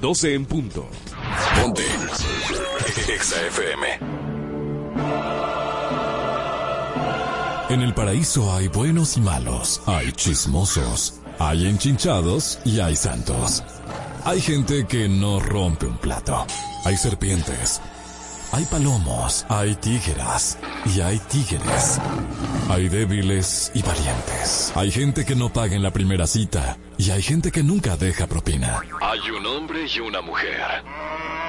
las 12 en punto. Ponte. Exa FM. En el paraíso hay buenos y malos, hay chismosos, hay enchinchados y hay santos. Hay gente que no rompe un plato. Hay serpientes. Hay palomos, hay tígeras y hay tigres. Hay débiles y valientes. Hay gente que no paga en la primera cita y hay gente que nunca deja propina. Hay un hombre y una mujer.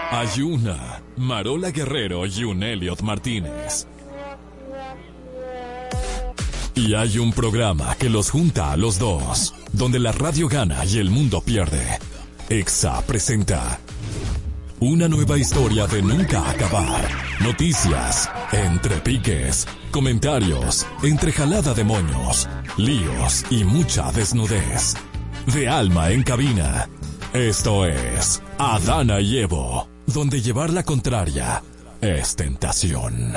Hay una Marola Guerrero y un Elliot Martínez. Y hay un programa que los junta a los dos, donde la radio gana y el mundo pierde. EXA presenta una nueva historia de nunca acabar. Noticias, entre piques, comentarios, entre jalada de moños, líos y mucha desnudez. De alma en cabina. Esto es Adana y Evo, donde llevar la contraria es tentación.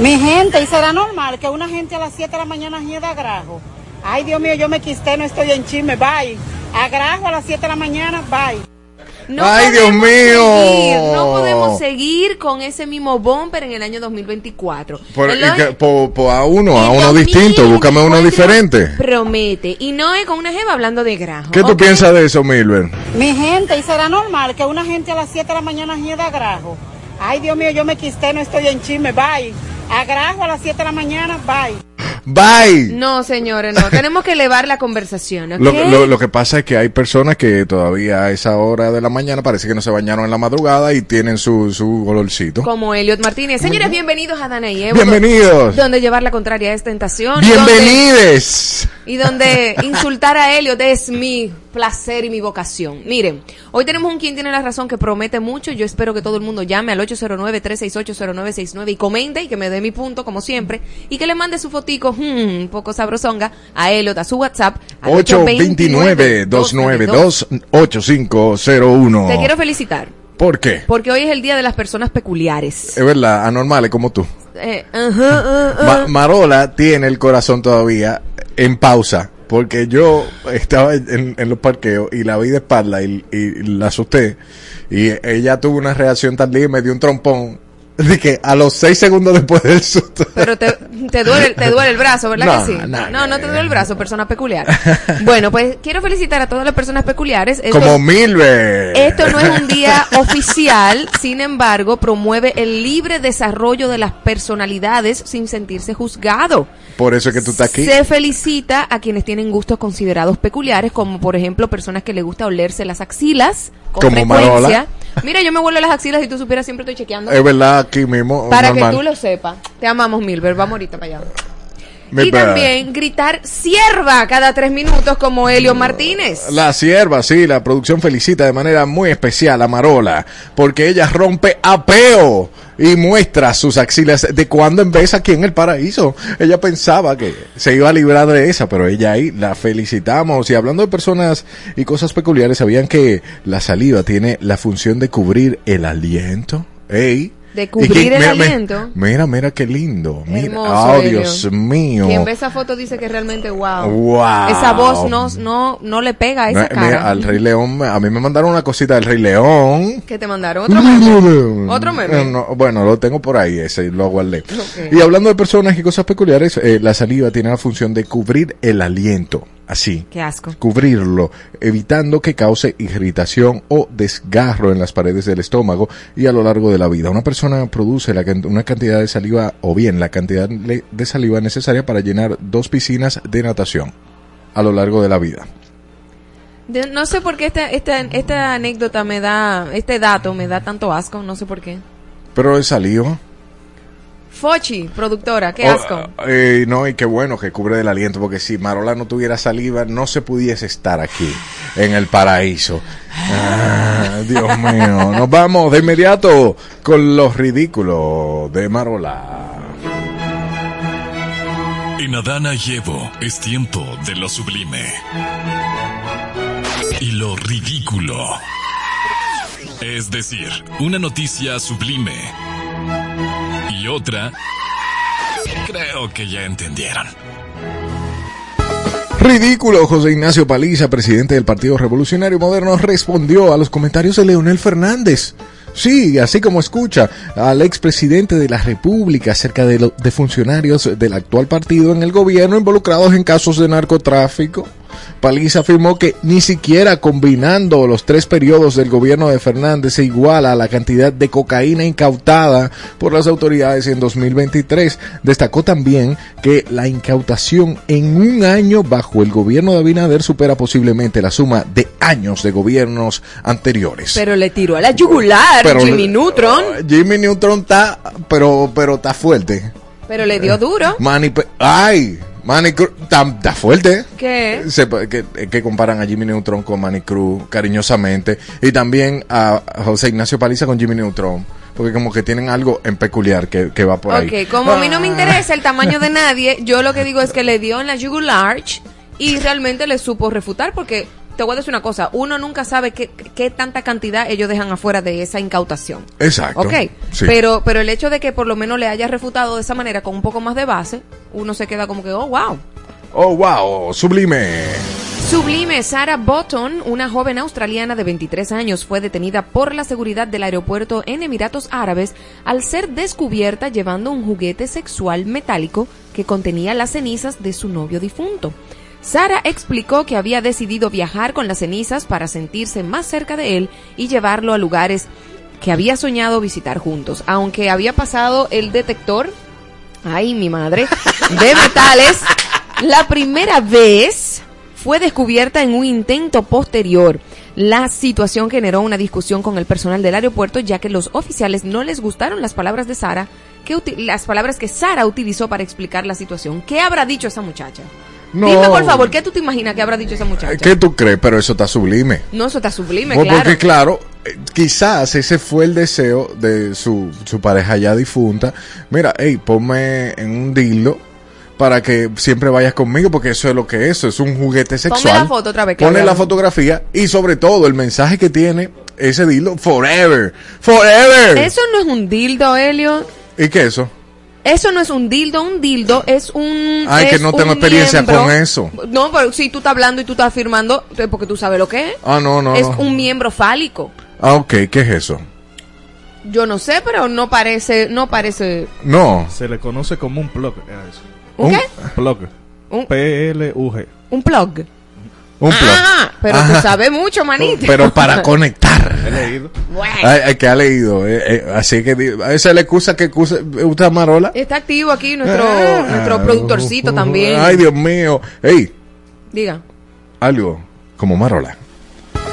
Mi gente, ¿y será normal que una gente a las 7 de la mañana hieda grajo? Ay, Dios mío, yo me quisté, no estoy en chisme, bye. Agrajo a las 7 de la mañana, bye. No Ay, Dios mío. seguir, no podemos seguir con ese mismo bumper en el año 2024. Por, El que- po- po- a uno, a uno distinto, búscame uno 2024 diferente. Promete. Y no es con una jeva hablando de grajo. ¿Qué tú ¿ok? piensas de eso, Milber? Mi gente, ¿y será normal que una gente a las 7 de la mañana hieda grajo? Ay, Dios mío, yo me quisté, no estoy en chisme, bye. Agrajo a las 7 de la mañana, bye. Bye. No, señores, no. Tenemos que elevar la conversación. Lo, lo- lo que pasa es que hay personas que todavía a esa hora de la mañana parece que no se bañaron en la madrugada y tienen su, su olorcito. Como Elliot Martínez. Señores, bienvenidos a Dana y Evo. Bienvenidos. Donde llevar la contraria es tentación. donde- Bienvenides. y donde insultar a Elliot es mi placer y mi vocación. Miren, hoy tenemos un quien tiene la razón que promete mucho. Yo espero que todo el mundo llame al 809-368-0969 y comente y que me dé mi punto, como siempre, y que le mande su fotico, hmm, un poco sabrosonga, a Elliot, a su WhatsApp. al 829-292-8501. Te quiero felicitar, ¿Por qué? porque hoy es el Día de las Personas Peculiares. Es verdad, anormales como tú. Eh. Ma- Marola tiene el corazón todavía en pausa. Porque yo estaba en, los parqueos y la vi de espalda y, y la asusté. Y ella tuvo una reacción tan linda y me dio un trompón. De que a los seis segundos después del susto. Pero te, te duele, te duele el brazo, ¿verdad No, que sí? no, no, no te duele el brazo, persona peculiar. Bueno, pues quiero felicitar a todas las personas peculiares. Esto- como Milber. Esto no es un día oficial, sin embargo, promueve el libre desarrollo de las personalidades sin sentirse juzgado. Por eso es que tú estás aquí. Se felicita a quienes tienen gustos considerados peculiares, como por ejemplo personas que les gusta olerse las axilas con Como frecuencia. Marola. Mira, yo me huelo las axilas y tú supieras, siempre estoy chequeando. Es verdad, aquí mismo. para normal. que tú lo sepas. Te amamos, Milber. Vamos ahorita para allá. Y también gritar sierva cada tres minutos como Helio Martínez. La sierva, sí, la producción felicita de manera muy especial a Marola, porque ella rompe apeo y muestra sus axilas de cuando en vez aquí en el paraíso. Ella pensaba que se iba a librar de esa, pero ella ahí la felicitamos. Y hablando de personas y cosas peculiares, ¿sabían que la saliva tiene la función de cubrir el aliento? ¡Ey! De cubrir que- el mira, aliento. Mira, mira qué lindo. Mira. Hermoso, oh, Helio. Dios mío. Quien ve esa foto dice que realmente wow. Wow. Esa voz no, no, no le pega a esa cara. mira, al Rey León, a mí me mandaron una cosita del Rey León. ¿Qué te mandaron? ¿Otro meme? ¿Otro meme? Eh, no, bueno, lo tengo por ahí, ese lo guardé. Ok. Y hablando de personas y cosas peculiares, eh, la saliva tiene la función de cubrir el aliento. Así. Qué asco. Cubrirlo, evitando que cause irritación o desgarro en las paredes del estómago y a lo largo de la vida. Una persona produce la una cantidad de saliva o bien la cantidad de saliva necesaria para llenar dos piscinas de natación a lo largo de la vida. De- no sé por qué esta, esta, esta anécdota me da, este dato me da tanto asco, no sé por qué. Pero es saliva. Fochi, productora, qué Oh, asco. eh, no, y qué bueno que cubre el aliento, porque si Marola no tuviera saliva, no se pudiese estar aquí, en el paraíso. Ah, Dios mío. Nos vamos de inmediato con los ridículos de Marola. En Adana y Evo es tiempo de lo sublime. Y lo ridículo. Es decir, una noticia sublime. Y otra... Creo que ya entendieron. Ridículo. José Ignacio Paliza, presidente del Partido Revolucionario Moderno, respondió a los comentarios de Leonel Fernández. Sí, así como escucha al expresidente de la República acerca de, de funcionarios del actual partido en el gobierno involucrados en casos de narcotráfico. Paliza afirmó que ni siquiera combinando los tres periodos del gobierno de Fernández se iguala a la cantidad de cocaína incautada por las autoridades en 2023. Destacó también que la incautación en un año bajo el gobierno de Abinader supera posiblemente la suma de años de gobiernos anteriores. Pero le tiró a la yugular Pero- Jimmy Neutron. Jimmy Neutron está, pero, pero está fuerte. Pero le dio duro. Manny, Pe- ay, Manny Cruz, está fuerte. ¿Qué? Se- que, que comparan a Jimmy Neutron con Manny Cruz cariñosamente y también a José Ignacio Paliza con Jimmy Neutron porque como que tienen algo en peculiar que, que va por ahí. Ok, como a mí no me Ah. interesa el tamaño de nadie, yo lo que digo es que le dio en la jugular y realmente le supo refutar porque te voy a decir una cosa, uno nunca sabe qué, qué tanta cantidad ellos dejan afuera de esa incautación. Exacto. Ok, Sí. pero, pero el hecho de que por lo menos le haya refutado de esa manera con un poco más de base, uno se queda como que, oh, wow. Oh, wow, sublime. Sublime Sarah Botton, una joven australiana de 23 años, fue detenida por la seguridad del aeropuerto en Emiratos Árabes al ser descubierta llevando un juguete sexual metálico que contenía las cenizas de su novio difunto. Sara explicó que había decidido viajar con las cenizas para sentirse más cerca de él y llevarlo a lugares que había soñado visitar juntos. Aunque había pasado el detector, ay mi madre, de metales, la primera vez fue descubierta en un intento posterior. La situación generó una discusión con el personal del aeropuerto ya que los oficiales no les gustaron las palabras de Sara, que las palabras que Sara utilizó para explicar la situación. ¿Qué habrá dicho esa muchacha? No. Dime por favor, ¿qué tú te imaginas que habrá dicho esa muchacha? ¿Qué tú crees? Pero eso está sublime. No, eso está sublime, Pues claro. Porque claro, eh, quizás ese fue el deseo de su, su pareja ya difunta. Mira, hey, ponme en un dildo para que siempre vayas conmigo, porque eso es lo que es, eso es un juguete sexual. la foto otra vez, Pone la fotografía y sobre todo el mensaje que tiene ese dildo, forever, forever. Eso no es un dildo, Helio. ¿Y qué es eso? Eso no es un dildo, un dildo es un. Ay, que no tengo un experiencia con eso. No, pero si tú estás hablando y tú estás afirmando, es porque tú sabes lo que es. Ah, no, no, es no. un miembro fálico. Ah, ok, ¿qué es eso? Yo no sé, pero no parece, no parece. No. Se le conoce como un plug. a eso. ¿Un qué? Plug. Un, P-L-U-G. un plug. Un plug. Ah, pero Ajá. tú sabes mucho, manito. Pero para conectar. He leído. Bueno. Ay, ay, que ha leído. eh, eh, así que esa es la excusa que usa, usa Marola. Está activo aquí nuestro, Ah, nuestro productorcito uh, también. Ay, Dios mío. Ey, Diga. algo como Marola.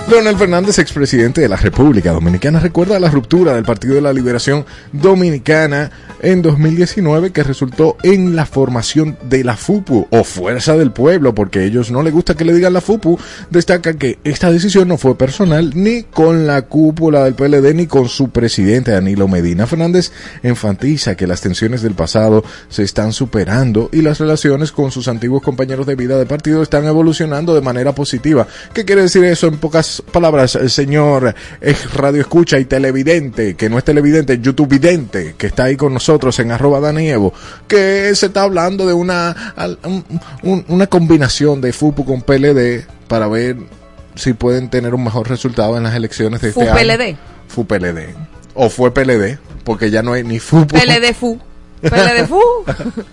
Leonel Fernández, expresidente de la República Dominicana, recuerda la ruptura del Partido de la Liberación Dominicana en 2019 que resultó en la formación de la FUPU o Fuerza del Pueblo, porque a ellos no les gusta que le digan la FUPU. Destaca que esta decisión no fue personal ni con la cúpula del PLD ni con su presidente Danilo Medina. Fernández enfatiza que las tensiones del pasado se están superando y las relaciones con sus antiguos compañeros de vida de partido están evolucionando de manera positiva. ¿Qué quiere decir eso en pocas palabras, el señor es radio escucha y televidente, que no es televidente, YouTube vidente, que está ahí con nosotros en arroba Danievo, que se está hablando de una, al- un- un- una combinación de FUPU con PLD para ver si pueden tener un mejor resultado en las elecciones de este año. FUPLD. FUPLD. O fue PLD, porque ya no hay ni FUPU. PLD Fu. PLD Fu.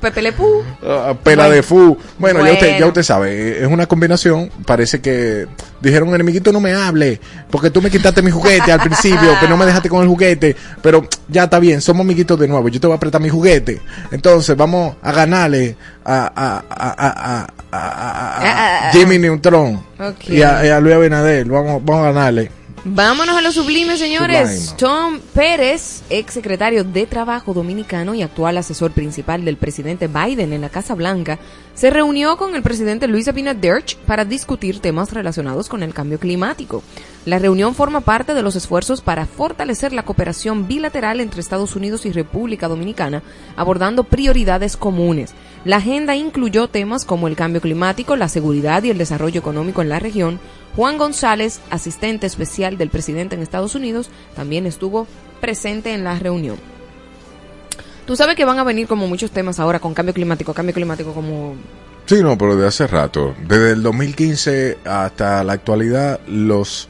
PPL Fu. Ah, pela Bueno. de fu. Bueno, Ya, usted, ya usted sabe, es una combinación. Parece que dijeron, enemiguito, no me hable, porque tú me quitaste mi juguete al principio, que no me dejaste con el juguete, pero ya está bien, somos amiguitos de nuevo, yo te voy a apretar mi juguete. Entonces, vamos a ganarle a, a, a, a, a- a- a- a Jimmy Neutron Ok. y, a, y a Luis Abinader, vamos, vamos a ganarle. Vámonos a lo sublime, señores. Sublime. Tom Pérez, ex secretario de Trabajo dominicano y actual asesor principal del presidente Biden en la Casa Blanca, se reunió con el presidente Luis Abinader para discutir temas relacionados con el cambio climático. La reunión forma parte de los esfuerzos para fortalecer la cooperación bilateral entre Estados Unidos y República Dominicana, abordando prioridades comunes. La agenda incluyó temas como el cambio climático, la seguridad y el desarrollo económico en la región. Juan González, asistente especial del presidente en Estados Unidos, también estuvo presente en la reunión. Tú sabes que van a venir como muchos temas ahora con cambio climático, cambio climático como Sí, no, pero de hace rato. Desde el 2015 hasta la actualidad, los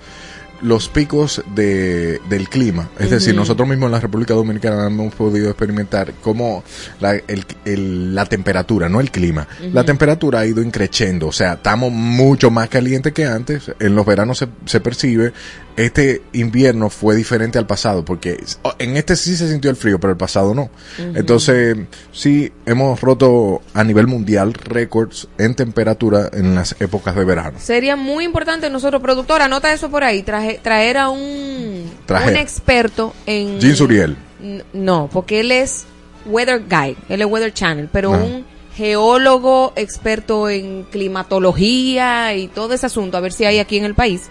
los picos de, del clima. Es decir, nosotros mismos en la República Dominicana hemos podido experimentar cómo la, el- el- la temperatura, no el clima, la temperatura ha ido increciendo. O sea, estamos mucho más calientes que antes. En los veranos se, se percibe. Este invierno fue diferente al pasado porque oh, en este sí se sintió el frío, pero el pasado no. Entonces, sí hemos roto a nivel mundial récords en temperatura en las épocas de verano. Sería muy importante nosotros, productora, anota eso por ahí, traje- traer a un, un experto en... Jean Suriel. No, porque él es Weather Guy, él es Weather Channel, pero Ajá. un geólogo experto en climatología y todo ese asunto, a ver si hay aquí en el país,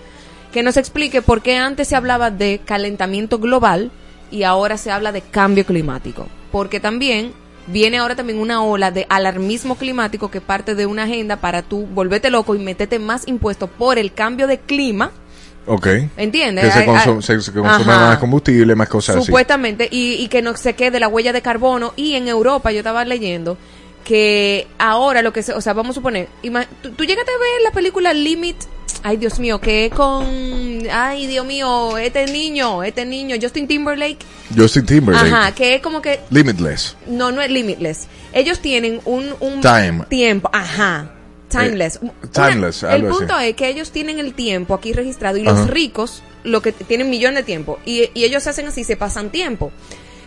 que nos explique por qué antes se hablaba de calentamiento global y ahora se habla de cambio climático. Porque también viene ahora también una ola de alarmismo climático que parte de una agenda para tú volverte loco y meterte más impuestos por el cambio de clima. Ok. ¿Entiendes? Que se, consume más combustible, más cosas así. Supuestamente, y, y que no se quede la huella de carbono. Y en Europa, yo estaba leyendo que ahora lo que se, o sea, vamos a suponer, tú, tú llegaste a ver la película Limit, ay Dios mío, que con, ay Dios mío, este niño, este niño, Justin Timberlake, Justin Timberlake. ajá, que es como que, Limitless. no, no es Limitless, ellos tienen un, un Time. tiempo, ajá. Timeless. Eh, Una- timeless, el así. punto es que ellos tienen el tiempo aquí registrado y Ajá. los ricos, lo que tienen millones de tiempo, y, y ellos hacen así, se pasan tiempo.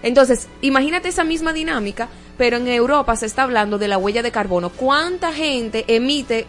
Entonces, imagínate esa misma dinámica, pero en Europa se está hablando de la huella de carbono. ¿Cuánta gente emite,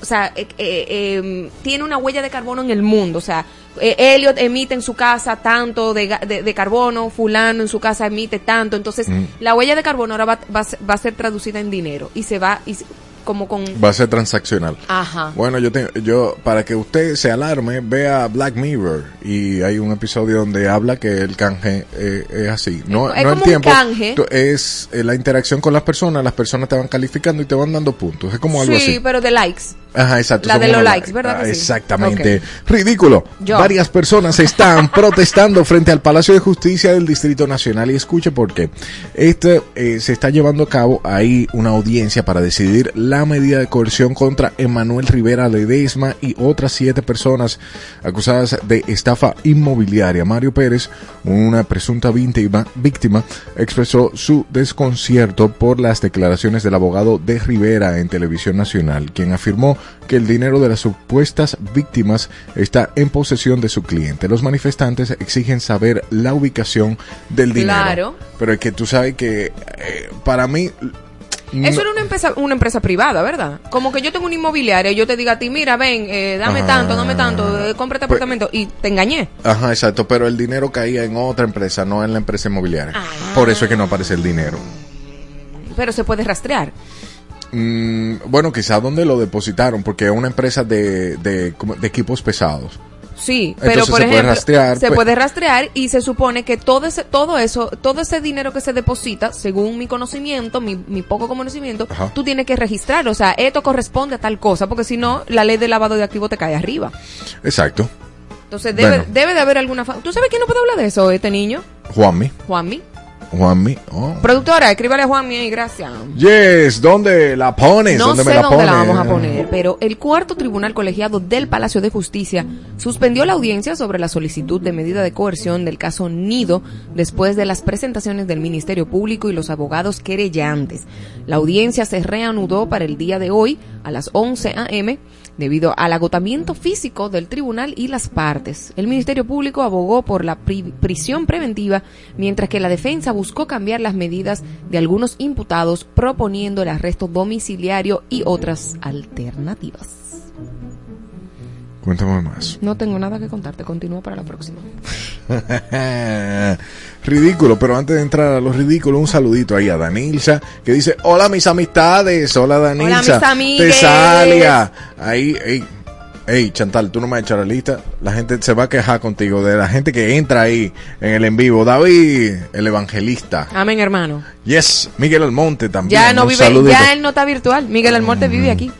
o sea, eh, eh, em, tiene una huella de carbono en el mundo? O sea, eh, Elliot emite en su casa tanto de, de- de carbono, fulano en su casa emite tanto. Entonces, Mm. la huella de carbono ahora va, va va a ser traducida en dinero y se va, y como con... Va a ser transaccional. Ajá. Bueno, yo tengo, yo, para que usted se alarme, vea Black Mirror y hay un episodio donde habla que el canje eh, es así. No, Es- no el tiempo. canje. Es eh, la interacción con las personas, las personas te van calificando y te van dando puntos. Es como algo sí, así. pero de likes. Ajá, exacto. La de los likes, ¿verdad que Ah, sí? Exactamente. Ridículo. Yo. Varias personas están protestando frente al Palacio de Justicia del Distrito Nacional y escuche por qué. Este eh, se está llevando a cabo ahí una audiencia para decidir la medida de coerción contra Emanuel Rivera Ledesma y otras siete personas acusadas de estafa inmobiliaria. Mario Pérez, una presunta víctima, víctima expresó su desconcierto por las declaraciones del abogado de Rivera en Televisión Nacional, quien afirmó que el dinero de las supuestas víctimas está en posesión de su cliente. Los manifestantes exigen saber la ubicación del dinero. Claro. Pero es que tú sabes que eh, para mí... Eso era una empresa, una empresa privada, ¿verdad? Como que yo tengo una inmobiliaria y yo te diga a ti, mira, ven, eh, dame Ajá. tanto, dame tanto, eh, compra este Pues- apartamento y te engañé. Ajá, exacto, pero el dinero caía en otra empresa, no en la empresa inmobiliaria. Ah. Por eso es que no aparece el dinero. Pero se puede rastrear. Mm, bueno, quizás donde lo depositaron, porque es una empresa de, de, equipos pesados. Sí, Entonces pero se por puede ejemplo, rastrear, se pues- puede rastrear y se supone que todo ese, todo eso, todo ese dinero que se deposita, según mi conocimiento, mi, mi poco conocimiento, Ajá. tú tienes que registrar, o sea, esto corresponde a tal cosa, porque si no, la ley de lavado de activos te cae arriba. Exacto. Entonces debe, Bueno. debe de haber alguna... ¿Tú sabes quién no puede hablar de eso, este niño? Juanmi. Juanmi. Juanmi. Oh. Productora, escríbale a Juanmi ahí, gracias. Yes, ¿dónde la pones? No ¿Dónde sé me la dónde pones? la vamos a poner, pero el cuarto tribunal colegiado del Palacio de Justicia suspendió la audiencia sobre la solicitud de medida de coerción del caso Nido después de las presentaciones del Ministerio Público y los abogados querellantes. La audiencia se reanudó para el día de hoy a las 11 a.m. debido al agotamiento físico del tribunal y las partes. El Ministerio Público abogó por la pri- prisión preventiva, mientras que la defensa buscó cambiar las medidas de algunos imputados, proponiendo el arresto domiciliario y otras alternativas. Cuéntame más. No tengo nada que contarte, continúa para la próxima. Ridículo, pero antes de entrar a los ridículos, un saludito ahí a Danilza, que dice, hola mis amistades, hola Danilza, mis amigues. Tesalia, ahí, ey, ey, Chantal, tú no me has hecho la lista, la gente se va a quejar contigo, de la gente que entra ahí en el en vivo, David, el evangelista, Amén, hermano. yes, Miguel Almonte también, Ya no vive, ya él no está virtual. Miguel Almonte vive aquí.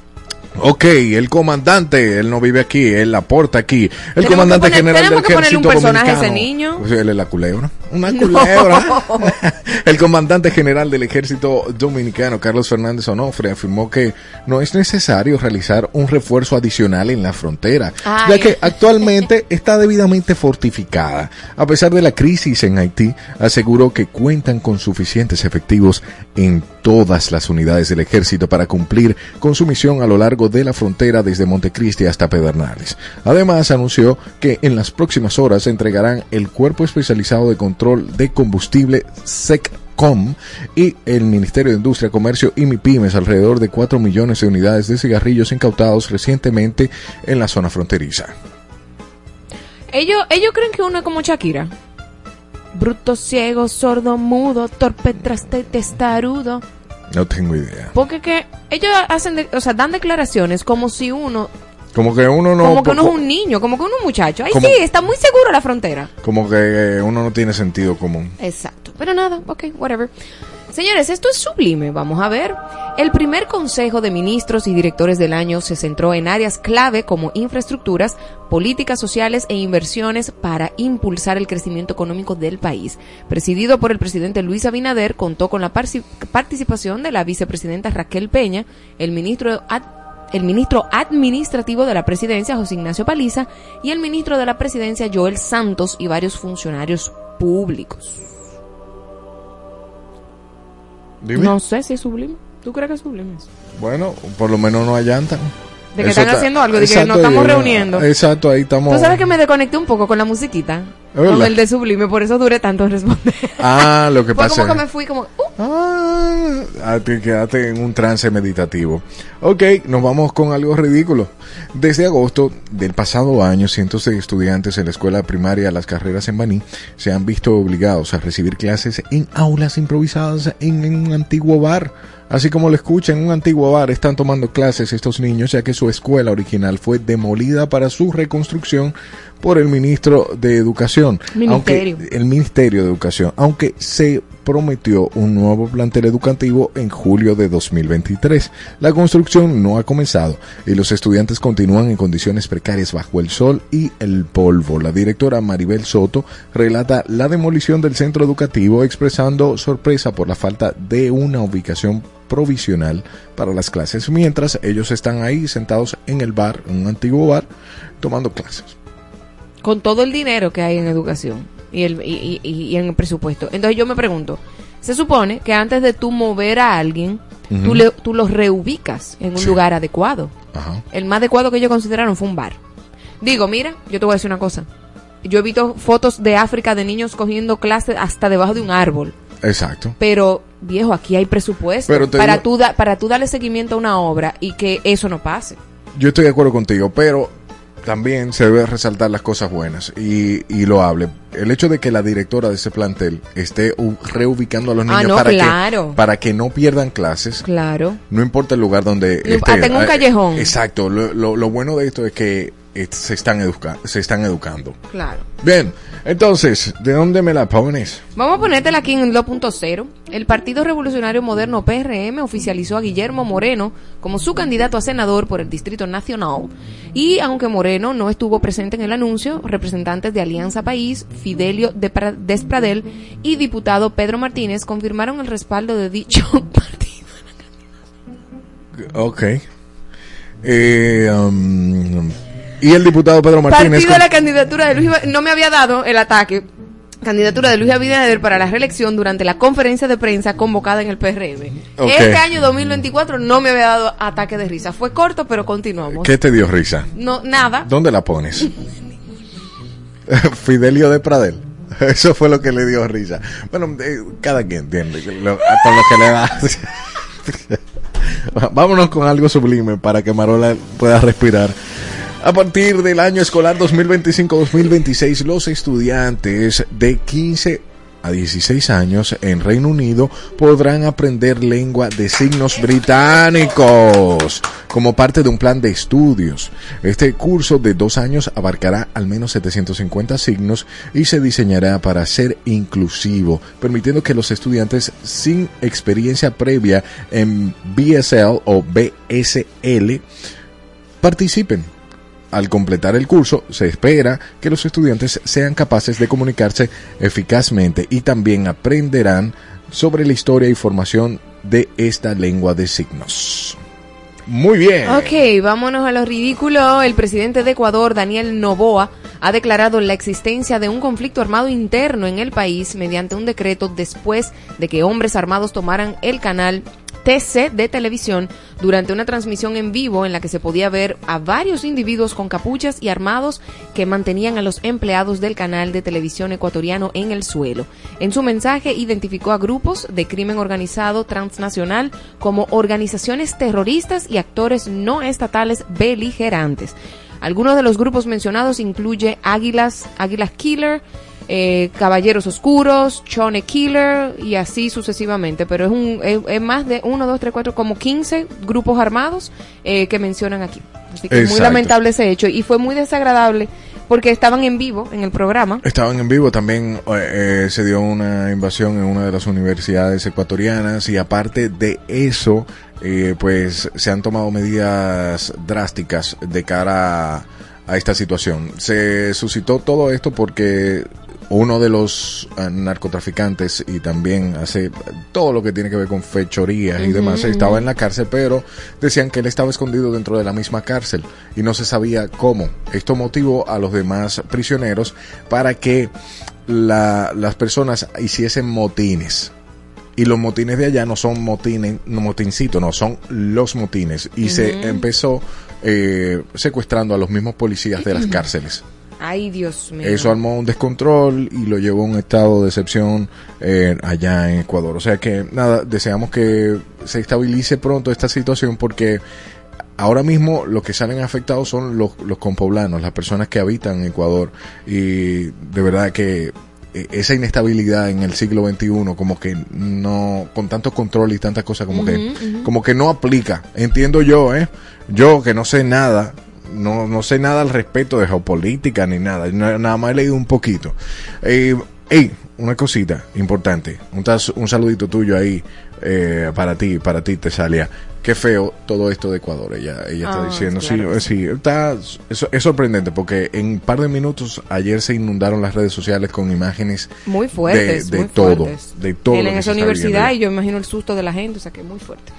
Ok, el comandante, él no vive aquí, él aporta aquí. El Tenemos comandante que poner- general del que ponerle un ejército personaje a ese dominicano. niño. Pues él es la culebra. Una culebra. el comandante general del ejército dominicano, Carlos Fernández Onofre, afirmó que no es necesario realizar un refuerzo adicional en la frontera, Ay. ya que actualmente está debidamente fortificada. A pesar de la crisis en Haití, aseguró que cuentan con suficientes efectivos en todas las unidades del ejército para cumplir con su misión a lo largo de la frontera desde Montecristi hasta Pedernales. Además, anunció que en las próximas horas entregarán el Cuerpo Especializado de Control de Combustible SECCOM y el Ministerio de Industria, Comercio y MIPIMES alrededor de 4 millones de unidades de cigarrillos incautados recientemente en la zona fronteriza. Ellos, ellos creen que uno es como Shakira. Bruto, ciego, sordo, mudo, torpe, traste, testarudo. No tengo idea. Porque que ellos hacen, de- o sea, dan declaraciones como si uno, Como que uno no... como que uno es un niño, como que uno es un muchacho. Como- sí, está muy seguro la frontera. Como que uno no tiene sentido común. Exacto. Pero nada, ok, whatever. Señores, esto es sublime. Vamos a ver. El primer Consejo de Ministros y Directores del año se centró en áreas clave como infraestructuras, políticas sociales e inversiones para impulsar el crecimiento económico del país. Presidido por el presidente Luis Abinader, contó con la participación de la vicepresidenta Raquel Peña, el ministro el ministro administrativo de la presidencia, José Ignacio Paliza, y el ministro de la presidencia, Joel Santos, y varios funcionarios públicos. Dime. No sé si es sublime. ¿Tú crees que es sublime eso? Bueno, por lo menos no allantan. De que Eso están está- haciendo algo, de que Exacto, nos estamos reuniendo. Exacto, ahí estamos. Tú sabes que me desconecté un poco con la musiquita. ¿Es verdad? Con el de sublime, por eso duré tanto en responder. Ah, lo que Fue pasa. como que me fui como... uh, Ah, ah, te quedaste en un trance meditativo. Ok, nos vamos con algo ridículo. Desde agosto del pasado año, cientos de estudiantes en la escuela primaria Las Carreras en Baní se han visto obligados a recibir clases en aulas improvisadas en un antiguo bar. Así como lo escuchan, en un antiguo bar están tomando clases estos niños ya que su escuela original fue demolida para su reconstrucción por el ministro de Educación. Ministerio. Aunque, el Ministerio de Educación, aunque se prometió un nuevo plantel educativo en julio de 2023. La construcción no ha comenzado y los estudiantes continúan en condiciones precarias bajo el sol y el polvo. La directora Maribel Soto relata la demolición del centro educativo expresando sorpresa por la falta de una ubicación provisional para las clases, mientras ellos están ahí sentados en el bar, en un antiguo bar, tomando clases. con todo el dinero que hay en educación y, el, y, y- y en el presupuesto. Entonces yo me pregunto, se supone que antes de tú mover a alguien, tú, le, tú los reubicas en un Sí. lugar adecuado. Ajá. El más adecuado que ellos consideraron fue un bar. Digo, mira, yo te voy a decir una cosa. Yo he visto fotos de África de niños cogiendo clases hasta debajo de un árbol. Exacto. Pero, viejo, aquí hay presupuesto Pero para, digo- tú da- para tú darle seguimiento a una obra y que eso no pase. Yo estoy de acuerdo contigo, pero también se debe resaltar las cosas buenas y, y lo hable. El hecho de que la directora de ese plantel esté reubicando a los Ah, niños no, para, claro. que, para que no pierdan clases, Claro. no importa el lugar donde No, esté. hasta en un Ah, callejón. Exacto. Lo, lo- lo bueno de esto es que se están, educa se están educando. Claro. Bien, entonces, ¿de dónde me la pones? Vamos a ponértela aquí en 2.0. El Partido Revolucionario Moderno PRM oficializó a Guillermo Moreno como su candidato a senador por el Distrito Nacional. Y aunque Moreno no estuvo presente en el anuncio, representantes de Alianza País, Fidelio de Pra- Despradel y diputado Pedro Martínez confirmaron el respaldo de dicho partido. Ok. Eh, um, y el diputado Pedro Martínez. Partido de la candidatura de Luis no me había dado el ataque. Candidatura de Luis Abinader para la reelección durante la conferencia de prensa convocada en el PRM. Este año 2024 no me había dado ataque de risa. Fue corto, pero continuamos. ¿Qué te dio risa? No, nada. ¿Dónde la pones? Fidelio de Pradel. Eso fue lo que le dio risa. Bueno, eh, cada quien entiende lo- con lo que le da. Vámonos con algo sublime para que Marola pueda respirar. A partir del año escolar 2025-2026, los estudiantes de 15 a 16 años en Reino Unido podrán aprender lengua de signos británicos como parte de un plan de estudios. Este curso de dos años abarcará al menos 750 signos y se diseñará para ser inclusivo, permitiendo que los estudiantes sin experiencia previa en BSL o BSL participen. Al completar el curso, se espera que los estudiantes sean capaces de comunicarse eficazmente y también aprenderán sobre la historia y formación de esta lengua de signos. Muy bien. Ok, vámonos a lo ridículo. El presidente de Ecuador, Daniel Noboa, ha declarado la existencia de un conflicto armado interno en el país mediante un decreto después de que hombres armados tomaran el canal TC de televisión durante una transmisión en vivo en la que se podía ver a varios individuos con capuchas y armados que mantenían a los empleados del canal de televisión ecuatoriano en el suelo. En su mensaje identificó a grupos de crimen organizado transnacional como organizaciones terroristas y actores no estatales beligerantes. Algunos de los grupos mencionados incluye Águilas, Águilas Killer, eh, Caballeros Oscuros, Chone Killer y así sucesivamente. Pero es, un, es, es más de 1, 2, 3, 4, como 15 grupos armados eh, que mencionan aquí. Así que muy Exacto. lamentable ese hecho y fue muy desagradable porque estaban en vivo en el programa. Estaban en vivo, también eh, eh, se dio una invasión en una de las universidades ecuatorianas y aparte de eso, eh, pues se han tomado medidas drásticas de cara a, a esta situación. Se suscitó todo esto porque uno de los eh, narcotraficantes y también hace todo lo que tiene que ver con fechorías y demás estaba en la cárcel, pero decían que él estaba escondido dentro de la misma cárcel y no se sabía cómo. Esto motivó a los demás prisioneros para que la- las personas hiciesen motines. Y los motines de allá no son motines, no motincitos, no, son los motines. Y se empezó eh, secuestrando a los mismos policías de las cárceles. Ay, Dios mío. Eso armó un descontrol y lo llevó a un estado de excepción eh, allá en Ecuador. O sea que nada, deseamos que se estabilice pronto esta situación porque ahora mismo los que salen afectados son los, los compoblanos, las personas que habitan en Ecuador. Y de verdad que eh, esa inestabilidad en el siglo XXI como que no, con tanto control y tantas cosas como que, como que no aplica. Entiendo yo, eh. Yo que no sé nada, no, no sé nada al respecto de geopolítica ni nada, nada más he leído un poquito. Eh, ey, una cosita importante, un, un saludito tuyo ahí eh, para ti, para ti, Tesalia. Qué feo todo esto de Ecuador, ella, ella está Ah, diciendo. claro sí, sí, está, es, es sorprendente porque en un par de minutos ayer se inundaron las redes sociales con imágenes Muy fuertes, de, de muy todo, fuertes. de todo. En esa universidad y yo imagino el susto de la gente, o sea que muy fuerte.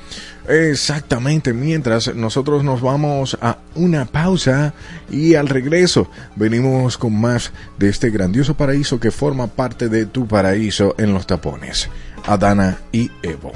Exactamente, mientras nosotros nos vamos a una pausa y al regreso venimos con más de este grandioso paraíso que forma parte de tu paraíso en los tapones, Adana y Evo.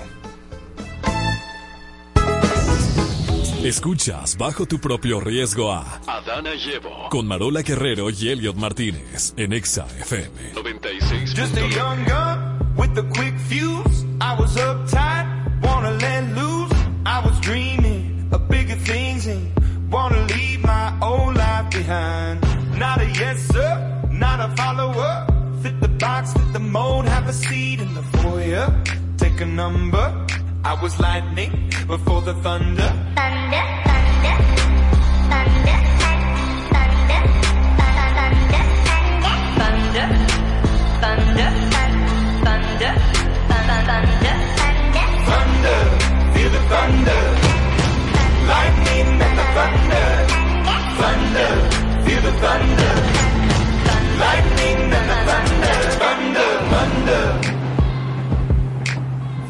Escuchas bajo tu propio riesgo a Adana Llevo. con Marola Guerrero y Elliot Martínez en Exa FM. 96. Just a young gun with a quick fuse. I was uptight, wanna let loose. I was dreaming of bigger things and wanna leave my old life behind. Not a yes sir, not a follower. Fit the box, fit the mold, have a seat in foyer. Take a number. I was lightning before the thunder. thunder, thunder, thunder, thunder, thunder, thunder, thunder, thunder, thunder, Thunder, feel the thunder. Lightning and the thunder. Thunder, feel the thunder. Lightning and the thunder. Thunder, thunder.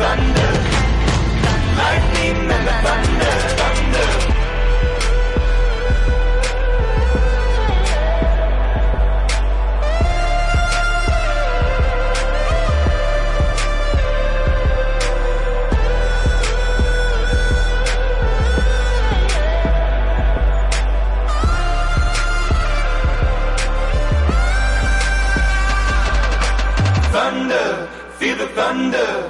thunder. Lightning and thunder. Thunder. Thunder, feel the thunder.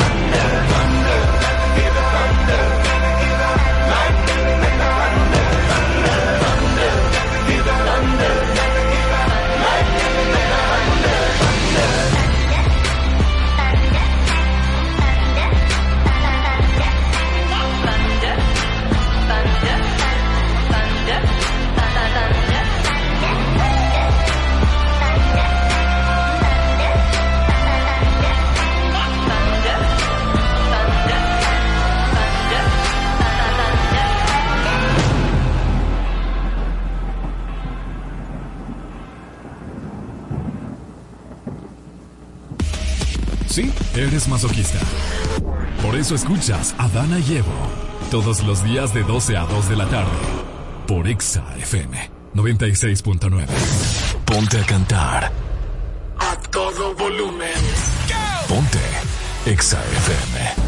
Sí, eres masoquista. Por eso escuchas a Dana y Evo todos los días de 12 a 2 de la tarde por Exa FM 96.9. Ponte a cantar a todo volumen. Ponte Exa FM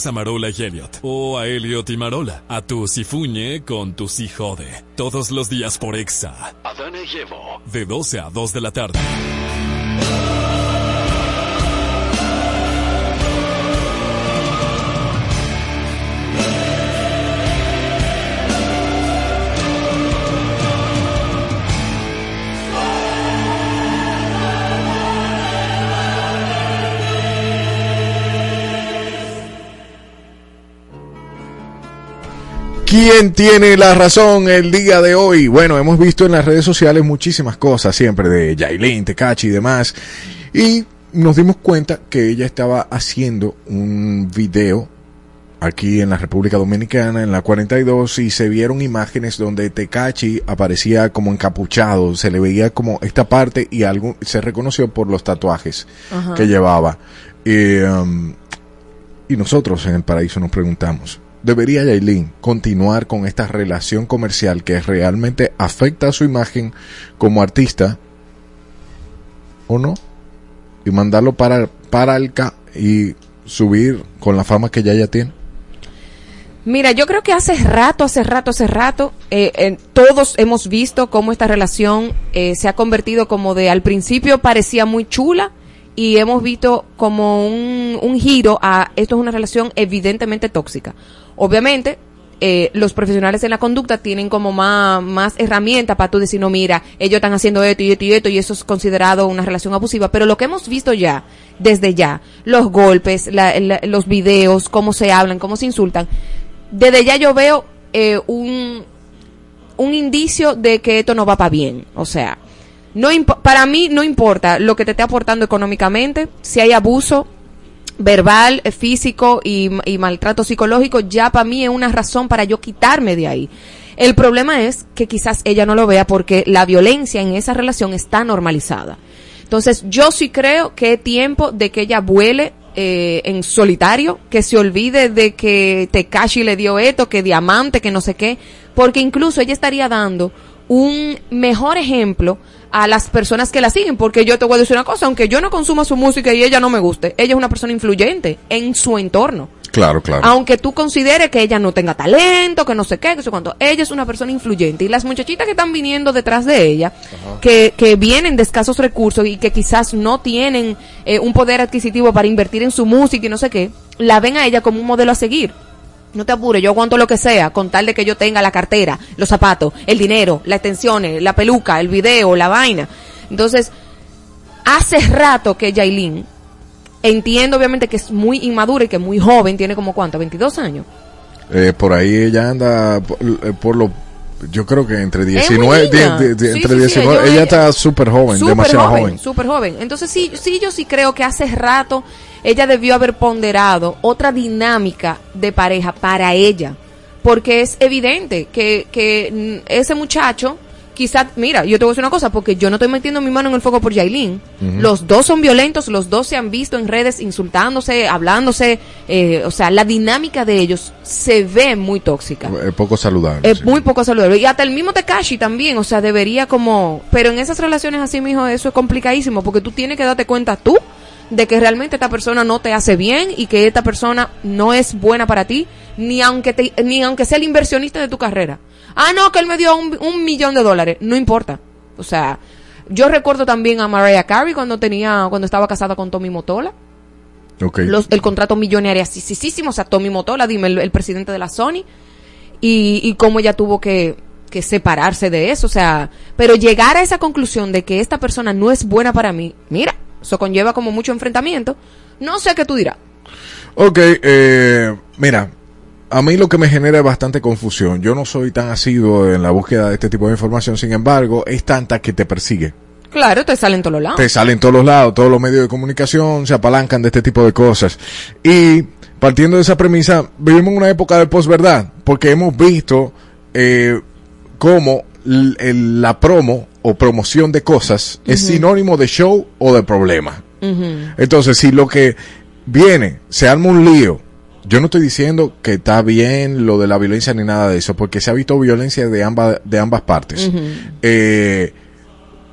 Escuchas a Marola y Elliot. O a Elliot y Marola. A tu Sifuñe con tu Si Jode. Todos los días por Exa. Adana y Evo. De 12 a 2 de la tarde. ¿Quién tiene la razón el día de hoy? Bueno, hemos visto en las redes sociales muchísimas cosas siempre de Yailin, Tecachi y demás. Y nos dimos cuenta que ella estaba haciendo un video aquí en la República Dominicana, en la 42, y se vieron imágenes donde Tecachi aparecía como encapuchado, se le veía como esta parte y algo, se reconoció por los tatuajes Ajá. que llevaba. Y, um, y nosotros en el paraíso nos preguntamos, ¿debería Yailin continuar con esta relación comercial que realmente afecta a su imagen como artista o no? Y mandarlo para, para el ca y subir con la fama que ya ya tiene. Mira, yo creo que hace rato, hace rato, hace rato, eh, todos hemos visto cómo esta relación eh, se ha convertido como de al principio parecía muy chula y hemos visto como un, un giro a esto es una relación evidentemente tóxica. Obviamente, eh, los profesionales en la conducta tienen como más, más herramientas para tú decir, no, mira, ellos están haciendo esto y esto y esto y eso es considerado una relación abusiva. Pero lo que hemos visto ya, desde ya, los golpes, la- los videos, cómo se hablan, cómo se insultan, desde ya yo veo eh, un, un indicio de que esto no va para bien. O sea, no para mí no importa lo que te esté aportando económicamente, si hay abuso verbal, eh, físico y, y maltrato psicológico, ya para mí es una razón para yo quitarme de ahí. El problema es que quizás ella no lo vea porque la violencia en esa relación está normalizada. Entonces, yo sí creo que es tiempo de que ella vuele eh, en solitario, que se olvide de que Tekashi le dio esto, que diamante, que no sé qué, porque incluso ella estaría dando un mejor ejemplo a las personas que la siguen, porque yo te voy a decir una cosa, aunque yo no consuma su música y ella no me guste, ella es una persona influyente en su entorno. Claro, claro. Aunque tú consideres que ella no tenga talento, que no sé qué, que sé cuánto, ella es una persona influyente. Y las muchachitas que están viniendo detrás de ella, que, que vienen de escasos recursos y que quizás no tienen eh, un poder adquisitivo para invertir en su música y no sé qué, la ven a ella como un modelo a seguir. No te apures, yo aguanto lo que sea, con tal de que yo tenga la cartera, los zapatos, el dinero, las extensiones, la peluca, el video, la vaina. Entonces, hace rato que Yailin, entiendo obviamente que es muy inmadura y que es muy joven, tiene como cuánto, 22 años. Eh, por ahí ella anda por, eh, por lo yo creo que entre muy 19 niña. die- die- Sí, entre sí, sí, 19 yo- ella ella- está súper joven demasiado joven, joven, súper joven. Entonces sí, sí, yo sí creo que hace rato ella debió haber ponderado otra dinámica de pareja para ella. Porque es evidente que, que mm, ese muchacho, quizás, mira, yo te voy a decir una cosa, porque yo no estoy metiendo mi mano en el fuego por Yailin. Los dos son violentos, los dos se han visto en redes insultándose, hablándose, eh, o sea, la dinámica de ellos se ve muy tóxica. Eh, poco saludable Es sí. muy poco saludable. Y hasta el mismo Tekashi también, o sea, debería como... Pero en esas relaciones así, mijo, eso es complicadísimo, porque tú tienes que darte cuenta tú de que realmente esta persona no te hace bien y que esta persona no es buena para ti, ni aunque te, ni aunque sea el inversionista de tu carrera. Ah, no, que él me dio un, un millón de dólares. No importa. O sea, yo recuerdo también a Mariah Carey cuando tenía, cuando estaba casada con Tommy Motola los, el contrato millonario o sea, Tommy Motola, dime, el, el presidente de la Sony, y, y cómo ella tuvo que, que separarse de eso, o sea, pero llegar a esa conclusión de que esta persona no es buena para mí, mira, eso conlleva como mucho enfrentamiento, no sé qué tú dirás. Ok, eh, mira, a mí lo que me genera es bastante confusión. Yo no soy tan asiduo en la búsqueda de este tipo de información, sin embargo, es tanta que te persigue. Claro, te salen todos los lados. Te salen todos los lados, todos los medios de comunicación se apalancan de este tipo de cosas. Y partiendo de esa premisa, vivimos una época de posverdad, porque hemos visto eh, cómo la promo o promoción de cosas es sinónimo de show o de problema. Entonces, si lo que viene, se arma un lío, yo no estoy diciendo que está bien lo de la violencia ni nada de eso, porque se ha visto violencia de ambas, de ambas partes. Eh,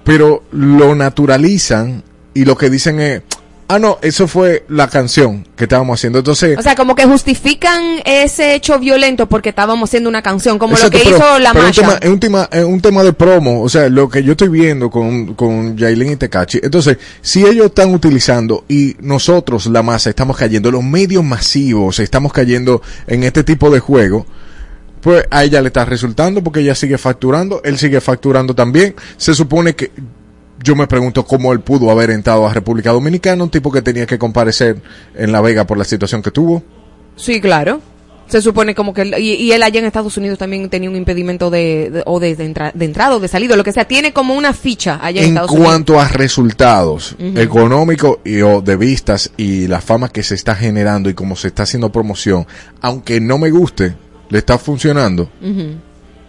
pero lo naturalizan y lo que dicen es, Ah, no, eso fue la canción que estábamos haciendo. Entonces, O sea, como que justifican ese hecho violento porque estábamos haciendo una canción, como Exacto, lo que pero- hizo la pero un Masha. tema- es un tema, es un tema de promo, o sea, lo que yo estoy viendo con, con Yailin y Tecachi. Entonces, si ellos están utilizando y nosotros, la masa, estamos cayendo, los medios masivos, estamos cayendo en este tipo de juego, pues a ella le está resultando porque ella sigue facturando, él sigue facturando también. Se supone que yo me pregunto cómo él pudo haber entrado a República Dominicana, un tipo que tenía que comparecer en La Vega por la situación que tuvo. Sí, claro. Se supone como que... Y, y él allá en Estados Unidos también tenía un impedimento de, de- o de, de entra- de entrada o de salida, lo que sea. Tiene como una ficha allá en, en Estados Unidos. cuanto a resultados económicos y o de vistas y la fama que se está generando y cómo se está haciendo promoción, aunque no me guste, le está funcionando.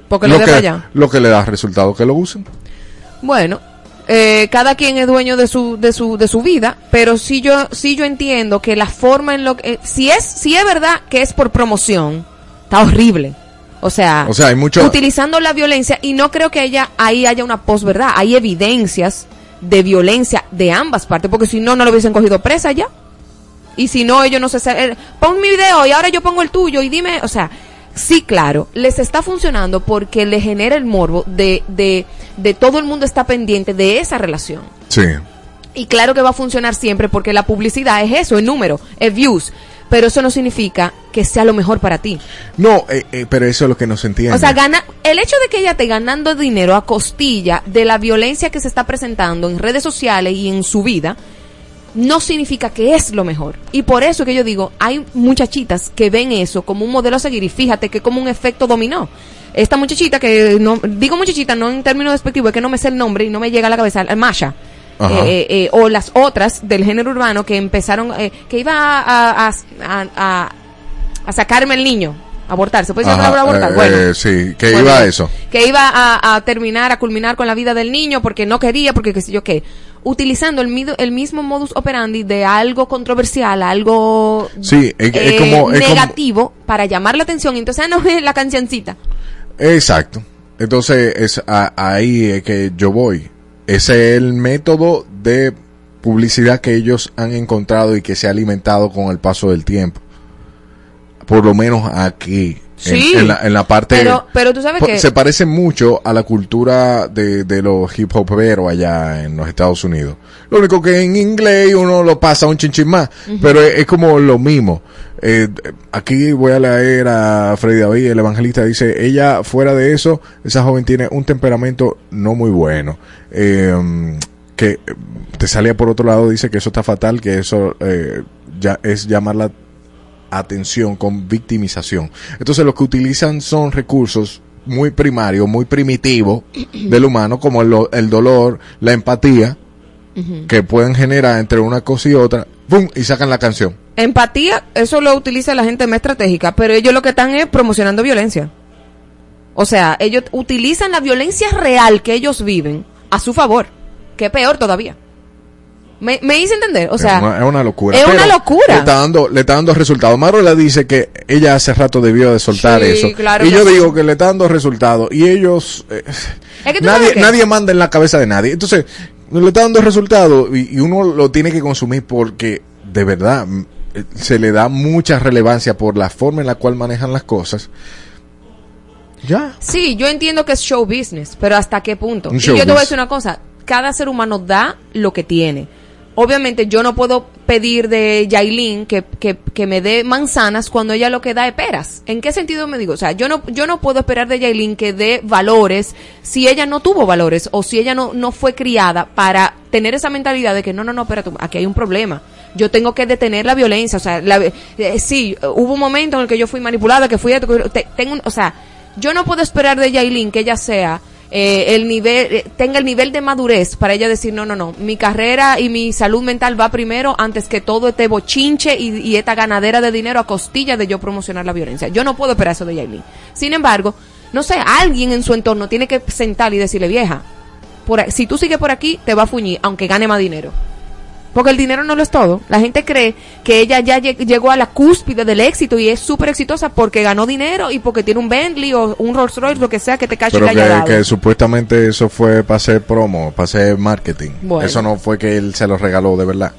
Porque lo, que, allá. lo que le da resultado que lo usen. Bueno, eh, cada quien es dueño de su, de su, de su vida, pero sí yo, sí yo entiendo que la forma en lo que, eh, si es, si es verdad que es por promoción, está horrible. O sea, O sea, hay mucho- utilizando la violencia y no creo que ella, ahí haya una posverdad, hay evidencias de violencia de ambas partes, porque si no, no lo hubiesen cogido presa ya. Y si no, ellos no se... eh, Pon mi video y ahora yo pongo el tuyo y dime, o sea, sí, claro, les está funcionando porque le genera el morbo de, de, de todo el mundo está pendiente de esa relación. Sí. Y claro que va a funcionar siempre porque la publicidad es eso, es número, es views. Pero eso no significa que sea lo mejor para ti. No, eh, eh, pero eso es lo que no se entiende. O sea, gana, el hecho de que ella esté ganando dinero a costilla de la violencia que se está presentando en redes sociales y en su vida, no significa que es lo mejor. Y por eso que yo digo, hay muchachitas que ven eso como un modelo a seguir y fíjate que como un efecto dominó. Esta muchachita que no, digo muchachita no en términos despectivos, es que no me sé el nombre y no me llega a la cabeza, Masha. Ajá. Eh, eh, o las otras del género urbano que empezaron, eh, que iba a, a, a, a- a sacarme el niño, abortar, ¿se puede palabra abortar? eh, bueno, eh, sí, que bueno, iba a eso. que iba a, a terminar, a culminar con la vida del niño porque no quería, porque qué sé yo qué. Utilizando el, mido- el mismo modus operandi de algo controversial, algo Sí, es, es eh, como, es como- negativo para llamar la atención. Entonces, ah, no es la cancioncita. Exacto. Entonces, es a- ahí es que yo voy. Ese es el método de publicidad que ellos han encontrado y que se ha alimentado con el paso del tiempo. Por lo menos aquí. En- Sí. En, la, en la parte... Pero, pero tú sabes que Se parece mucho a la cultura de, de los hip hoperos allá en los Estados Unidos. Lo único que en inglés uno lo pasa un chinchín más, pero es, es como lo mismo. Eh, aquí voy a leer a Freddy David, el evangelista, dice, ella fuera de eso, esa joven tiene un temperamento no muy bueno. Eh, que te salía por otro lado, dice que eso está fatal, que eso eh, ya es llamar la atención con victimización. Entonces lo que utilizan son recursos muy primarios, muy primitivos del humano, como el, lo- el dolor, la empatía, que pueden generar entre una cosa y otra, ¡pum! y sacan la canción. empatía, eso lo utiliza la gente más estratégica, pero ellos lo que están es promocionando violencia. O sea, ellos utilizan la violencia real que ellos viven a su favor, que es peor todavía. Me, me hice entender, o sea, es, una, es una locura. es Pero una locura. Le está dando, le está dando resultados. Marola dice que ella hace rato debió de soltar Sí, eso. claro y yo sí. digo que le está dando resultados. Y ellos, eh, Es que tú nadie, nadie manda en la cabeza de nadie. Entonces, le está dando resultados y, y uno lo tiene que consumir porque de verdad eh, se le da mucha relevancia por la forma en la cual manejan las cosas. Ya. Sí, yo entiendo que es show business, pero ¿hasta qué punto? Un y yo te voy a decir una cosa, cada ser humano da lo que tiene. Obviamente yo no puedo pedir de Yailin que, que, me dé manzanas cuando ella lo que da es peras. ¿En qué sentido me digo? O sea, yo no, yo no puedo esperar de Yailin que dé valores si ella no tuvo valores o si ella no, no fue criada para tener esa mentalidad de que no, no, no, espérate, aquí hay un problema. Yo tengo que detener la violencia. O sea, la, eh, sí, hubo un momento en el que yo fui manipulada, que fui... te- tengo o sea, yo no puedo esperar de Yailin que ella sea eh, el nivel eh, tenga el nivel de madurez para ella decir no no no mi carrera y mi salud mental va primero antes que todo este bochinche y, esta ganadera de dinero a costilla de yo promocionar la violencia yo no puedo esperar eso de Yailin. Sin embargo no sé alguien en su entorno tiene que sentar y decirle vieja por, si tú sigues por aquí te va a fuñir aunque gane más dinero porque el dinero no lo es todo. La gente cree que ella ya lleg- llegó a la cúspide del éxito y es súper exitosa porque ganó dinero y porque tiene un Bentley o un Rolls Royce, lo que sea que te cache Pero que haya que, dado. que supuestamente eso fue para hacer promo, para hacer marketing. Bueno. Eso no fue que él se lo regaló de verdad.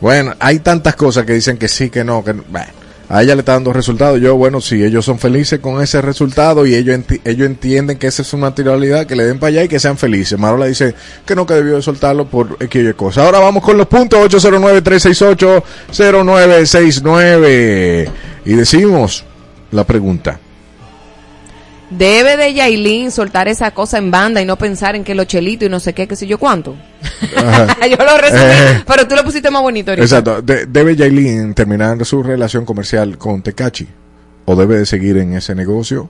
Bueno, hay tantas cosas que dicen que sí, que no, que bueno, a ella le está dando resultados. Yo, bueno, si ellos son felices con ese resultado y ellos, ellos entienden que esa es una naturalidad, que le den para allá y que sean felices. Marola dice que no, que debió de soltarlo por Y cosas. Ahora vamos con los puntos 809-368-0969. Y decimos la pregunta. Debe de Yailin soltar esa cosa en banda y no pensar en que los chelitos y no sé qué, qué sé yo cuánto. yo lo resumí, Eh. pero tú lo pusiste más bonito ahorita. Exacto. De- ¿Debe Yailin terminar su relación comercial con Tecachi? ¿O debe de seguir en ese negocio?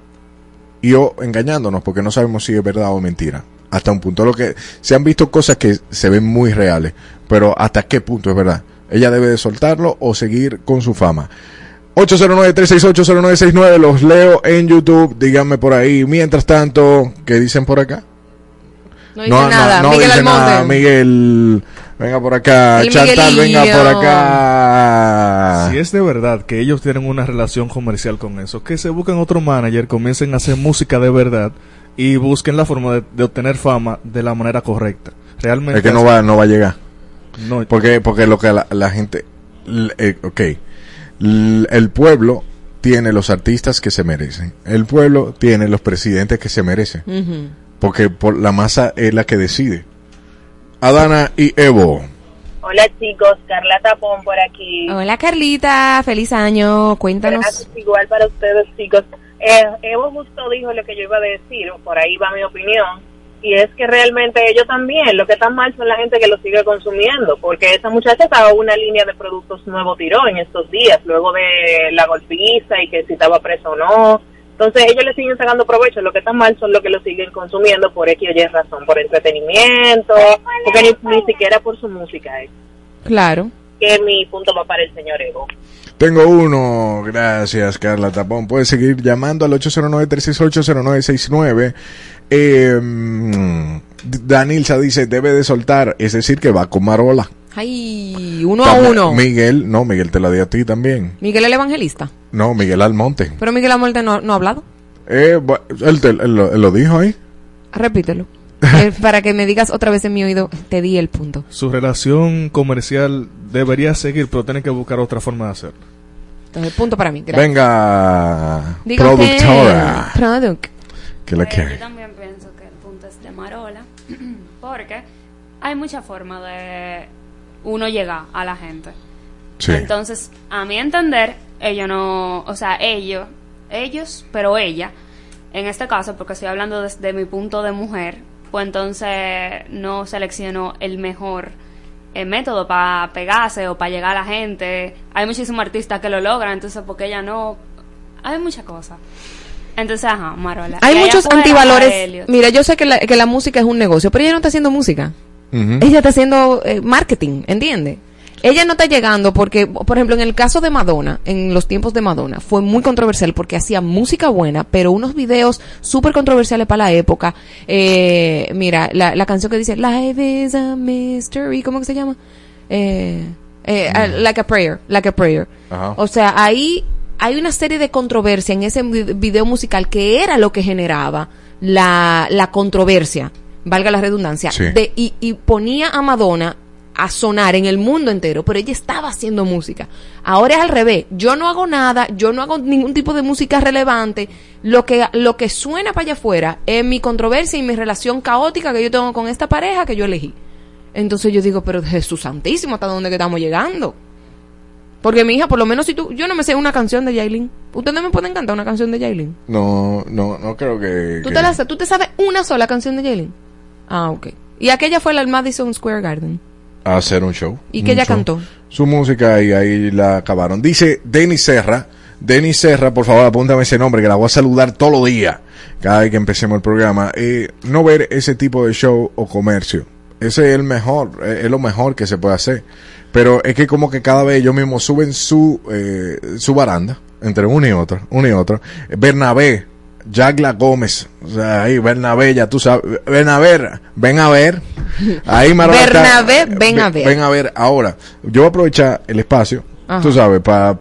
Y o engañándonos, porque no sabemos si es verdad o mentira. Hasta un punto. Lo que se han visto cosas que se ven muy reales, pero hasta qué punto es verdad. Ella debe de soltarlo o seguir con su fama. 809-368-0969, los leo en YouTube, díganme por ahí. Mientras tanto, ¿qué dicen por acá? no dice nada. Miguel dice nada. Miguel, venga por acá. El Chantal, venga por acá. Si es de verdad que ellos tienen una relación comercial con eso, que se busquen otro manager, comiencen a hacer música de verdad y busquen la forma de, de obtener fama de la manera correcta. Realmente Es que no va, no va a llegar. no, Porque, porque lo que la, la gente, eh, ok, el pueblo tiene los artistas que se merecen. El pueblo tiene los presidentes que se merecen. Porque por la masa es la que decide. Adana y Evo. Hola chicos, Carla Tapón por aquí. Hola Carlita, feliz año. Cuéntanos. Gracias igual para ustedes chicos. Eh, Evo justo dijo lo que yo iba a decir, por ahí va mi opinión, y es que realmente ellos también, lo que está mal son la gente que lo sigue consumiendo, porque esa muchacha estaba una línea de productos nuevo tiró en estos días, luego de la golpiza y que si estaba preso o no. Entonces ellos le siguen sacando provecho, lo que está mal son los que lo siguen consumiendo por X o Y razón, por entretenimiento, porque ni, ni siquiera por su música es. Claro. Que mi punto va para el señor Evo. Tengo uno, gracias Carla Tapón. Puedes seguir llamando al 809-368-0969. Eh, mm, Danilza dice, debe de soltar, es decir, que va con Marola. Ay, uno a uno. Miguel, no, Miguel te la di a ti también. Miguel el evangelista. No, Miguel Almonte. Pero Miguel Almonte no, no ha hablado. Eh, él, te- él lo, él lo dijo ahí. Repítelo. Eh, para que me digas otra vez en mi oído, te di el punto. su relación comercial debería seguir, pero tienen que buscar otra forma de hacerlo. Entonces, punto para mí. Gracias. Venga, productora. Product. Que la quiere. yo también pienso que el punto es de Marola, porque hay mucha forma de uno llegar a la gente. Sí. Entonces, a mi entender, ellos no, o sea, ellos, ellos, pero ella, en este caso, porque estoy hablando desde mi punto de mujer, pues entonces no seleccionó el mejor eh, método para pegarse o para llegar a la gente. Hay muchísimos artistas que lo logran, entonces, porque ella no, hay muchas cosas. Entonces, ajá, Marola. Hay muchos antivalores. Mira, yo sé que la, que la música es un negocio, pero ella no está haciendo música. Ella está haciendo eh, marketing, ¿entiende? Ella no está llegando porque, por ejemplo, en el caso de Madonna, en los tiempos de Madonna, fue muy controversial porque hacía música buena, pero unos videos súper controversiales para la época. Eh, mira, la, la canción que dice Life is a mystery, ¿cómo que se llama? Eh, eh, ah, Like a Prayer, Like a Prayer. Ajá. O sea, ahí hay una serie de controversia en ese vi- video musical que era lo que generaba la, la controversia, valga la redundancia, Sí. de, y, y ponía a Madonna a sonar en el mundo entero, pero ella estaba haciendo música. Ahora es al revés, yo no hago nada, yo no hago ningún tipo de música relevante, lo que, lo que suena para allá afuera es mi controversia y mi relación caótica que yo tengo con esta pareja que yo elegí. Entonces yo digo, pero Jesús Santísimo, ¿hasta dónde que estamos llegando? Porque mi hija, por lo menos si tú, yo no me sé una canción de Yailin. Ustedes me pueden cantar una canción de Yailin. No, no, no creo que. ¿Tú que- te, la, ¿Tú te sabes una sola canción de Yailin? Ah, ok. Y aquella fue la del Madison Square Garden. a hacer un show. ¿Y que ella show. cantó? Su música y ahí la acabaron. Dice Denis Serra. Denis Serra, por favor, apúntame ese nombre que la voy a saludar todos los días. Cada vez que empecemos el programa. Eh, no ver ese tipo de show o comercio. Ese es el mejor, eh, es lo mejor que se puede hacer. Pero es que como que cada vez ellos mismos suben su, eh, su baranda, entre uno y otro, uno y otro. Bernabé, Jagla Gómez, o sea, ahí Bernabé, ya tú sabes, Bernabé, ven a ver. Ahí Marola está- Bernabé, ven a Ve- ver. Ven a ver, ahora, yo voy a aprovechar el espacio, Ajá. tú sabes, para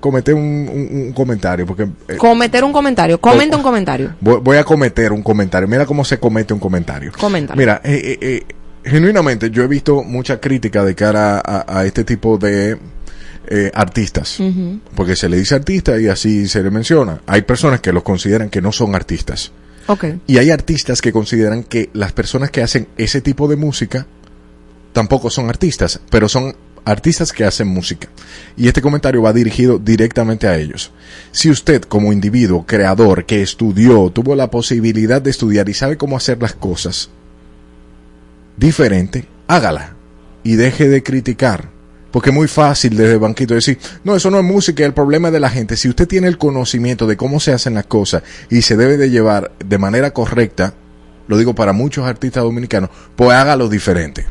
cometer un, un- un comentario, porque eh, Cometer un comentario. Comenta un comentario. voy, voy a cometer un comentario. Mira cómo se comete un comentario. Coméntalo. Mira, eh, eh, eh, genuinamente yo he visto mucha crítica de cara a, a este tipo de eh, artistas. Porque se le dice artista y así se le menciona. Hay personas que los consideran que no son artistas. Y hay artistas que consideran que las personas que hacen ese tipo de música tampoco son artistas, pero son artistas que hacen música. Y este comentario va dirigido directamente a ellos. Si usted como individuo, creador, que estudió, tuvo la posibilidad de estudiar y sabe cómo hacer las cosas diferente, hágala. Y deje de criticar. Porque es muy fácil desde el banquito decir, no, eso no es música, el problema es de la gente. Si usted tiene el conocimiento de cómo se hacen las cosas y se debe de llevar de manera correcta, lo digo para muchos artistas dominicanos, pues hágalo diferente.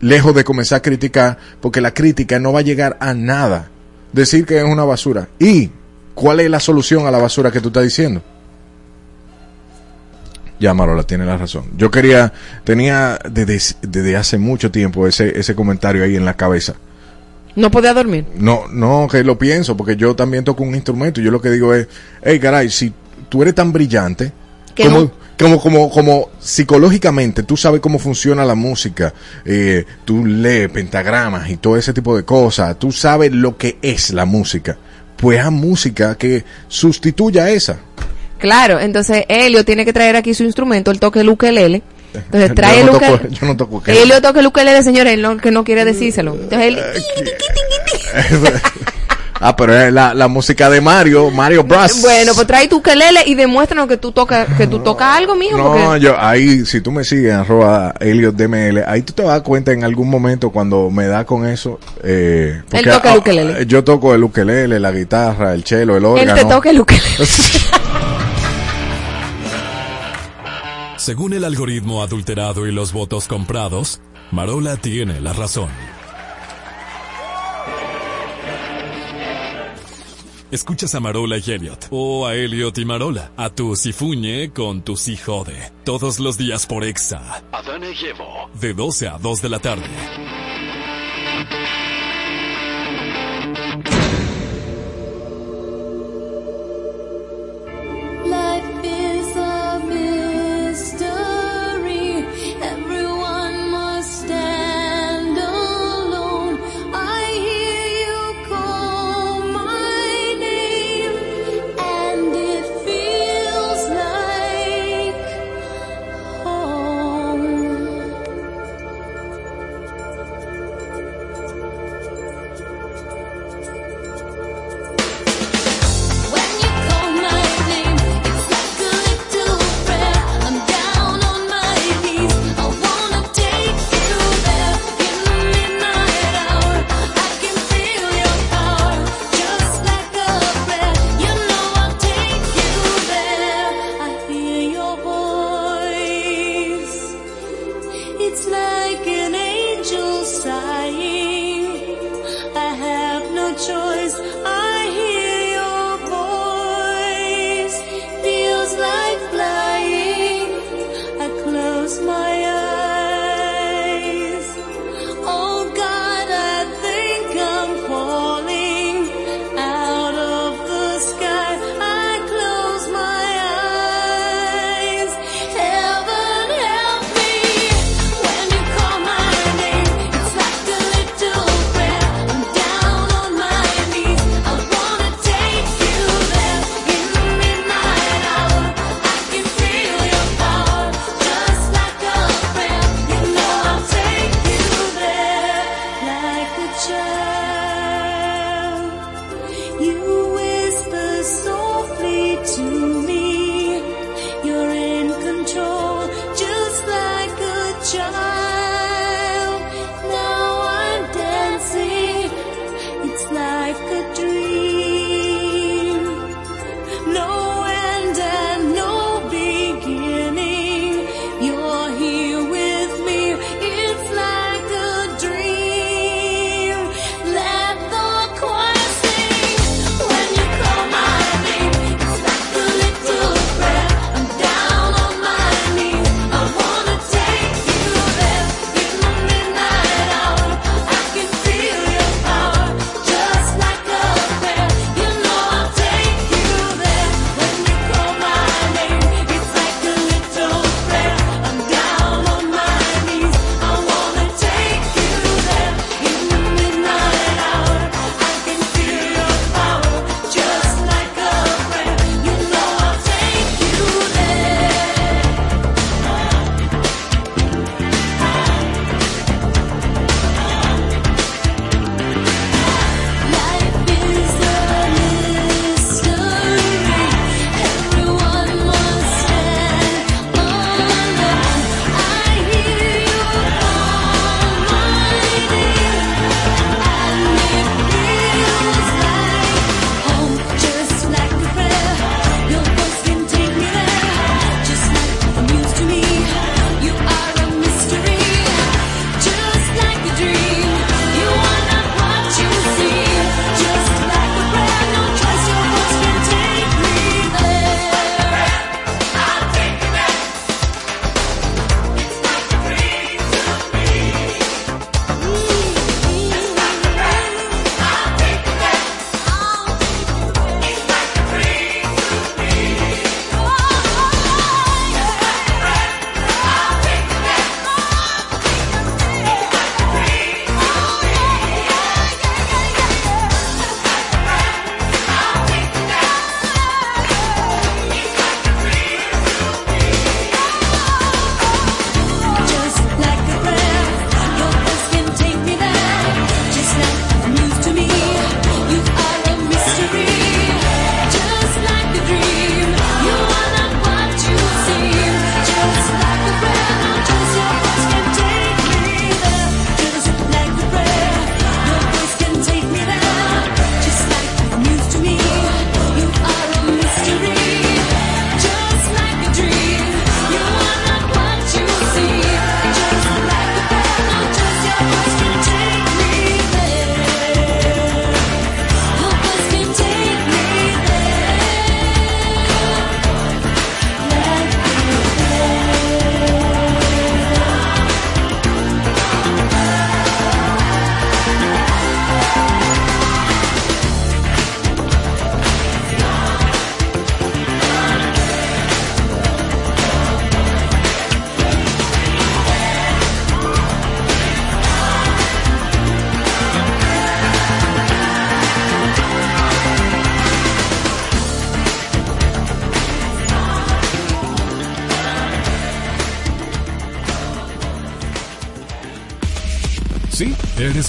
Lejos de comenzar a criticar, porque la crítica no va a llegar a nada. Decir que es una basura. ¿Y cuál es la solución a la basura que tú estás diciendo? Ya, Marola, tiene la razón. Yo quería, tenía desde, desde hace mucho tiempo ese, ese comentario ahí en la cabeza. No podía dormir. No, no, que lo pienso, porque yo también toco un instrumento y yo lo que digo es, hey, caray, si tú eres tan brillante, como, no. como, como, como psicológicamente tú sabes cómo funciona la música, eh, tú lees pentagramas y todo ese tipo de cosas, tú sabes lo que es la música, pues haz música que sustituya a esa. Claro, entonces Helio tiene que traer aquí su instrumento, él toca el ukelele. Entonces Yo trae no el toco- ukelele. yo no toco ukelele. Helio toca el ukelele, señores, él no, que no quiere decírselo. Entonces él, ah, pero es la, la música de Mario, Mario Bros. bueno, pues trae tu ukelele y demuéstranos que tú tocas, que tú tocas algo, mijo, No, porque yo ahí, si tú me sigues arroba DML, ahí tú te vas a dar cuenta en algún momento cuando me da con eso. Eh, porque, toca el ah, ukelele. yo toco el ukelele, la guitarra, el cello, el órgano. él te toca el ukelele. Según el algoritmo adulterado y los votos comprados, Marola tiene la razón. Escuchas a Marola y Elliot, o a Elliot y Marola, a tu Sifuñe con tu Si Jode, todos los días por Exa, Adana y Evo. de 12 a 2 de la tarde.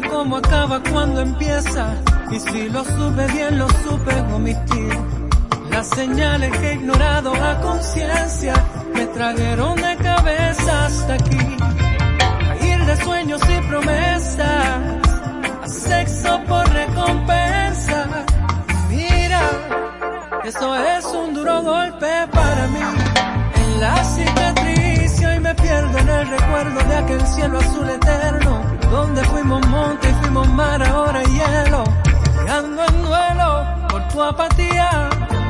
cómo acaba cuando empieza. Y si lo supe bien, lo supe omitir. Las señales que he ignorado a conciencia me trajeron de cabeza hasta aquí. A ir de sueños y promesas, a sexo por recompensa. Mira, eso es un duro golpe para mí. En la cicatriz y hoy me pierdo en el recuerdo de aquel cielo azul eterno, donde fuimos monte y fuimos mar, ahora hielo. Y ando en duelo por tu apatía,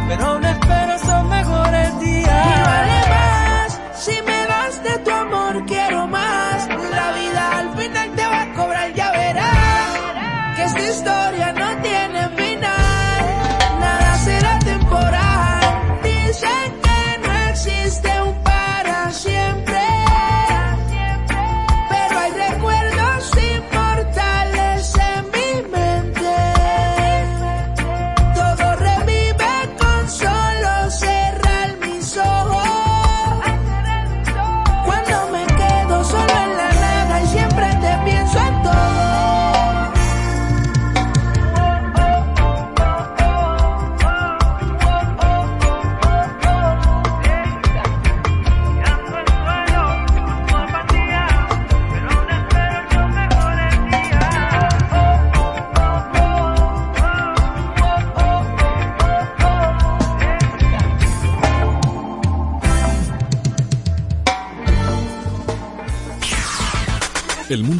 pero no espero esos mejores Y días. vale más, si me das de tu amor quiero más.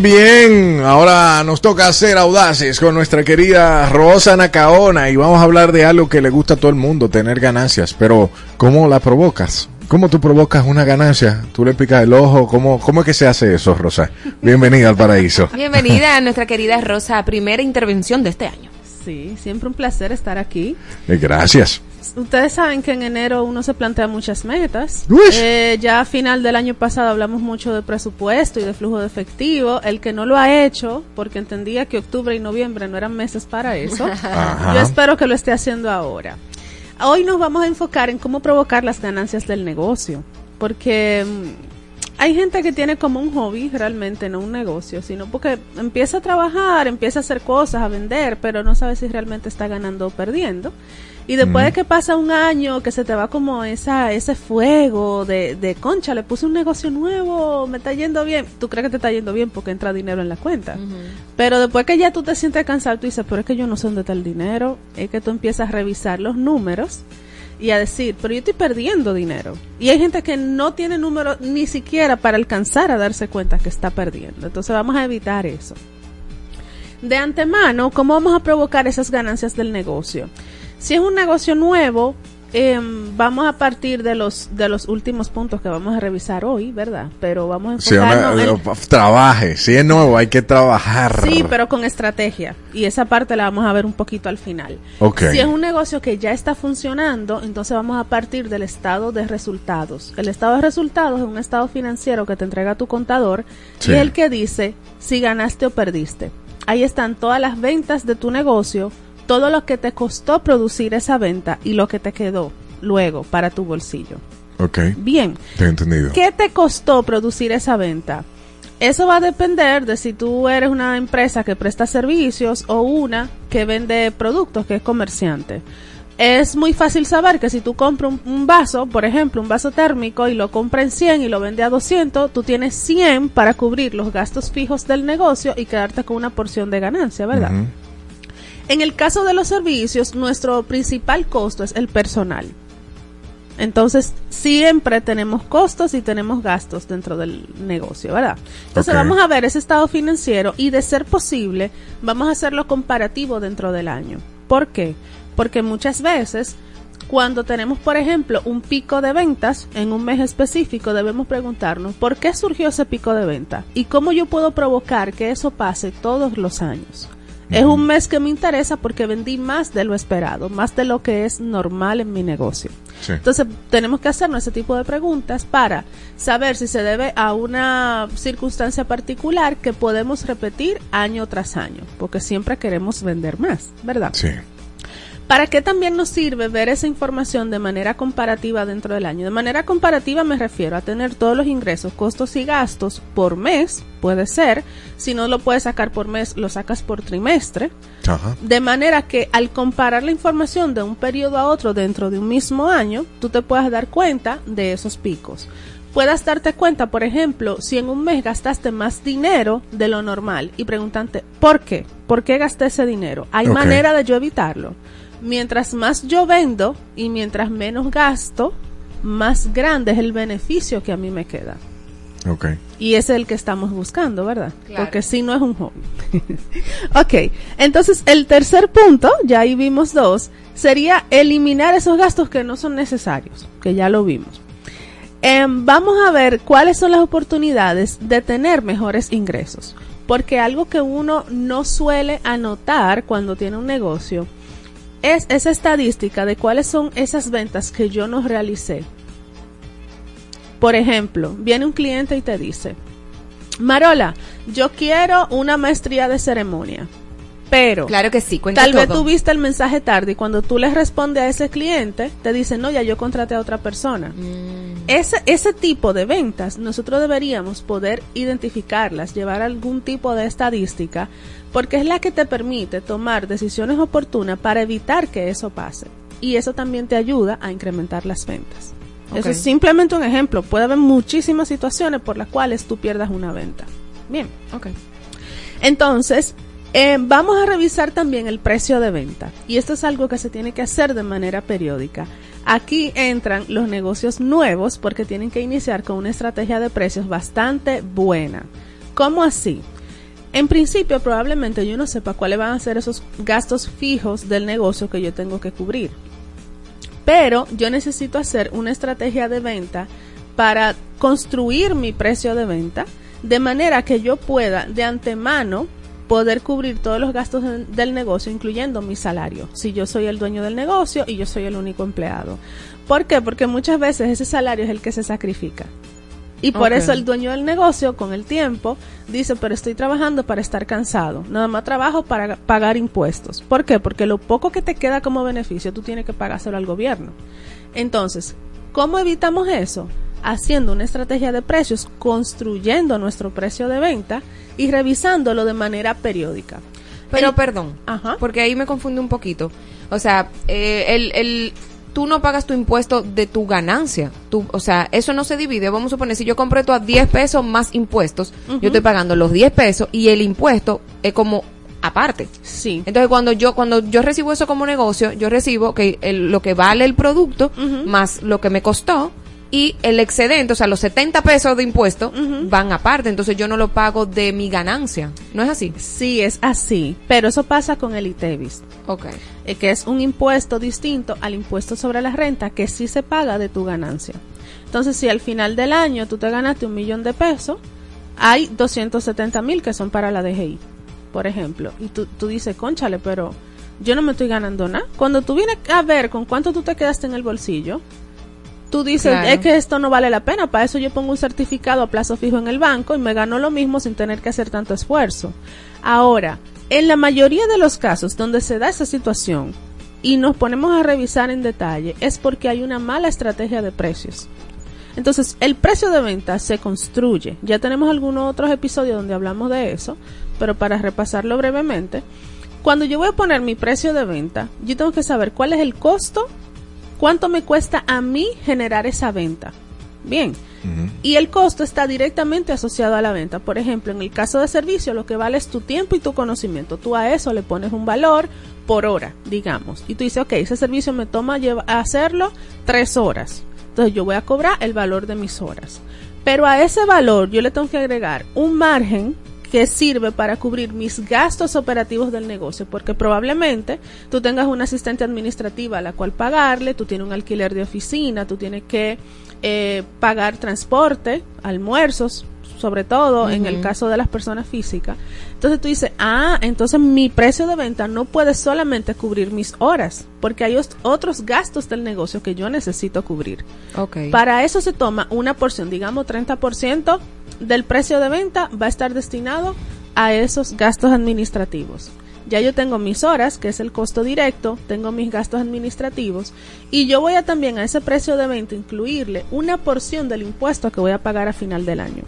Bien. Ahora nos toca ser audaces con nuestra querida Rosa Nacaona y vamos a hablar de algo que le gusta a todo el mundo, tener ganancias. Pero, ¿cómo la provocas? ¿Cómo tú provocas una ganancia? ¿Tú le picas el ojo? ¿Cómo, cómo es que se hace eso, Rosa? Bienvenida al paraíso. Bienvenida a nuestra querida Rosa, primera intervención de este año. Sí, siempre un placer estar aquí. Eh, Gracias. Ustedes saben que en enero uno se plantea muchas metas. Eh, ya a final del año pasado hablamos mucho de presupuesto y de flujo de efectivo. El que no lo ha hecho, porque entendía que octubre y noviembre no eran meses para eso, Ajá. yo espero que lo esté haciendo ahora. Hoy nos vamos a enfocar en cómo provocar las ganancias del negocio, porque mm, hay gente que tiene como un hobby realmente, no un negocio, sino porque empieza a trabajar, empieza a hacer cosas, a vender, pero no sabe si realmente está ganando o perdiendo. Y después de que pasa un año, que se te va como esa, ese fuego de, de concha, le puse un negocio nuevo, me está yendo bien. Tú crees que te está yendo bien porque entra dinero en la cuenta. Pero después que ya tú te sientes cansado, tú dices, pero es que yo no sé dónde está el dinero. Es que tú empiezas a revisar los números y a decir, pero yo estoy perdiendo dinero. Y hay gente que no tiene números ni siquiera para alcanzar a darse cuenta que está perdiendo. Entonces vamos a evitar eso. De antemano, ¿cómo vamos a provocar esas ganancias del negocio? Si es un negocio nuevo, em, vamos a partir de los de los últimos puntos que vamos a revisar hoy, ¿verdad? Pero vamos a Si una- enfocarnos en- trabaje, si es nuevo hay que trabajar. Sí, pero con estrategia. Y esa parte la vamos a ver un poquito al final. Ok. Si es un negocio que ya está funcionando, entonces vamos a partir del estado de resultados. El estado de resultados es un estado financiero que te entrega tu contador Sí. y es el que dice si ganaste o perdiste. Ahí están todas las ventas de tu negocio, todo lo que te costó producir esa venta y lo que te quedó luego para tu bolsillo. Ok, Bien. te he entendido. ¿Qué te costó producir esa venta? Eso va a depender de si tú eres una empresa que presta servicios o una que vende productos, que es comerciante. Es muy fácil saber que si tú compras un, un vaso, por ejemplo, un vaso térmico y lo compras en 100 y lo vende a 200, tú tienes 100 para cubrir los gastos fijos del negocio y quedarte con una porción de ganancia, ¿verdad? En el caso de los servicios, nuestro principal costo es el personal. Entonces, siempre tenemos costos y tenemos gastos dentro del negocio, ¿verdad? Entonces, vamos a ver ese estado financiero y, de ser posible, vamos a hacerlo comparativo dentro del año. ¿Por qué? Porque muchas veces, cuando tenemos, por ejemplo, un pico de ventas en un mes específico, debemos preguntarnos, ¿por qué surgió ese pico de venta? ¿Y cómo yo puedo provocar que eso pase todos los años? Es un mes que me interesa porque vendí más de lo esperado, más de lo que es normal en mi negocio. Sí. Entonces, tenemos que hacernos ese tipo de preguntas para saber si se debe a una circunstancia particular que podemos repetir año tras año, porque siempre queremos vender más, ¿verdad? Sí. ¿Para qué también nos sirve ver esa información de manera comparativa dentro del año? De manera comparativa me refiero a tener todos los ingresos, costos y gastos por mes, puede ser. Si no lo puedes sacar por mes, lo sacas por trimestre. Ajá. De manera que al comparar la información de un periodo a otro dentro de un mismo año, tú te puedas dar cuenta de esos picos. Puedas darte cuenta, por ejemplo, si en un mes gastaste más dinero de lo normal y preguntarte, ¿por qué? ¿Por qué gasté ese dinero? ¿Hay manera de yo evitarlo? Mientras más yo vendo y mientras menos gasto, más grande es el beneficio que a mí me queda. Ok. Y ese es el que estamos buscando, ¿verdad? Claro. Porque si no es un hobby. ok, entonces el tercer punto, ya ahí vimos dos, sería eliminar esos gastos que no son necesarios, que ya lo vimos. Em, vamos a ver cuáles son las oportunidades de tener mejores ingresos. Porque algo que uno no suele anotar cuando tiene un negocio es esa estadística de cuáles son esas ventas que yo no realicé. Por ejemplo, viene un cliente y te dice, Marola, yo quiero una maestría de ceremonia, pero Claro que sí, tal vez todo. tú viste el mensaje tarde y cuando tú le respondes a ese cliente, te dice, no, ya yo contraté a otra persona. Mm. Ese, ese tipo de ventas, nosotros deberíamos poder identificarlas, llevar algún tipo de estadística, porque es la que te permite tomar decisiones oportunas para evitar que eso pase. Y eso también te ayuda a incrementar las ventas. Eso es simplemente un ejemplo. Puede haber muchísimas situaciones por las cuales tú pierdas una venta. Bien. Ok. Entonces, eh, vamos a revisar también el precio de venta. Y esto es algo que se tiene que hacer de manera periódica. Aquí entran los negocios nuevos porque tienen que iniciar con una estrategia de precios bastante buena. ¿Cómo así? En principio, probablemente yo no sepa cuáles van a ser esos gastos fijos del negocio que yo tengo que cubrir. Pero yo necesito hacer una estrategia de venta para construir mi precio de venta de manera que yo pueda de antemano poder cubrir todos los gastos de- del negocio, incluyendo mi salario, si yo soy el dueño del negocio y yo soy el único empleado. ¿Por qué? Porque muchas veces ese salario es el que se sacrifica. Y por eso el dueño del negocio, con el tiempo, dice, pero estoy trabajando para estar cansado. Nada más trabajo para pagar impuestos. ¿Por qué? Porque lo poco que te queda como beneficio, tú tienes que pagárselo al gobierno. Entonces, ¿cómo evitamos eso? Haciendo una estrategia de precios, construyendo nuestro precio de venta y revisándolo de manera periódica. Pero El- perdón, porque ahí me confunde un poquito. O sea, eh, el, el, tú no pagas tu impuesto de tu ganancia. Tú, o sea, eso no se divide. Vamos a suponer, si yo compré tú a 10 pesos más impuestos, yo estoy pagando los 10 pesos y el impuesto es como aparte. Sí. Entonces, cuando yo cuando yo recibo eso como negocio, yo recibo que el- lo que vale el producto más lo que me costó y el excedente, o sea, los 70 pesos de impuesto van aparte, entonces yo no lo pago de mi ganancia. ¿No es así? Sí, es así, pero eso pasa con el ITEVIS. Ok. eh, que es un impuesto distinto al impuesto sobre la renta que sí se paga de tu ganancia. Entonces, si al final del año tú te ganaste un millón de pesos, hay 270 mil que son para la DGI, por ejemplo. Y tú, tú dices, conchale, pero yo no me estoy ganando nada. Cuando tú vienes a ver con cuánto tú te quedaste en el bolsillo, tú dices, Claro. es que esto no vale la pena, para eso yo pongo un certificado a plazo fijo en el banco y me gano lo mismo sin tener que hacer tanto esfuerzo. Ahora, en la mayoría de los casos donde se da esa situación y nos ponemos a revisar en detalle, es porque hay una mala estrategia de precios. Entonces, el precio de venta se construye. Ya tenemos algunos otros episodios donde hablamos de eso, pero para repasarlo brevemente, cuando yo voy a poner mi precio de venta, yo tengo que saber cuál es el costo, cuánto me cuesta a mí generar esa venta. Bien. Y el costo está directamente asociado a la venta. Por ejemplo, en el caso de servicio, lo que vale es tu tiempo y tu conocimiento. Tú a eso le pones un valor por hora, digamos. Y tú dices, ok, ese servicio me toma lleva- hacerlo tres horas. Entonces yo voy a cobrar el valor de mis horas. Pero a ese valor yo le tengo que agregar un margen que sirve para cubrir mis gastos operativos del negocio, porque probablemente tú tengas una asistente administrativa a la cual pagarle, tú tienes un alquiler de oficina, tú tienes que eh, pagar transporte, almuerzos, sobre todo en el caso de las personas físicas. Entonces tú dices, ah, entonces mi precio de venta no puede solamente cubrir mis horas, porque hay os- otros gastos del negocio que yo necesito cubrir. Para eso se toma una porción, digamos 30% del precio de venta va a estar destinado a esos gastos administrativos. Ya yo tengo mis horas, que es el costo directo, tengo mis gastos administrativos y yo voy a también a ese precio de venta incluirle una porción del impuesto que voy a pagar a final del año.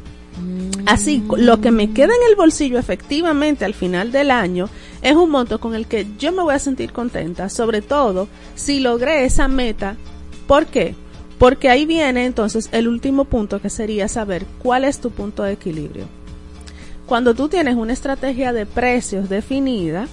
Así, lo que me queda en el bolsillo efectivamente al final del año es un monto con el que yo me voy a sentir contenta, sobre todo si logré esa meta. ¿Por qué? Porque ahí viene entonces el último punto que sería saber cuál es tu punto de equilibrio. Cuando tú tienes una estrategia de precios definida,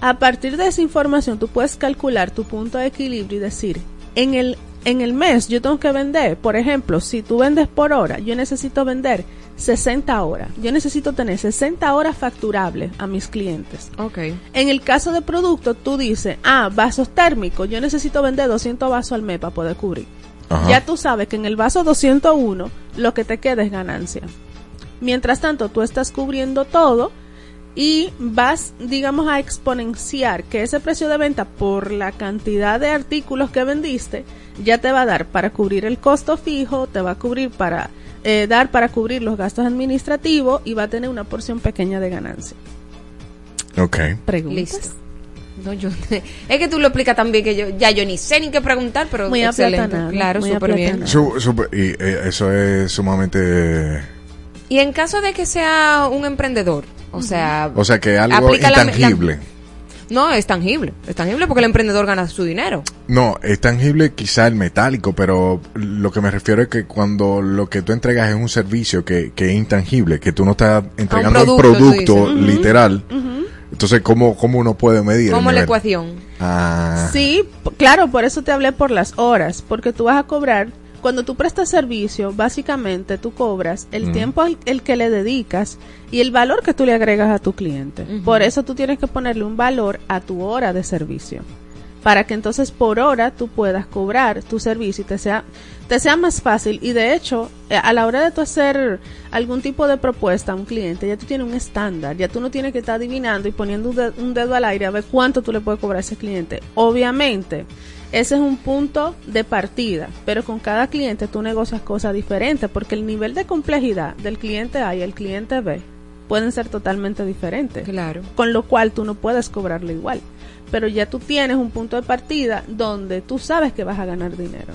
a partir de esa información tú puedes calcular tu punto de equilibrio y decir, en el, en el mes yo tengo que vender, por ejemplo, si tú vendes por hora, yo necesito vender 60 horas. Yo necesito tener 60 horas facturables a mis clientes. Ok. En el caso de producto, tú dices, ah, vasos térmicos, yo necesito vender 200 vasos al mes para poder cubrir. Ajá. Ya tú sabes que en el vaso 201 lo que te queda es ganancia. Mientras tanto, tú estás cubriendo todo y vas, digamos, a exponenciar que ese precio de venta por la cantidad de artículos que vendiste ya te va a dar para cubrir el costo fijo, te va a cubrir para eh, dar para cubrir los gastos administrativos y va a tener una porción pequeña de ganancia. Ok. ¿Preguntas? Listo. No, yo, es que tú lo explicas también que yo ya yo ni sé ni qué preguntar, pero Muy excelente. Claro, muy súper bien. Su- super- y eh, eso es sumamente... Y en caso de que sea un emprendedor, o sea, O sea, que algo la- intangible. no es tangible, es tangible porque el emprendedor gana su dinero. No, es tangible quizá el metálico, pero lo que me refiero es que cuando lo que tú entregas es un servicio que, que es intangible, que tú no estás entregando producto, el producto literal, entonces ¿cómo, ¿cómo uno puede medir? Como la ecuación. Ah, Sí, claro, por eso te hablé por las horas, porque tú vas a cobrar, cuando tú prestas servicio, básicamente tú cobras el tiempo al el que le dedicas y el valor que tú le agregas a tu cliente. Por eso tú tienes que ponerle un valor a tu hora de servicio. Para que entonces por hora tú puedas cobrar tu servicio y te sea, te sea más fácil. Y de hecho, eh, a la hora de tú hacer algún tipo de propuesta a un cliente, ya tú tienes un estándar, ya tú no tienes que estar adivinando y poniendo un dedo, un dedo al aire a ver cuánto tú le puedes cobrar a ese cliente. Obviamente, ese es un punto de partida, pero con cada cliente tú negocias cosas diferentes porque el nivel de complejidad del cliente A y el cliente B pueden ser totalmente diferentes. Claro. Con lo cual tú no puedes cobrarle igual. Pero ya tú tienes un punto de partida donde tú sabes que vas a ganar dinero.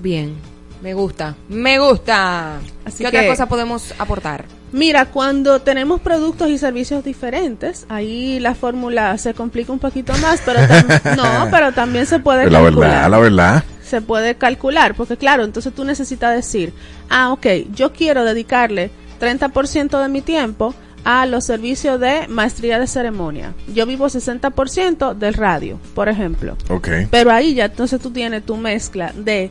Bien, me gusta, me gusta. Así ¿Qué otra que- cosa podemos aportar? Mira, cuando tenemos productos y servicios diferentes, ahí la fórmula se complica un poquito más, pero no, pero también se puede La calcular. verdad, la verdad. se puede calcular, porque claro, entonces tú necesitas decir, ah, ok, yo quiero dedicarle 30% de mi tiempo a los servicios de maestría de ceremonia. Yo vivo 60% del radio, por ejemplo. Ok. Pero ahí ya entonces tú tienes tu mezcla de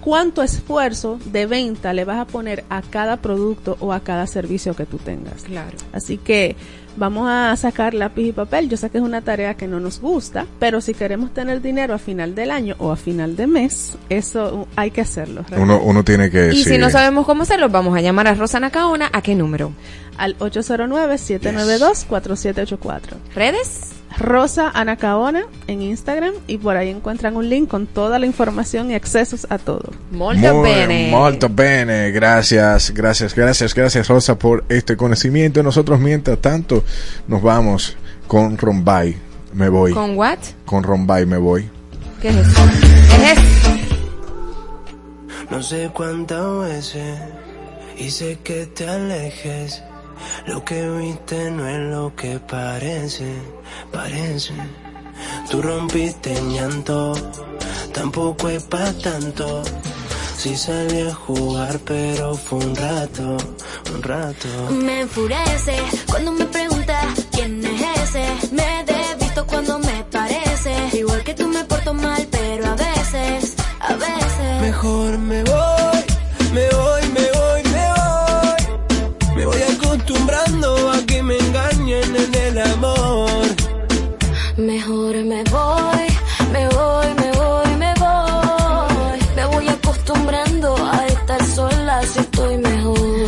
cuánto esfuerzo de venta le vas a poner a cada producto o a cada servicio que tú tengas. Claro. Así que vamos a sacar lápiz y papel. Yo sé que es una tarea que no nos gusta, pero si queremos tener dinero a final del año o a final de mes, eso uh, hay que hacerlo. Uno, uno tiene que Y sí. si no sabemos cómo hacerlo, vamos a llamar a Rosa Nacaona. ¿A qué número? Al 809-792-4784. ¿Redes? Rosa Anacaona en Instagram y por ahí encuentran un link con toda la información y accesos a todo. Molto Muy- bene. Molto bene. Gracias, gracias, gracias, gracias Rosa por este conocimiento. Nosotros mientras tanto nos vamos con Rombay. Me voy. ¿Con what? Con Rombay me voy. ¿Qué es eso? ¿Qué es eso? No sé cuántas veces hice que te alejes. Lo que viste no es lo que parece, parece. Tú rompiste en llanto, tampoco es pa' tanto. Sí salí a jugar, pero fue un rato, un rato. Me enfurece cuando me preguntas quién es ese. Me desvisto cuando me parece. Igual que tú me porto mal, pero a veces, a veces. Mejor me voy, estoy mejor.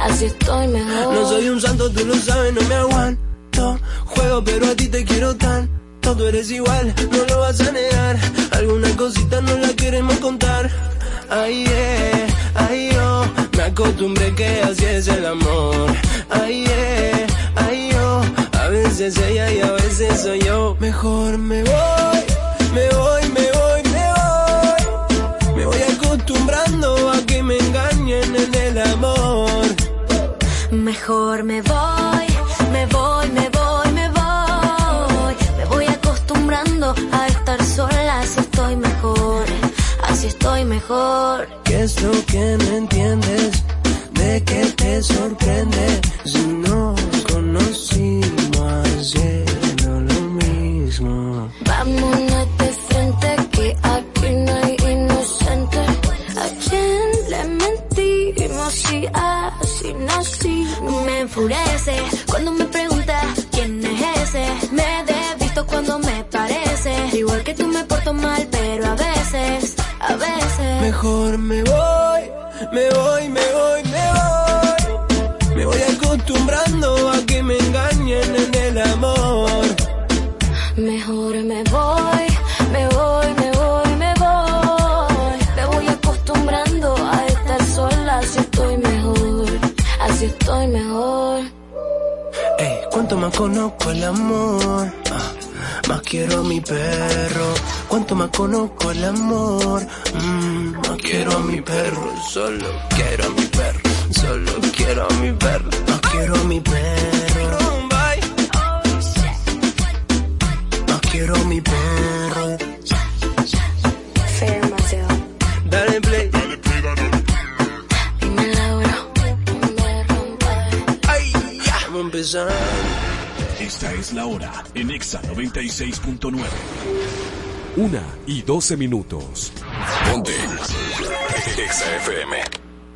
Así estoy mejor. No soy un santo, tú lo sabes, no me aguanto. Juego, pero a ti te quiero tanto. Tú eres igual, no lo vas a negar. Alguna cosita no la queremos contar. Ay, eh, ay, yo. Me acostumbré que así es el amor. Ay, eh, ay, yo. A veces ella y a veces soy yo. Mejor me voy, me voy, en el amor. Mejor me voy, me voy, me voy, me voy. Me voy acostumbrando a estar sola, así estoy mejor. Así estoy mejor. ¿Qué es lo que no entiendes? ¿De qué te sorprende? Si no conocimos ayer, no lo mismo. Vámonos si así nací? Me enfurece cuando me preguntas quién es ese. Me desvisto cuando me parece. Igual que tú me porto mal, pero a veces, a veces. Mejor me voy, me voy, me voy, me voy. Me voy acostumbrando a que me engañen en el amor. Mejor así estoy mejor. Ey, cuánto más conozco el amor, ah, más quiero a mi perro. Cuánto más conozco el amor, mm, más quiero a mi perro. Solo quiero a mi perro, solo quiero a mi perro. Más quiero a mi perro. Más quiero a mi perro. Esta es la hora en Exa 96.9. Una y 12 minutos. Ponte. Exa FM.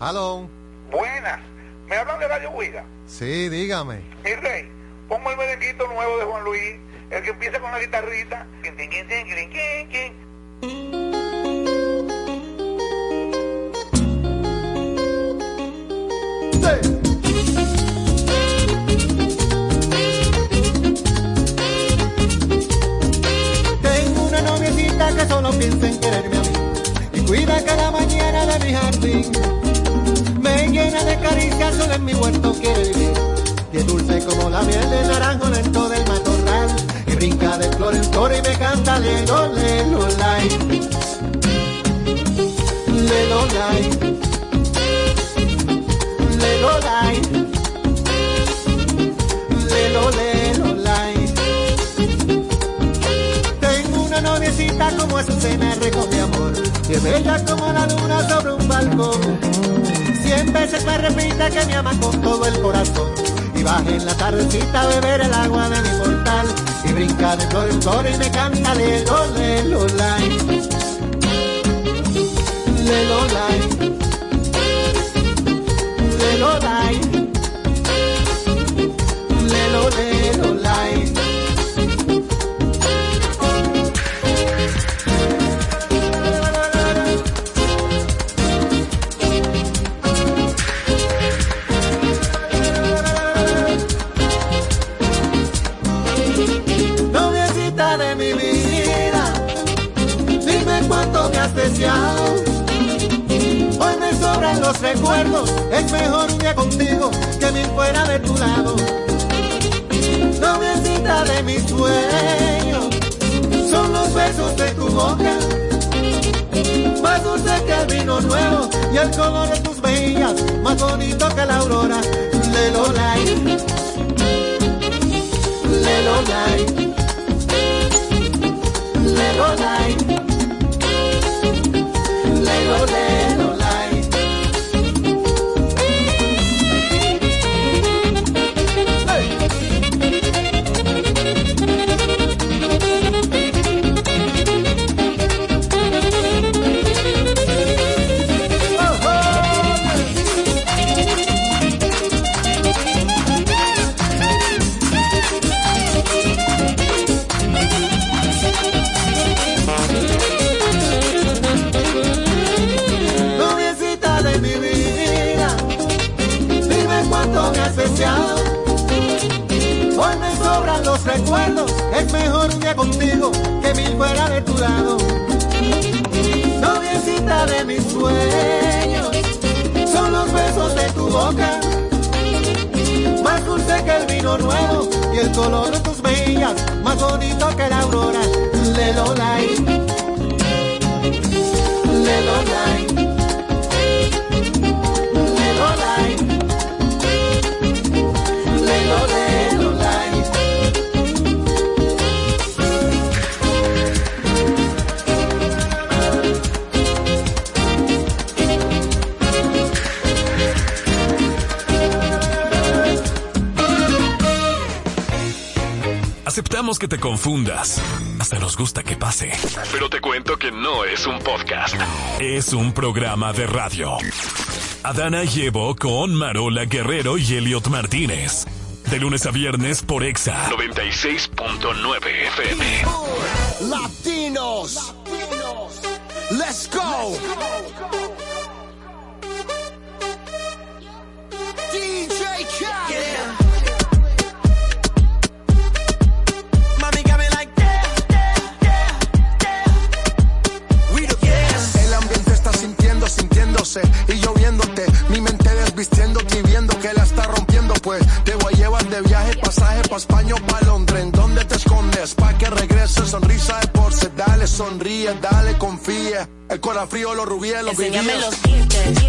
Aló. Buenas. ¿Me hablan de Radio Huida? Sí, dígame. Mi rey, pongo el merenguito nuevo de Juan Luis el que empieza con la guitarrita. Quin, solo piensa en quererme a mí y cuida cada mañana de mi jardín. Me llena de caricias, solo en mi huerto quiere vivir. Y es dulce como la miel de naranjo lento del matorral. Y brinca de flor en flor y me canta lelo, lelo, lai. Lelo, lai. Lelo, lai. Noviecita como Azucena recoge amor. Y es bella como la luna sobre un balcón. Cien veces me repite que me ama con todo el corazón. Y baja en la tardecita a beber el agua de mi portal. Y brinca de flor en flor y me canta lai Lelo, lai Lelo, los recuerdos, es mejor un contigo que mil fuera de tu lado. Noviecita de mis sueños, son los besos de tu boca. Más dulce que el vino nuevo y el color de tus mejillas, más bonito que la aurora. Lelo, lai. Lelo. Lelo, lelo, que mil fuera de tu lado. Noviecita de mis sueños, son los besos de tu boca. Más dulce que el vino nuevo y el color de tus mejillas, más bonito que la aurora. Lelo, Que te confundas. Hasta nos gusta que pase. Pero te cuento que no es un podcast. Es un programa de radio. Adana llevo con Marola Guerrero y Elliot Martínez. De lunes a viernes por Exa 96.9 FM. Latinos. Let's go. DJ los Enséñame los dientes,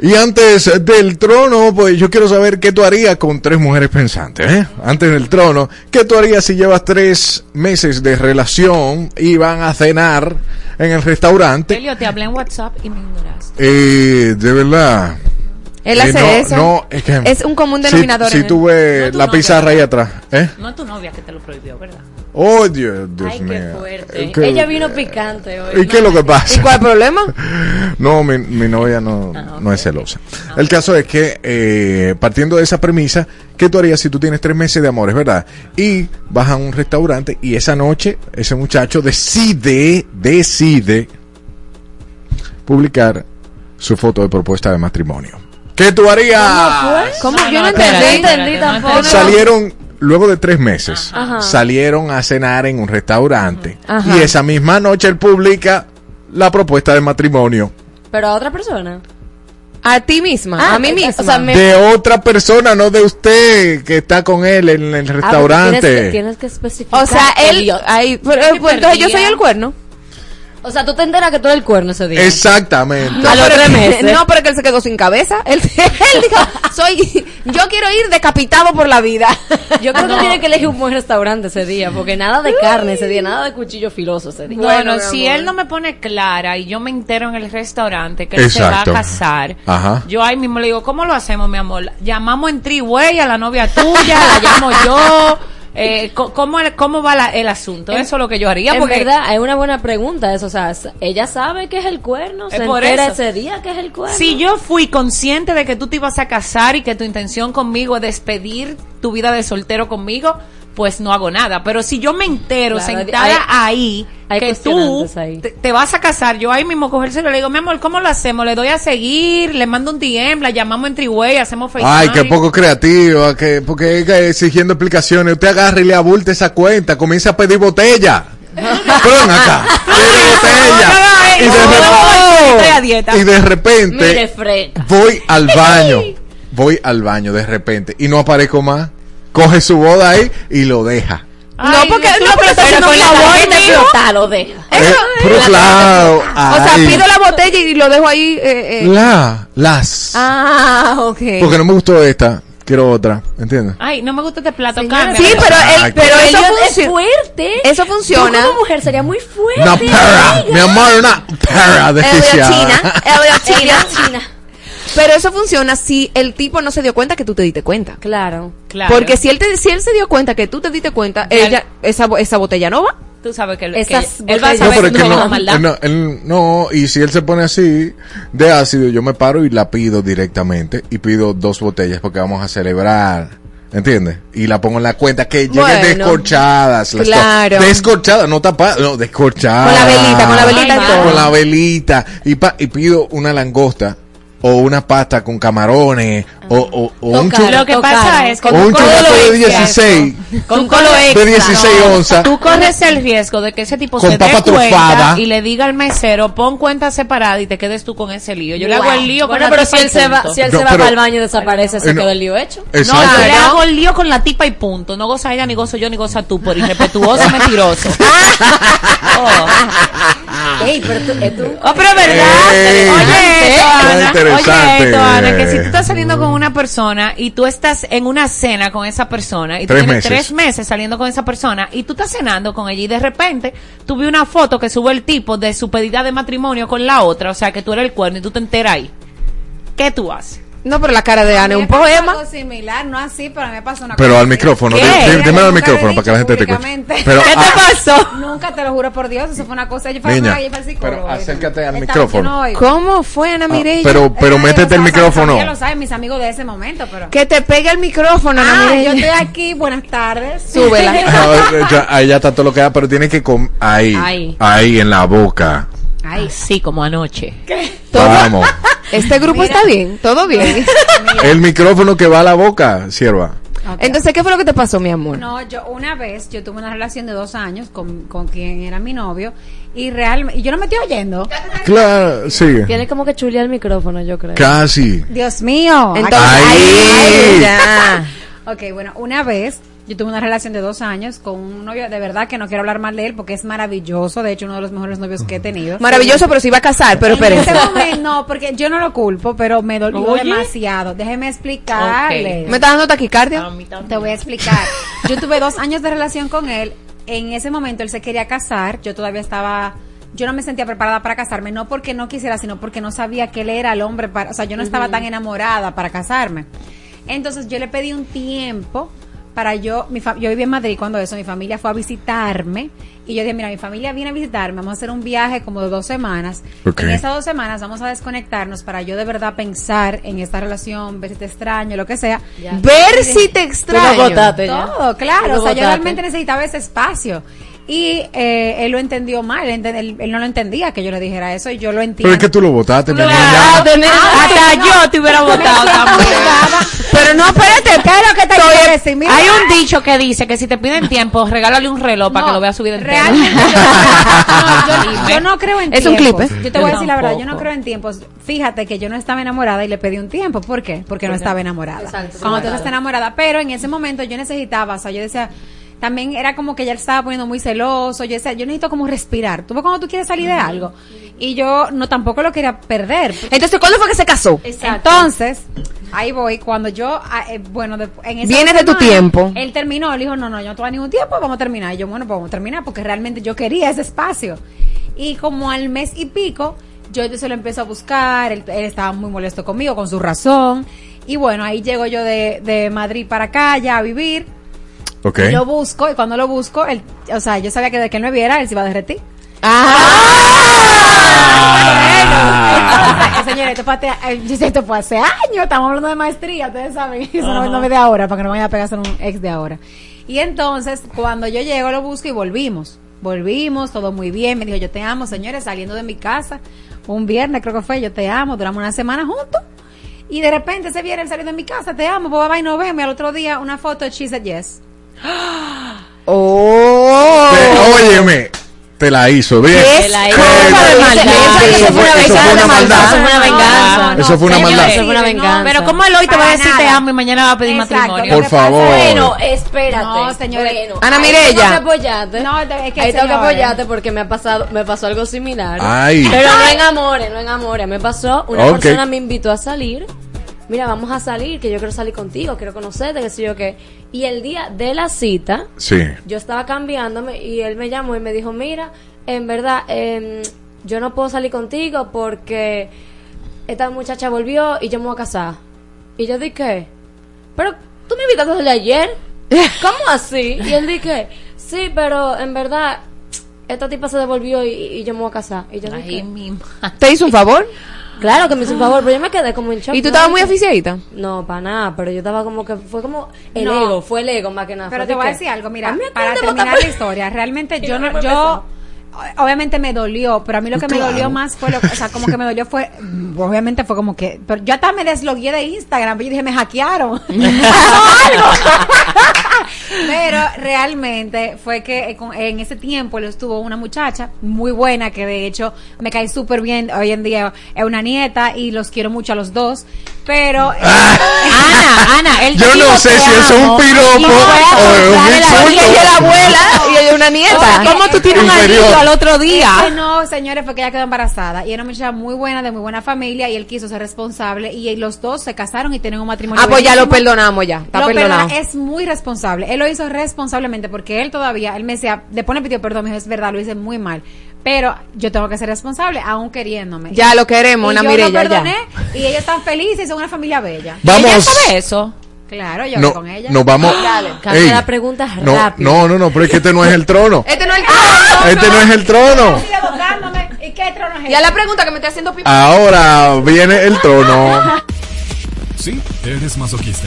Y antes del trono, pues yo quiero saber qué tú harías con tres mujeres pensantes, ¿eh? Antes del trono, ¿qué tú harías si llevas tres meses de relación y van a cenar en el restaurante? Elio, te hablé en WhatsApp y me ignoraste. Eh, de verdad. Él Eh, hace no, eso. no, es que- es un común denominador. Si, tuve la pizarra ahí atrás, ¿eh? No es tu novia que te lo prohibió, ¿verdad? Oh, Dios, Dios Ay, mío. qué fuerte. ¿Qué- Ella vino picante hoy. ¿Y qué es lo que pasa? ¿Y cuál es el problema? No, mi, mi novia no, Ah, no es celosa. El caso es que, eh, partiendo de esa premisa, ¿qué tú harías si tú tienes tres meses de amores, verdad? Y vas a un restaurante y esa noche ese muchacho decide, decide publicar su foto de propuesta de matrimonio. ¿Qué tú harías? ¿Cómo? No, Yo no, entendí. no entendí tampoco. Salieron, luego de tres meses, Ajá. salieron a cenar en un restaurante Ajá. y esa misma noche él publica la propuesta de matrimonio Pero a otra persona. A ti misma, Ah, a mí misma. o sea, me- de otra persona, no de usted que está con él en el Ah, restaurante. Tienes que, tienes que especificar. O sea, él. Pero, pues, entonces yo soy el cuerno. O sea, tú te enteras que tú eres el cuerno ese día. Exactamente. No, A los pero tres que- meses. no, pero que él se quedó sin cabeza. Él, él dijo, soy, yo quiero ir decapitado por la vida. Yo creo No. que tiene que elegir un buen restaurante ese día, porque nada de carne ese día, nada de cuchillo filoso ese día. Bueno, si amor. él no me pone clara y yo me entero en el restaurante que él se va a casar, Ajá. yo ahí mismo le digo, ¿cómo lo hacemos, mi amor? Llamamos en Triway a la novia tuya, la llamo yo. Eh, ¿cómo, ¿Cómo va la- el asunto? Eso es lo que yo haría. En porque verdad, es una buena pregunta eso. O sea, ella sabe que es el cuerno, se Es por entera eso. ese día que es el cuerno. Si yo fui consciente de que tú te ibas a casar y que tu intención conmigo es despedir tu vida de soltero conmigo, pues no hago nada. Pero si yo me entero Claro, sentada hay- ahí hay que tú ahí. te, te vas a casar, yo ahí mismo coger el celular y le digo, mi amor, ¿cómo lo hacemos? Le doy a seguir, le mando un DM, la llamamos en Triway, hacemos FaceTime. Ay, qué poco creativo, que, porque exigiendo explicaciones. Usted agarra y le abulte esa cuenta, comienza a pedir botella. Pero ven acá, pide botella. Y de, repente, y de repente voy al baño, voy al baño de repente y no aparezco más. Coge su boda ahí y lo deja. no, porque no, pero le estás haciendo con la mío. explotar, lo deja. Eh, pero claro, O sea, ay, pido la botella y lo dejo ahí. Eh, eh. la, las. Ah, ok. Porque no me gustó esta, quiero otra, ¿entiendes? Ay, no me gusta este plato, Señora. Sí, pero, Ay, pero eso es funciona. fuerte. Eso funciona. Tú como mujer sería muy fuerte. Una perra, mi amor, una perra desquiciada. China. China. Pero eso funciona si el tipo no se dio cuenta que tú te diste cuenta. Claro. Claro. Porque si él, te, si él se dio cuenta que tú te diste cuenta, ella, esa, esa botella no va. Tú sabes que, que Esas él va a saber pero es que que no, no, maldad. él no, él no, y si él se pone así de ácido, yo me paro y la pido directamente y pido dos botellas porque vamos a celebrar. ¿Entiendes? Y la pongo en la cuenta que lleguen Bueno, descorchadas. las claro. Descorchadas, no tapadas, no, descorchadas. Con la velita, con la velita Ay, y todo. Con la velita. Y, pa- y pido una langosta o una pasta con camarones o, o, o un Tocar. chup- Lo que pasa es que un churrasco de el riesgo. 16. Con colo extra. De 16 onzas. Tú corres el riesgo de que ese tipo Con se papa dé cuenta y le diga al mesero, pon cuenta separada y te quedes tú con ese lío. Yo le hago el lío bueno, con la pero si él se va, si él No, se va pero- para el baño y desaparece, se no. quedó el lío hecho. No, yo le hago el lío con la tipa y punto. No goza ella, ni gozo yo, ni goza tú, por irrespetuoso y mentiroso. Oh. Ey, pero tú, eh, tú- Oh, pero es verdad. Ey, oye, interesante. oye, Toana, que si tú estás saliendo con una persona y tú estás en una cena con esa persona y tú Tres tienes meses. tres meses saliendo con esa persona y tú estás cenando con ella y de repente tú vi una foto que sube el tipo de su pedida de matrimonio con la otra, o sea que tú eres el cuerno y tú te enteras ahí. ¿Qué tú haces? No, pero la cara de Ana es un poema. Algo similar, no así, pero me pasó una Pero cosa al así. micrófono, dímelo al micrófono para que la gente te escuche. Pero, ¿Qué te ah, pasó? Nunca te lo juro por Dios, eso fue una cosa. Yo fui Niña, a fui al psicólogo. pero acércate al micrófono. no. ¿Cómo fue, Ana Ah, Mireya? pero, pero métete el Mi micrófono. familia lo sabe, mis amigos de ese momento, pero... Que te pegue el micrófono, Ana Ah, Mireya. yo estoy aquí, buenas tardes. Súbela. Ah, ya- ahí ya está todo lo que da, pero tiene que com ahí, Ahí. ahí en la boca. Ay, sí, como anoche. Vamos. Este grupo está bien, todo bien. El micrófono que va a la boca, sierva. Entonces, ¿qué fue lo que te pasó, mi amor? No, yo una vez, yo tuve una relación de dos años con, con quien era mi novio y realmente, y yo no me estoy oyendo. Claro, sigue. Tiene como que chulear el micrófono, yo creo. Casi. Dios mío. Entonces, Ahí. ya. Ok, bueno, una vez yo tuve una relación de dos años con un novio, de verdad que no quiero hablar mal de él porque es maravilloso, de hecho uno de los mejores novios que he tenido. Maravilloso, pero se iba a casar, pero en espérense. ese momento, no, porque yo no lo culpo, pero me dolió Oye. demasiado. Déjeme explicarles. ¿Me está dando taquicardia? Te voy a explicar. Yo tuve dos años de relación con él. En ese momento él se quería casar. Yo todavía estaba. Yo no me sentía preparada para casarme, no porque no quisiera, sino porque no sabía que él era el hombre para. O sea, yo no estaba tan enamorada para casarme. Entonces yo le pedí un tiempo para yo. Mi fa- yo vivía en Madrid cuando eso, mi familia fue a visitarme. Y yo dije, mira, mi familia viene a visitarme, vamos a hacer un viaje como de dos semanas. Ok. En esas dos semanas vamos a desconectarnos para yo de verdad pensar en esta relación, ver si te extraño, lo que sea. Ver si te extraño. Tú lo botaste ya. Todo, Tú claro. lo O sea, yo realmente necesitaba ese espacio. Y eh, él lo entendió mal, él, él- él no lo entendía que yo le dijera eso y yo lo entiendo. Pero es que tú lo votaste, mi niña. Ah, Hasta no. yo te hubiera votado también. Pero no, espérate. ¿Qué es lo que te Estoy- quiero decir? Mira, Hay un dicho que dice que si te piden tiempo, regálale un reloj para No, que lo veas subir entero. Realmente yo, no, yo- yo no creo en Es un tiempos. clip, ¿eh? Yo te voy a decir la verdad, yo no creo en tiempos. Fíjate que yo no estaba enamorada y le pedí un tiempo. ¿Por qué? Porque no estaba enamorada. Exacto, Cuando tú estás enamorada, pero en ese momento yo necesitaba, o sea, yo decía, también era como que ya él estaba poniendo muy celoso. Yo decía, yo necesito como respirar. Tú ves cuando tú quieres salir de algo. Y yo no tampoco lo quería perder. Entonces, ¿cuándo fue que se casó? Entonces, ahí voy. Cuando yo, ah, eh, bueno, de- en esa Vienes de tu tiempo. Él terminó, él dijo, no, no, yo no tuve ningún tiempo, vamos a terminar. Y yo, bueno, pues vamos a terminar porque realmente yo quería ese espacio. Y como al mes y pico, yo se lo empecé a buscar, él, él estaba muy molesto conmigo, con su razón. Y bueno, ahí llego yo de, de Madrid para acá, ya a vivir. Ok. Lo busco, y cuando lo busco, él, o sea, yo sabía que de que él me viera, él se iba a derretir. Ah, señores, esto fue, esto fue hace años, estamos hablando de maestría, ustedes saben, eso no, no es de ahora, para que no vaya a pegarse un ex de ahora. Y entonces, cuando yo llego, lo busco y volvimos. Volvimos, todo muy bien, me dijo, yo te amo, señores, saliendo de mi casa, un viernes creo que fue, yo te amo, duramos una semana juntos. Y de repente ese viernes él saliendo de mi casa, te amo, pues va y nos vemos, y al otro día una foto She Said Yes. Oh. Te- óyeme, te la hizo, ¿bien? Te la hizo. Eso fue- Eso fue una maldad. Eso fue una venganza. Eso fue una maldad. Eso fue una venganza. Pero como él hoy te va a decir te amo y mañana va a pedir Exacto. matrimonio. Por favor. Bueno, espérate. No, señores. Bueno, Ana apoyarte. No, es que, ahí tengo que apoyarte porque me ha pasado, me pasó algo similar. Ay. Pero no en amores, no en amores. Me pasó, una persona me invitó a salir. Mira, vamos a salir, que yo quiero salir contigo, quiero conocerte, que sé yo qué. Y el día de la cita, Sí. yo estaba cambiándome y él me llamó y me dijo, mira, en verdad, em, yo no puedo salir contigo porque esta muchacha volvió y yo me voy a casar. Y yo dije, pero tú me invitaste desde ayer. ¿Cómo así? Y él dije, sí, pero en verdad, esta tipa se devolvió y, y yo me voy a casar. Y yo Ay, dije, mi ma- ¿Te hizo un favor? Claro que me hizo un favor, pero yo me quedé como en shock. ¿Y tú estabas muy aficiadita? No, para nada, pero yo estaba como que fue como el No. ego, fue el ego más que nada. Pero fue te de voy a que, decir algo, mira, mí me para acaban de terminar la historia, realmente yo no, yo, obviamente me dolió, pero a mí lo que me dolió más fue, lo, o sea, como que me dolió fue, obviamente fue como que, pero yo hasta me deslogué de Instagram, pero yo dije, me hackearon. pero realmente fue que eh, en ese tiempo él estuvo una muchacha muy buena, que de hecho me cae súper bien, hoy en día es una nieta y los quiero mucho a los dos, pero... eh, Ana, Ana, él Yo no sé si eso es un piropo o es un Porque insulto. ella es la abuela y ella es una nieta. ¿Cómo tú tienes un anillo al otro Es día? que no, señores, fue que ella quedó embarazada y era una muchacha muy buena, de muy buena familia y él quiso ser responsable y los dos se casaron y tienen un matrimonio. Ah, pues ya lo perdonamos ya. Está Lo perdonado. perdona, es muy responsable. Él lo hizo responsablemente porque él todavía, él me decía, después le pidió perdón, me dijo, es verdad, lo hice muy mal. Pero yo tengo que ser responsable, aún queriéndome. Ya lo queremos, y Ana yo lo ya. perdoné, Y ellos están felices y son una familia bella. Vamos. ¿Ella sabe eso? Claro, yo No, con ella. nos vamos. Dale. Cambia Ey, la pregunta no, rápido. no, no, no, pero es que este no es el trono. Este no es el Este no es el trono. ¿Y qué trono es Ya ese? la pregunta que me estoy haciendo pipa. Ahora viene el trono. Sí, eres masoquista.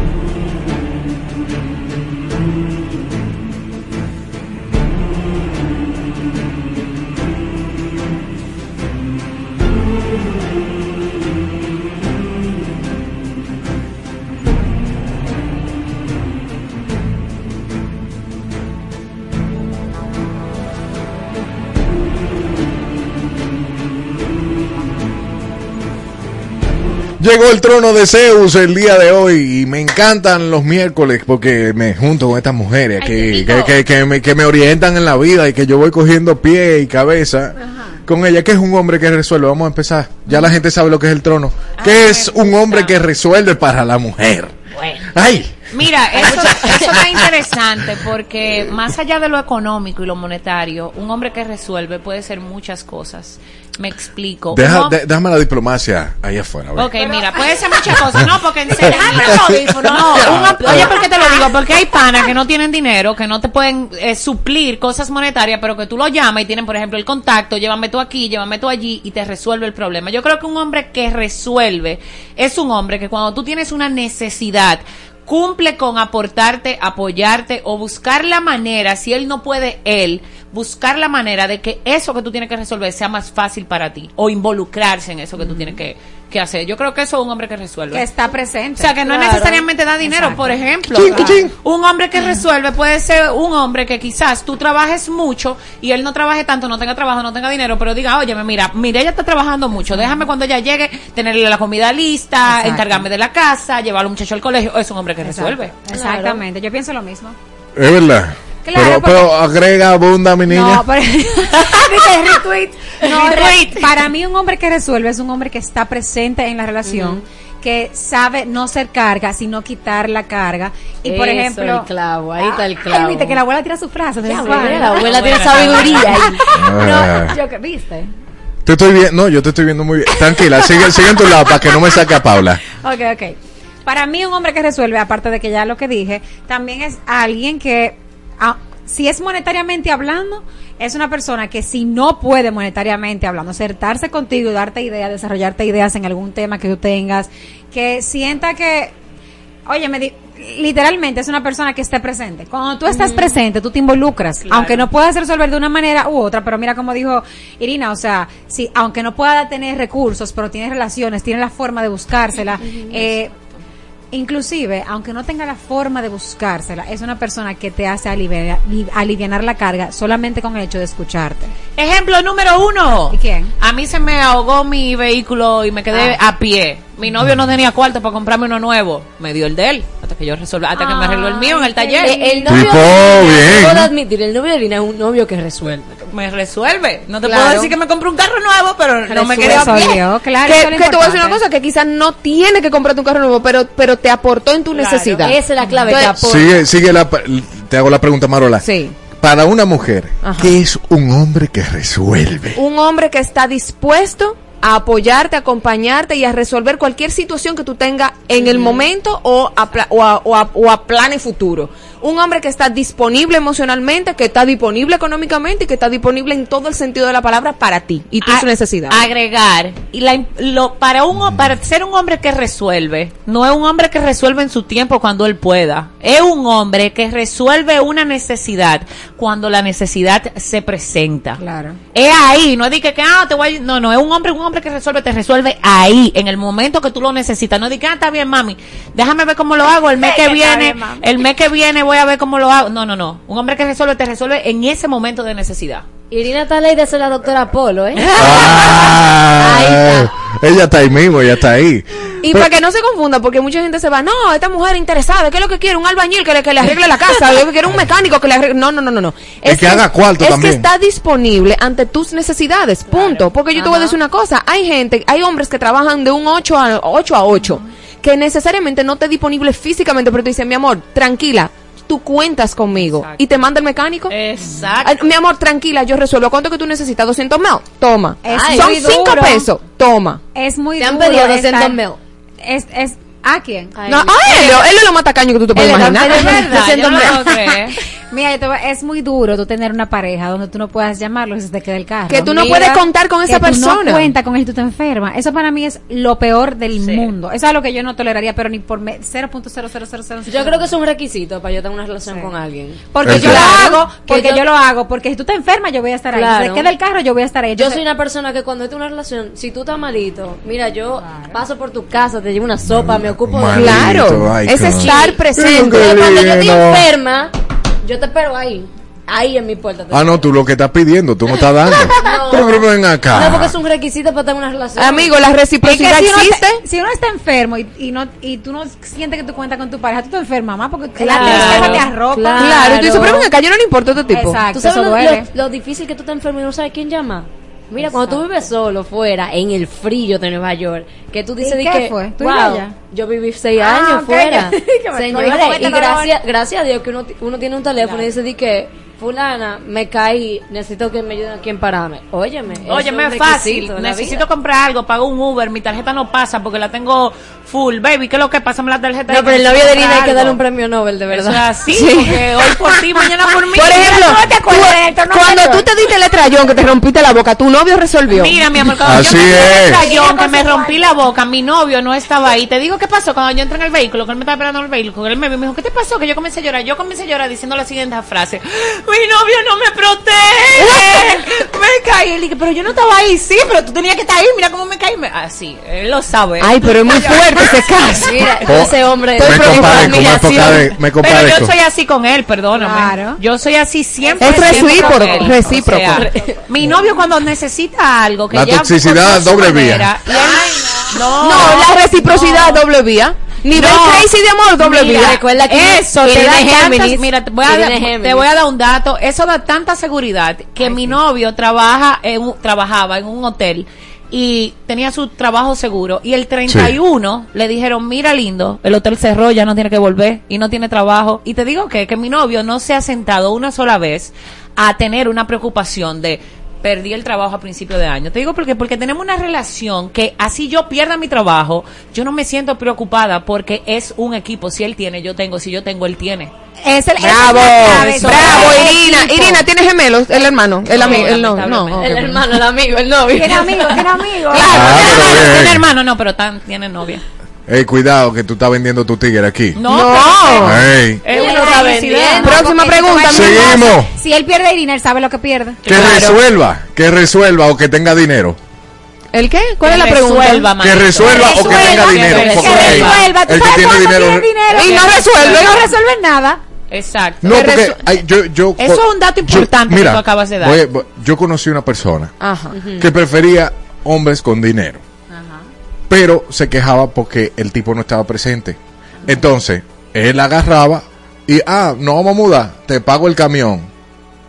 Llegó el trono de Zeus el día de hoy y me encantan los miércoles porque me junto con estas mujeres que, que, que, que me, que me orientan en la vida y que yo voy cogiendo pie y cabeza con ella, que es un hombre que resuelve. Vamos a empezar. Ya la gente sabe lo que es el trono. que es un hombre que resuelve para la mujer. Ay, Mira, eso, eso es interesante porque más allá de lo económico y lo monetario, un hombre que resuelve puede ser muchas cosas. Me explico. deja, de- déjame la diplomacia ahí afuera. Ok, mira, puede ser muchas cosas. No, porque en serio. No, un oye, ¿por qué te lo digo? Porque hay panas que no tienen dinero, que no te pueden eh, suplir cosas monetarias, pero que tú lo llamas y tienen, por ejemplo, el contacto, llévame tú aquí, llévame tú allí y te resuelve el problema. Yo creo que un hombre que resuelve es un hombre que cuando tú tienes una necesidad, cumple con aportarte, apoyarte o buscar la manera, si él no puede él, buscar la manera de que eso que tú tienes que resolver sea más fácil para ti o involucrarse en eso que tú tienes que, que hacer. Yo creo que eso es un hombre que resuelve. Que está presente. O sea, que no Claro. necesariamente da dinero, Exacto. por ejemplo. Un hombre que resuelve puede ser un hombre que quizás tú trabajes mucho y él no trabaje tanto, no tenga trabajo, no tenga dinero, pero diga, oye, mira, mira, ella está trabajando mucho, déjame cuando ella llegue tenerle la comida lista, Exacto. encargarme de la casa, llevar al muchacho al colegio. Es un hombre que resuelve. Exactamente, yo pienso lo mismo. Es verdad. Claro, pero, porque- pero agrega abunda, mi niña. No, pero- Dice retweet. No, re- para mí un hombre que resuelve es un hombre que está presente en la relación, que sabe no ser carga, sino quitar la carga. Y por Eso, ejemplo, el clavo, ahí está el Ay, clavo. viste que la abuela tira su frase. Ya, mira, la abuela tiene sabiduría ahí. no, yo que viste. Te estoy viendo, no, yo te estoy viendo muy bien. Tranquila, sigue, sigue en tu lado para que no me saque a Paula. Ok, ok. Para mí un hombre que resuelve, aparte de que ya lo que dije, también es alguien que, ah, si es monetariamente hablando, es una persona que si no puede monetariamente hablando, acertarse contigo darte ideas, desarrollarte ideas en algún tema que tú tengas, que sienta que, oye, me di- literalmente es una persona que esté presente. Cuando tú estás presente, tú te involucras, aunque no puedas resolver de una manera u otra, pero mira como dijo Irina, o sea, si aunque no pueda tener recursos, pero tiene relaciones, tiene la forma de buscársela, eh, Inclusive, aunque no tenga la forma de buscársela, es una persona que te hace aliviar, alivianar la carga solamente con el hecho de escucharte. Ejemplo número uno. ¿Y quién? A mí se me ahogó mi vehículo y me quedé Ah. a pie. Mi novio no tenía cuarto para comprarme uno nuevo. Me dio el de él. Hasta que yo resolví, hasta que me arregló el mío en el taller. Eh, el novio Tipo, bien. de admitir, el novio de Irina es un novio que resuelve. Me resuelve. No te Claro. puedo decir que me compré un carro nuevo, pero no me quedé. Resolvió, claro. que, que te voy a decir una cosa, que quizás no tiene que comprarte un carro nuevo, pero, pero te aportó en tu Claro, necesidad. Esa es la clave, Entonces. Sigue, sigue la, te hago la pregunta, Marola. Sí. Para una mujer, Ajá. ¿qué es un hombre que resuelve? un hombre que está dispuesto a apoyarte, a acompañarte y a resolver cualquier situación que tú tengas en el momento o a, o, a, o, a, o a planes futuro. Un hombre que está disponible emocionalmente, que está disponible económicamente y que está disponible en todo el sentido de la palabra para ti y tu A- necesidad. Agregar y la, lo, para un para ser un hombre que resuelve no es un hombre que resuelve en su tiempo cuando él pueda es un hombre que resuelve una necesidad cuando la necesidad se presenta Claro. es ahí no es de que, que, ah te voy a- no no es un hombre un hombre que resuelve te resuelve ahí en el momento que tú lo necesitas no de que ah está bien mami déjame ver cómo lo hago el mes que viene bien, el mes que viene voy a ver cómo lo hago no no no un hombre que resuelve te resuelve en ese momento de necesidad Irina está ley de ser la doctora Polo, ¿eh? Ah, ella está ahí mismo, ella está ahí. Y Pero- para que no se confunda, porque mucha gente se va, no, esta mujer interesada, ¿qué es lo que quiere? Un albañil que le, que le arregle la casa, lo que quiere un mecánico que le arregle. No, no, no, no. no. Es que haga cuarto es también. que está disponible ante tus necesidades, punto. Porque yo te voy a decir una cosa, hay gente, hay hombres que trabajan de un 8 a 8 a 8. que necesariamente no esté disponible físicamente, pero te dice, mi amor, tranquila, tú cuentas conmigo. Y te manda el mecánico. Exacto. Ah, Mi amor, tranquila, yo resuelvo. ¿Cuánto que tú necesitas? ¿200 mil? Toma. Es Son muy 5 duro. pesos. Toma. Es muy Te han duro pedido estar- 200 mil. Es, es, ¿A quién? No, a él, él es lo más tacaño que tú te puedes es imaginar. es verdad, yo no lo creer. Mira, yo te voy- es muy duro tú tener una pareja donde tú no puedas llamarlo si se te queda el carro. Que tú no Mira, puedes contar con esa que tú persona. no cuenta con él y tú te enfermas. Eso para mí es lo peor del mundo. Eso es algo que yo no toleraría, pero ni por me- 0.0000. Yo creo que es un requisito para yo tener una relación con alguien. Porque yo lo hago, porque yo lo hago, porque si tú te enfermas yo voy a estar ahí. Si te queda el carro yo voy a estar ahí. Yo soy una persona que cuando tengo una relación, si tú estás malito, mira, yo paso por tu casa, te llevo una sopa, me ocupo de Claro, ay, es estar presente. Pero cuando yo te lindo. enferma, yo te espero ahí, ahí en mi puerta. Ah, no, tú lo que estás pidiendo, tú no estás dando. Pero, pero ven acá. No, porque es un requisito para tener una relación. Amigo, la reciprocidad Es que si uno existe. te- si uno está enfermo y, y no y tú no sientes que tú cuentas con tu pareja, tú te enfermas más porque Claro, la tristeza te arropa. claro. y tú dices, pero ven acá, yo no le importa a este tipo. Exacto, ¿Tú sabes eso lo, duele. lo- lo difícil que tú te enfermas y no sabes quién llama? Mira, cuando tú vives solo fuera, en el frío de Nueva York, que tú dices ¿Y qué que, fue? ¿Tú wow, allá? yo viví seis Ah, años ok, fuera. Señores, ¿cómo que y gracias, gracias a Dios que uno, uno tiene un teléfono y dice de que, fulana, me caí, necesito que me ayuden aquí en pararme. Óyeme, Óyeme, es fácil. Necesito comprar algo, pago un Uber, mi tarjeta no pasa porque la tengo full. Baby, ¿qué es lo que pasa? Me la tarjeta. No, pero el novio de Lina hay que darle un premio Nobel, de verdad. Eso es así, porque hoy por ti, mañana por mí. Por ejemplo, Mira, ¿tú no te acuerdas tú- de esto? No cuando tú te diste el estrellón que te rompiste la boca, tu novio resolvió. Mira, mi amor, cuando Así yo me el rayón, que me rompí la boca, mi novio no estaba ahí. Te digo qué pasó cuando yo entré en el vehículo, que él me estaba esperando en el vehículo, que él me vio y me dijo, ¿qué te pasó? Que yo comencé a llorar. Yo comencé a llorar diciendo la siguiente frase: Mi novio no me protege. me caí. Dije, pero yo no estaba ahí. Sí, pero tú tenías que estar ahí. Mira cómo me caí. Me- Así, él lo sabe. Ay, pero es muy fuerte ese caso. Mira, Oh, ese hombre. me compadezco, me compadezco, Pero yo soy así con él, perdóname. Claro. Yo soy así siempre. Es recíproco, con él. recíproco. O sea, mi novio cuando necesita algo que La ya toxicidad doble vía. manera, y él- no, No, la reciprocidad doble vía. Nivel No. crazy de amor doble Mira, vía. recuerda que eso te da tantas, mira, te voy, a te voy a dar un dato, eso da tanta seguridad que mi novio trabaja en un- trabajaba en un hotel y tenía su trabajo seguro y el 31 le dijeron, "Mira lindo, el hotel cerró, ya no tiene que volver y no tiene trabajo." Y te digo que que mi novio no se ha sentado una sola vez a tener una preocupación de perdí el trabajo a principio de año. Te digo porque porque tenemos una relación que así yo pierda mi trabajo, yo no me siento preocupada porque es un equipo. Si él tiene, yo tengo. Si yo tengo, él tiene. Es el, Bravo, bravo, Irina. equipo. Irina, ¿tienes gemelos? El hermano, el amigo, el no, no. El hermano, el amigo, el novio. Tiene amigo, tiene amigo. Ah, pero bien. Tiene hermano, no, pero tan, tiene novia. Ey, cuidado, que tú estás vendiendo tu tigre aquí. No, No. Ey, una no está vendiendo. Próxima pregunta. Seguimos. Si él pierde dinero, él sabe lo que pierde. que resuelva, que resuelva o que tenga dinero. ¿El qué? ¿Cuál Que es la pregunta? resuelva, Que resuelva o que tenga que dinero. resuelva. Que resuelva. ¿Tú el que sabes tiene cuánto dinero. tiene dinero? Y no resuelve. Y no resuelve nada. Exacto. No, Que porque ay, yo, yo, Eso es un dato yo- importante que mira, tú acabas de dar. voy- voy- yo conocí una persona Ajá. que prefería hombres con dinero, pero se quejaba porque el tipo no estaba presente. Entonces, él agarraba y, ah, no vamos a mudar, te pago el camión.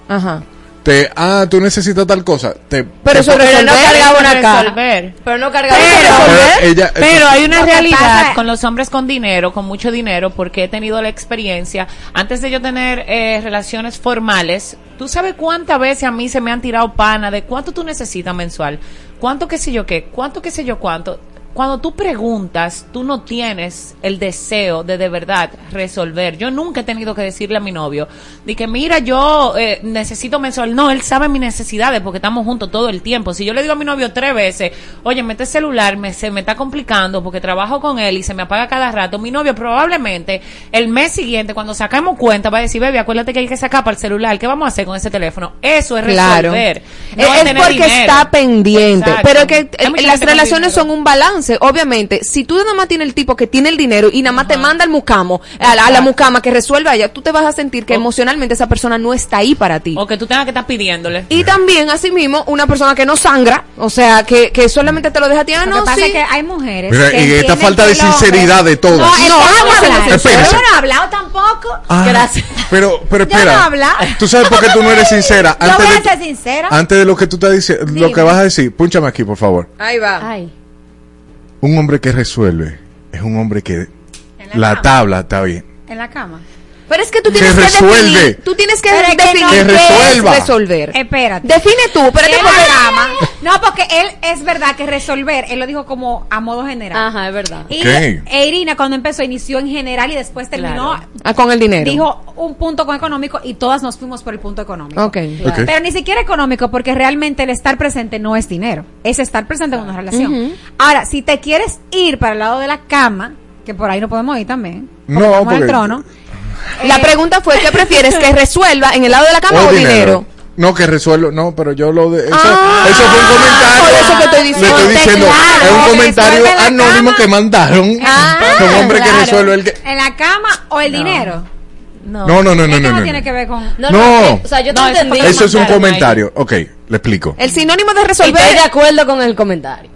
Ajá. Te, ah, tú necesitas tal cosa. Te, Pero te eso Pero no resolver. cargaba una caja. Resolver. Pero no cargaba Pero- una caja. Pero ella- Pero hay una realidad con los hombres con dinero, con mucho dinero, porque he tenido la experiencia. Antes de yo tener eh, relaciones formales, ¿tú sabes cuántas veces a mí se me han tirado pana de cuánto tú necesitas mensual? ¿Cuánto qué sé yo qué? ¿Cuánto qué sé yo cuánto? Cuando tú preguntas, tú no tienes el deseo de de verdad resolver. Yo nunca he tenido que decirle a mi novio, de que mira, yo eh, necesito mensual. No, él sabe mis necesidades porque estamos juntos todo el tiempo. Si yo le digo a mi novio tres veces, oye, mete celular, me, se me está complicando porque trabajo con él y se me apaga cada rato, mi novio probablemente el mes siguiente, cuando sacamos cuenta, va a decir, baby, acuérdate que hay que sacar para el celular. ¿Qué vamos a hacer con ese teléfono? Eso es Claro. resolver. Es- no es porque dinero. está pendiente. Exacto. Pero que las relaciones son un balance. Obviamente, si tú nada más tienes el tipo que tiene el dinero y nada más te manda al mucamo, a la, a la mucama que resuelve allá, tú te vas a sentir que emocionalmente esa persona no está ahí para ti. O que tú tengas que estar pidiéndole. Y también, asimismo, una persona que no sangra, o sea, que, que solamente te lo deja a ti, ah, Lo no, que pasa sí. es que hay mujeres. Mira, que y esta falta de sinceridad de todas. No, No. Yo no he hablado tampoco. Ah, Gracias. Pero, pero Yo espera. no habla. ¿Tú sabes por qué tú no eres sincera? Yo Antes voy a de, ser sincera. antes de lo que tú estás diciendo, lo que vas a decir, púnchame aquí, por favor. Ahí va. Ay. Un hombre que resuelve es un hombre que la tabla está bien. En la cama. Pero es que tú tienes que, resuelve. definir, tú tienes que Pero definir no- qué Que resuelva. es resolver. Espérate. Define tú, espérate En porque. No, porque él es verdad que resolver, él lo dijo como a modo general. Ajá, es verdad. Y Ok. e Irina cuando empezó inició en general y después terminó Ah, con el dinero. dijo un punto con económico y todas nos fuimos por el punto económico. Ok. Ok. Pero ni siquiera económico porque realmente el estar presente no es dinero, es estar presente en una relación. Ahora, si te quieres ir para el lado de la cama, que por ahí no podemos ir también, No, porque- el trono. La eh, pregunta fue, ¿qué prefieres? ¿Que resuelva en el lado de la cama o, dinero? No, que resuelvo. No, pero yo lo de. Eso, Ah, eso fue un comentario. por eso que estoy Le diciendo. estoy diciendo. Claro, es un comentario anónimo cama. que mandaron. Ah, un hombre que resuelve el que. ¿En la cama o el dinero? No. No, no, no, no, Esto no. no, no, tiene que ver con... No, No. o sea, yo te No, eso entendí. Eso es un comentario. Ok, le explico. El sinónimo de Y estoy resolver de acuerdo con el comentario.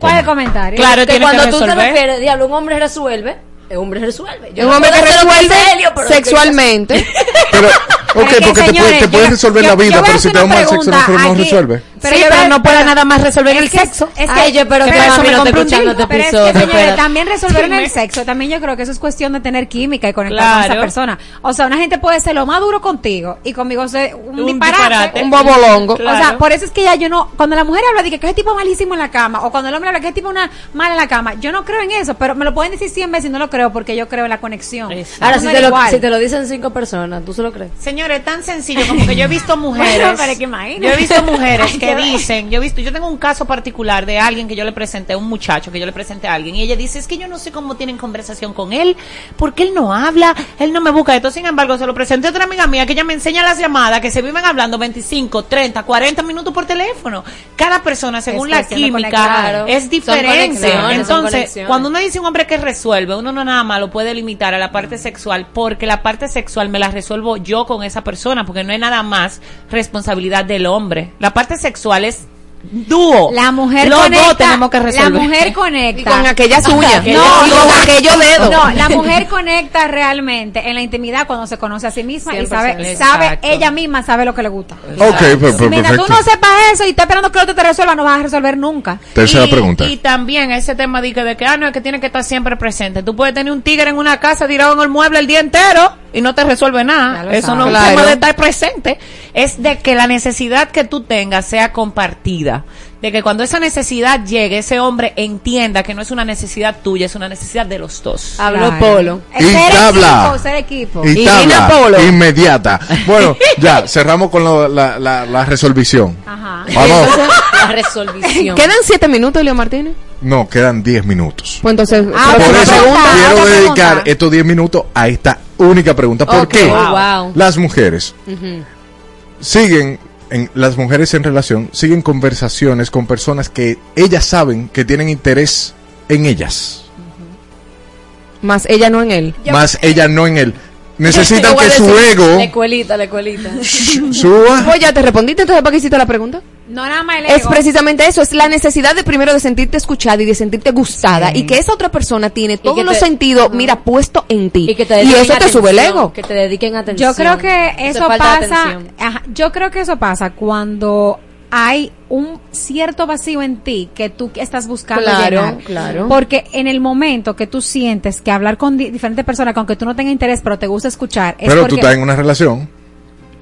¿Cuál es el comentario? Claro, que tiene cuando que tú te resolver. refieres, diablo, un hombre resuelve, el hombre resuelve. Yo un no hombre que resuelve Helio, pero sexualmente. Pero, ok, es porque te, puede- señores, te puedes yo- resolver yo- la vida, pero si te da una mal sexo, no, no aquí. resuelve. Pero sí, pero no pero- nada más resolver es el que- sexo. Es que Ay, yo, pero pero que eso mami me no escuchando este Pero es que, episodio, señores, también resolver en el sexo, también yo creo que eso es cuestión de tener química y conectar con esa persona. O sea, una gente puede ser lo más duro contigo y conmigo ser un, Un disparate. disparate. un bobolongo. O sea, por eso es que ya yo no, cuando la mujer habla de que, ese tipo malísimo en la cama, o cuando el hombre habla que ese tipo una mala en la cama, yo no creo en eso, pero me lo pueden decir 100 veces y no lo creo porque yo creo en la conexión. Ahora, si te, lo, si te lo dicen cinco personas, ¿tú se lo crees? Señores, tan sencillo como que yo he visto Bueno, mujeres. pero es que imagínate. yo he visto mujeres que que dicen, yo he visto, yo tengo un caso particular de alguien que yo le presenté, un muchacho que yo le presenté a alguien, y ella dice, es que yo no sé cómo tienen conversación con él, porque él no habla, él no me busca esto. Sin embargo, se lo presenté a otra amiga mía que ella me enseña las llamadas que se viven hablando 25, 30, 40 minutos por teléfono. Cada persona, según Es la química, es diferente. Entonces, cuando uno dice un hombre que resuelve, uno no nada más lo puede limitar a la parte sexual, porque la parte sexual me la resuelvo yo con esa persona, porque no es nada más responsabilidad del hombre. La parte sexual es dúo. La mujer Los conecta, dos tenemos que resolver. La mujer conecta. Y con aquellas uñas. No, Y con aquello dedo. No, la mujer conecta realmente en la intimidad cuando se conoce a sí misma y 100%. sabe, sabe, Exacto. ella misma sabe lo que le gusta. Ok, per- per- Mientras tú perfecto. no sepas eso y estás esperando que el otro te resuelva, no vas a resolver nunca. Tercera y, pregunta. Y también ese tema de que, de que, ah, no, es que tiene que estar siempre presente. Tú puedes tener un tigre en una casa tirado en el mueble el día entero y no te resuelve nada. Eso no es un sabes. tema Claro. de estar presente. Es de que la necesidad que tú tengas sea compartida. De que cuando esa necesidad llegue, ese hombre entienda que no es una necesidad tuya, es una necesidad de los dos. Habló Claro. Polo. Y ser tabla. equipo, ser equipo. Y Irina tabla Polo. inmediata. Bueno, ya, cerramos con lo- la, la, la resolución. Ajá. Vamos. La resolución. ¿Quedan siete minutos, Leo Martínez? No, quedan 10 minutos. Pues entonces, Ah, Por eso pregunta, quiero dedicar pregunta. estos 10 minutos a esta única pregunta. ¿Por qué? Wow. Las mujeres siguen, en, las mujeres en relación, siguen conversaciones con personas que ellas saben que tienen interés en ellas, más ella no en él. más ella no en él. Necesitan que su ego La escuelita, la escuelita. suba. Ya te respondiste, entonces ¿para qué hiciste la pregunta? No nada más el Es precisamente eso, es la necesidad de primero de sentirte escuchada y de sentirte gustada y que esa otra persona tiene todos que los sentidos, mira, puesto en ti. Y que te y eso te sube el ego. Que te dediquen atención. Yo creo que Eso pasa. ajá, yo creo que eso pasa cuando hay un cierto vacío en ti que tú estás buscando Claro, llenar. claro. Porque en el momento que tú sientes que hablar con di- diferentes personas, que aunque tú no tengas interés, pero te gusta escuchar, es Pero porque tú estás en una relación.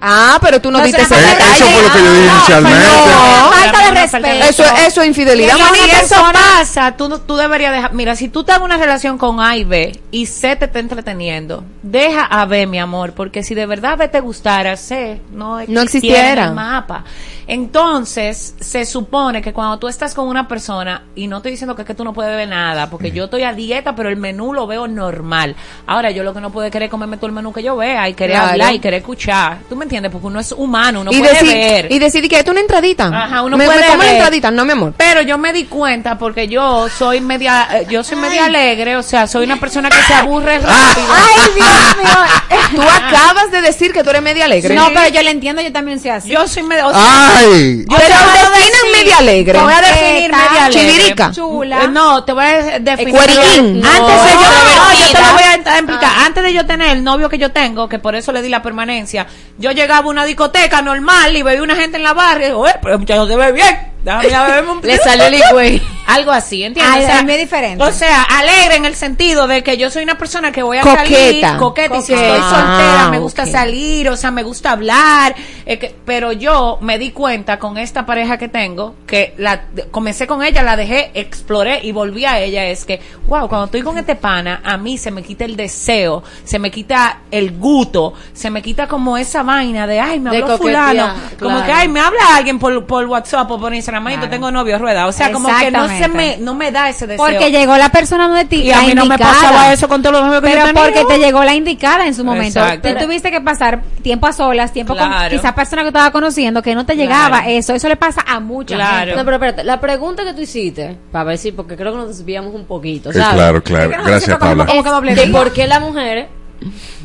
Ah, pero tú no No, diste eso ese Eh, eso fue lo que yo dije Ah, inicialmente. no. falta de respeto. Eso, eso es infidelidad. Si eso pasa, tú, no- tú deberías dejar. Mira, si tú estás en una relación con A y B y C te está entreteniendo, deja a B, mi amor, porque si de verdad B te gustara, C no existiera, existiera. en el mapa. Entonces, se supone que cuando tú estás con una persona, y no estoy diciendo que es que tú no puedes beber nada, porque yo estoy a dieta, pero el menú lo veo normal. Ahora, yo lo que no puedo querer es comerme todo el menú que yo vea y querer Claro. hablar y querer escuchar. ¿Tú me entiendes? Porque uno es humano, uno y puede decir, ver. y decir que esto es una entradita. Ajá, uno me, puede me como la ver. entradita, no mi amor. Pero yo me di cuenta porque yo soy media, eh, yo soy media alegre, o sea, soy una persona que se aburre rápido. Ay, Dios mío. Tú acabas de decir que tú eres media alegre. No, pero yo le entiendo, yo también soy así. Yo soy media, o sea, ¡Ay! yo Pero te voy a definan decir- media alegre. Te voy a definir Coqueta, media alegre. chivirica. Chula. Eh, no, te voy a definir. Cueriquín. Antes de yo, no, yo te lo voy a a explicar. Antes de yo tener el novio que yo tengo, que por eso le di la permanencia, yo llegaba una discoteca normal y veía una gente en la barra y digo, eh, pero muchacho se ve bien. Déjame ir a beberme un Le salió el higüey. Algo así, ¿entiendes? Ay, o, sea, es diferente. o sea, alegre en el sentido de que yo soy una persona que voy a Coqueta. salir, coqueta, y si estoy Coqueta. soltera, Ah, me gusta salir, o sea, me gusta hablar, eh, que- pero yo me di cuenta con esta pareja que tengo, que la comencé con ella, la dejé, exploré y volví a ella, es que, wow, cuando estoy con este pana, a mí se me quita el deseo, se me quita el gusto, se me quita como esa vaina de, ay, me habló fulano, como que, ay, me habla alguien por, por WhatsApp o por Instagram, tengo novio, rueda, o sea, como que no se me, no me da ese deseo. Porque llegó la persona de ti. Y a mí no me pasaba eso con todos los novios que Pero yo tenía. porque te llegó la indicada en su momento. Exacto. Tú tuviste que pasar tiempo a solas, tiempo con Claro. quizá persona que estaba conociendo que no te llegaba eso. Eso le pasa a mucha gente. No, pero espérate, la pregunta que tú hiciste, para ver si, porque creo que nos desviamos un poquito, Eh, claro, claro. Gracias, Paula. De por qué las mujeres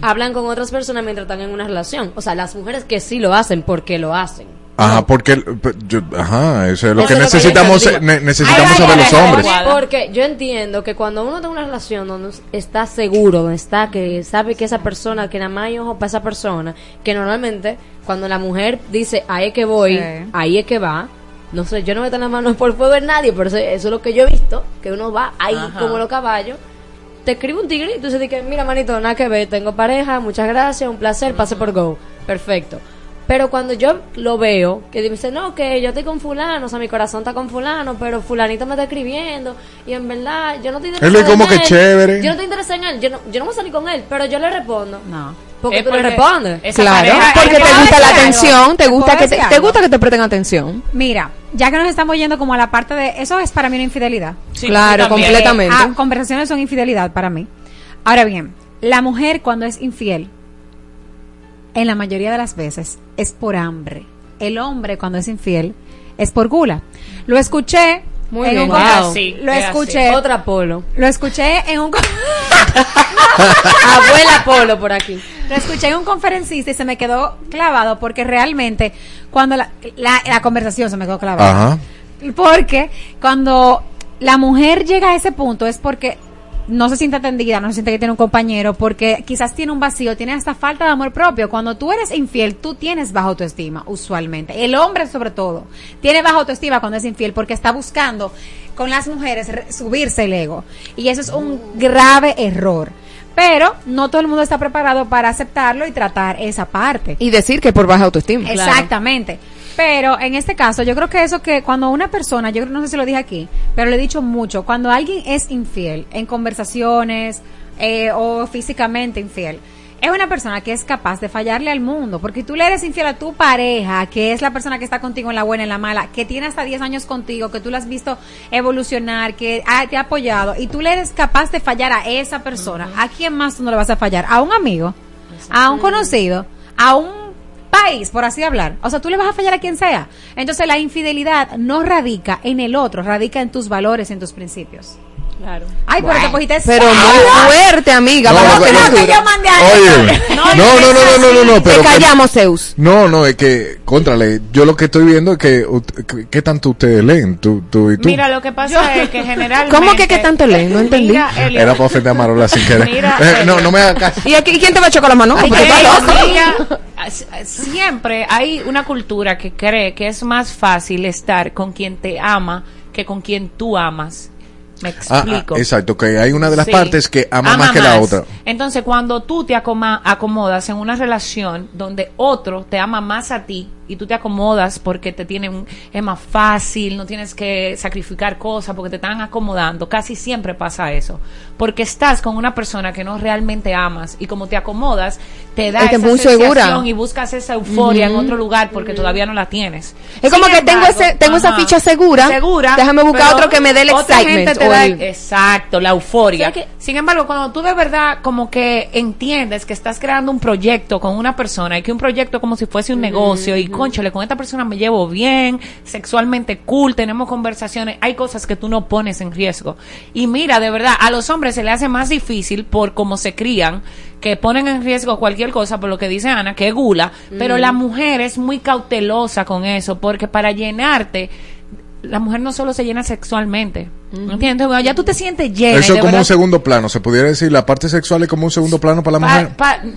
hablan con otras personas mientras están en una relación. O sea, las mujeres que sí lo hacen, ¿por qué lo hacen? Ajá, porque yo- ajá, eso es lo Eso que es lo que necesitamos ne- necesitamos saber los hombres. Porque yo entiendo que cuando uno tiene una relación donde está seguro, donde está que sabe que esa persona, que nada más hay ojo para esa persona, que normalmente cuando la mujer dice ahí es que voy, Sí. ahí es que va. No sé, yo no meto las manos por fuego en nadie, pero eso, eso es lo que yo he visto, que uno va ahí Ajá. como los caballos. Te escribe un tigre y tú dices que, mira, manito, nada que ver, tengo pareja, muchas gracias, un placer, pase por go. Perfecto. Pero cuando yo lo veo, que dice, no, que yo estoy con fulano, o sea, mi corazón está con fulano, pero fulanito me está escribiendo, y en verdad, yo no estoy interesada Él es como en que él. chévere. Yo no estoy interesada en él, yo no, yo no voy a salir con él, pero yo le respondo. No. Porque Es tú le respondes. Claro, pareja- porque te gusta la algo. atención, te ¿Te gusta que te, gusta que te presten atención. Mira, ya que nos estamos yendo como a la parte de... Eso es para mí una infidelidad. Sí, Claro, completamente. Ah, conversaciones son infidelidad para mí. Ahora bien, la mujer cuando es infiel, en la mayoría de las veces, es por hambre. El hombre cuando es infiel es por gula. Lo escuché Muy en bien. un Wow. Sí, lo es escuché, Otra polo. lo escuché en un Abuela polo por aquí. lo escuché en un conferencista y se me quedó clavado porque realmente cuando la, la, la conversación se me quedó clavada. Ajá. Porque cuando la mujer llega a ese punto es porque no se siente atendida, no se siente que tiene un compañero, porque quizás tiene un vacío, tiene hasta falta de amor propio. Cuando tú eres infiel, tú tienes baja autoestima, usualmente. El hombre, sobre todo, tiene baja autoestima cuando es infiel porque está buscando con las mujeres re- subirse el ego. Y eso es un grave error. Pero no todo el mundo está preparado para aceptarlo y tratar esa parte. Y decir que por baja autoestima. Exactamente. Pero en este caso, yo creo que eso que cuando una persona, yo no sé si lo dije aquí, pero lo he dicho mucho, cuando alguien es infiel en conversaciones eh, o físicamente infiel, es una persona que es capaz de fallarle al mundo, porque tú le eres infiel a tu pareja, que es la persona que está contigo en la buena y en la mala, que tiene hasta 10 años contigo, que tú la has visto evolucionar, que ha- te ha apoyado, y tú le eres capaz de fallar a esa persona, ¿a quién más tú no le vas a fallar? ¿A un amigo? ¿A un conocido? ¿A un país, por así hablar. O sea, tú le vas a fallar a quien sea. Entonces, la infidelidad no radica en el otro, radica en tus valores en tus principios. Claro. Ay, pero te cogiste Pero muy fuerte, amiga. No, vamos no, a tener no, que yo mandé a Oye, no, no, no, no, no, no, no, pero Te que- callamos, Zeus. no, no, es que, contrale, yo lo que estoy viendo es que, que- ¿qué tanto ustedes leen? Tú, tú y tú. Mira, lo que pasa es que generalmente... ¿Cómo que qué tanto leen? No entendí. Mira, Era para ofender a Marola sin querer. Mira, Eh, no, no me hagas caso. ¿Y aquí quién te va a chocar la mano? Ay, Porque que tú siempre hay una cultura que cree que es más fácil estar con quien te ama que con quien tú amas. Me Ah, ah, exacto, que hay una de las Sí. partes que ama, más que la otra. Entonces, cuando tú te acoma- acomodas en una relación donde otro te ama más a ti y tú te acomodas porque te tienen es más fácil, no tienes que sacrificar cosas porque te están acomodando, casi siempre pasa eso, porque estás con una persona que no realmente amas y como te acomodas te da Es esa muy segura. sensación y buscas esa euforia en otro lugar porque todavía no la tienes. Es como que tengo ese- tengo esa ficha segura. segura, Déjame buscar otro que me dé el excitement te o da- el- Exacto, la euforia. Sin embargo, cuando tú de verdad como que entiendes que estás creando un proyecto con una persona y que un proyecto como si fuese un negocio y conchale, con esta persona me llevo bien, sexualmente cool, tenemos conversaciones, hay cosas que tú no pones en riesgo. Y mira, de verdad, a los hombres se le hace más difícil por cómo se crían, que ponen en riesgo cualquier cosa, por lo que dice Ana, que gula, pero la mujer es muy cautelosa con eso, porque para llenarte, la mujer no solo se llena sexualmente, ¿entiendes? Bueno, ya tú te sientes llena. Eso es como verdad- un segundo plano. Se pudiera decir, la parte sexual es como un segundo plano para la mujer.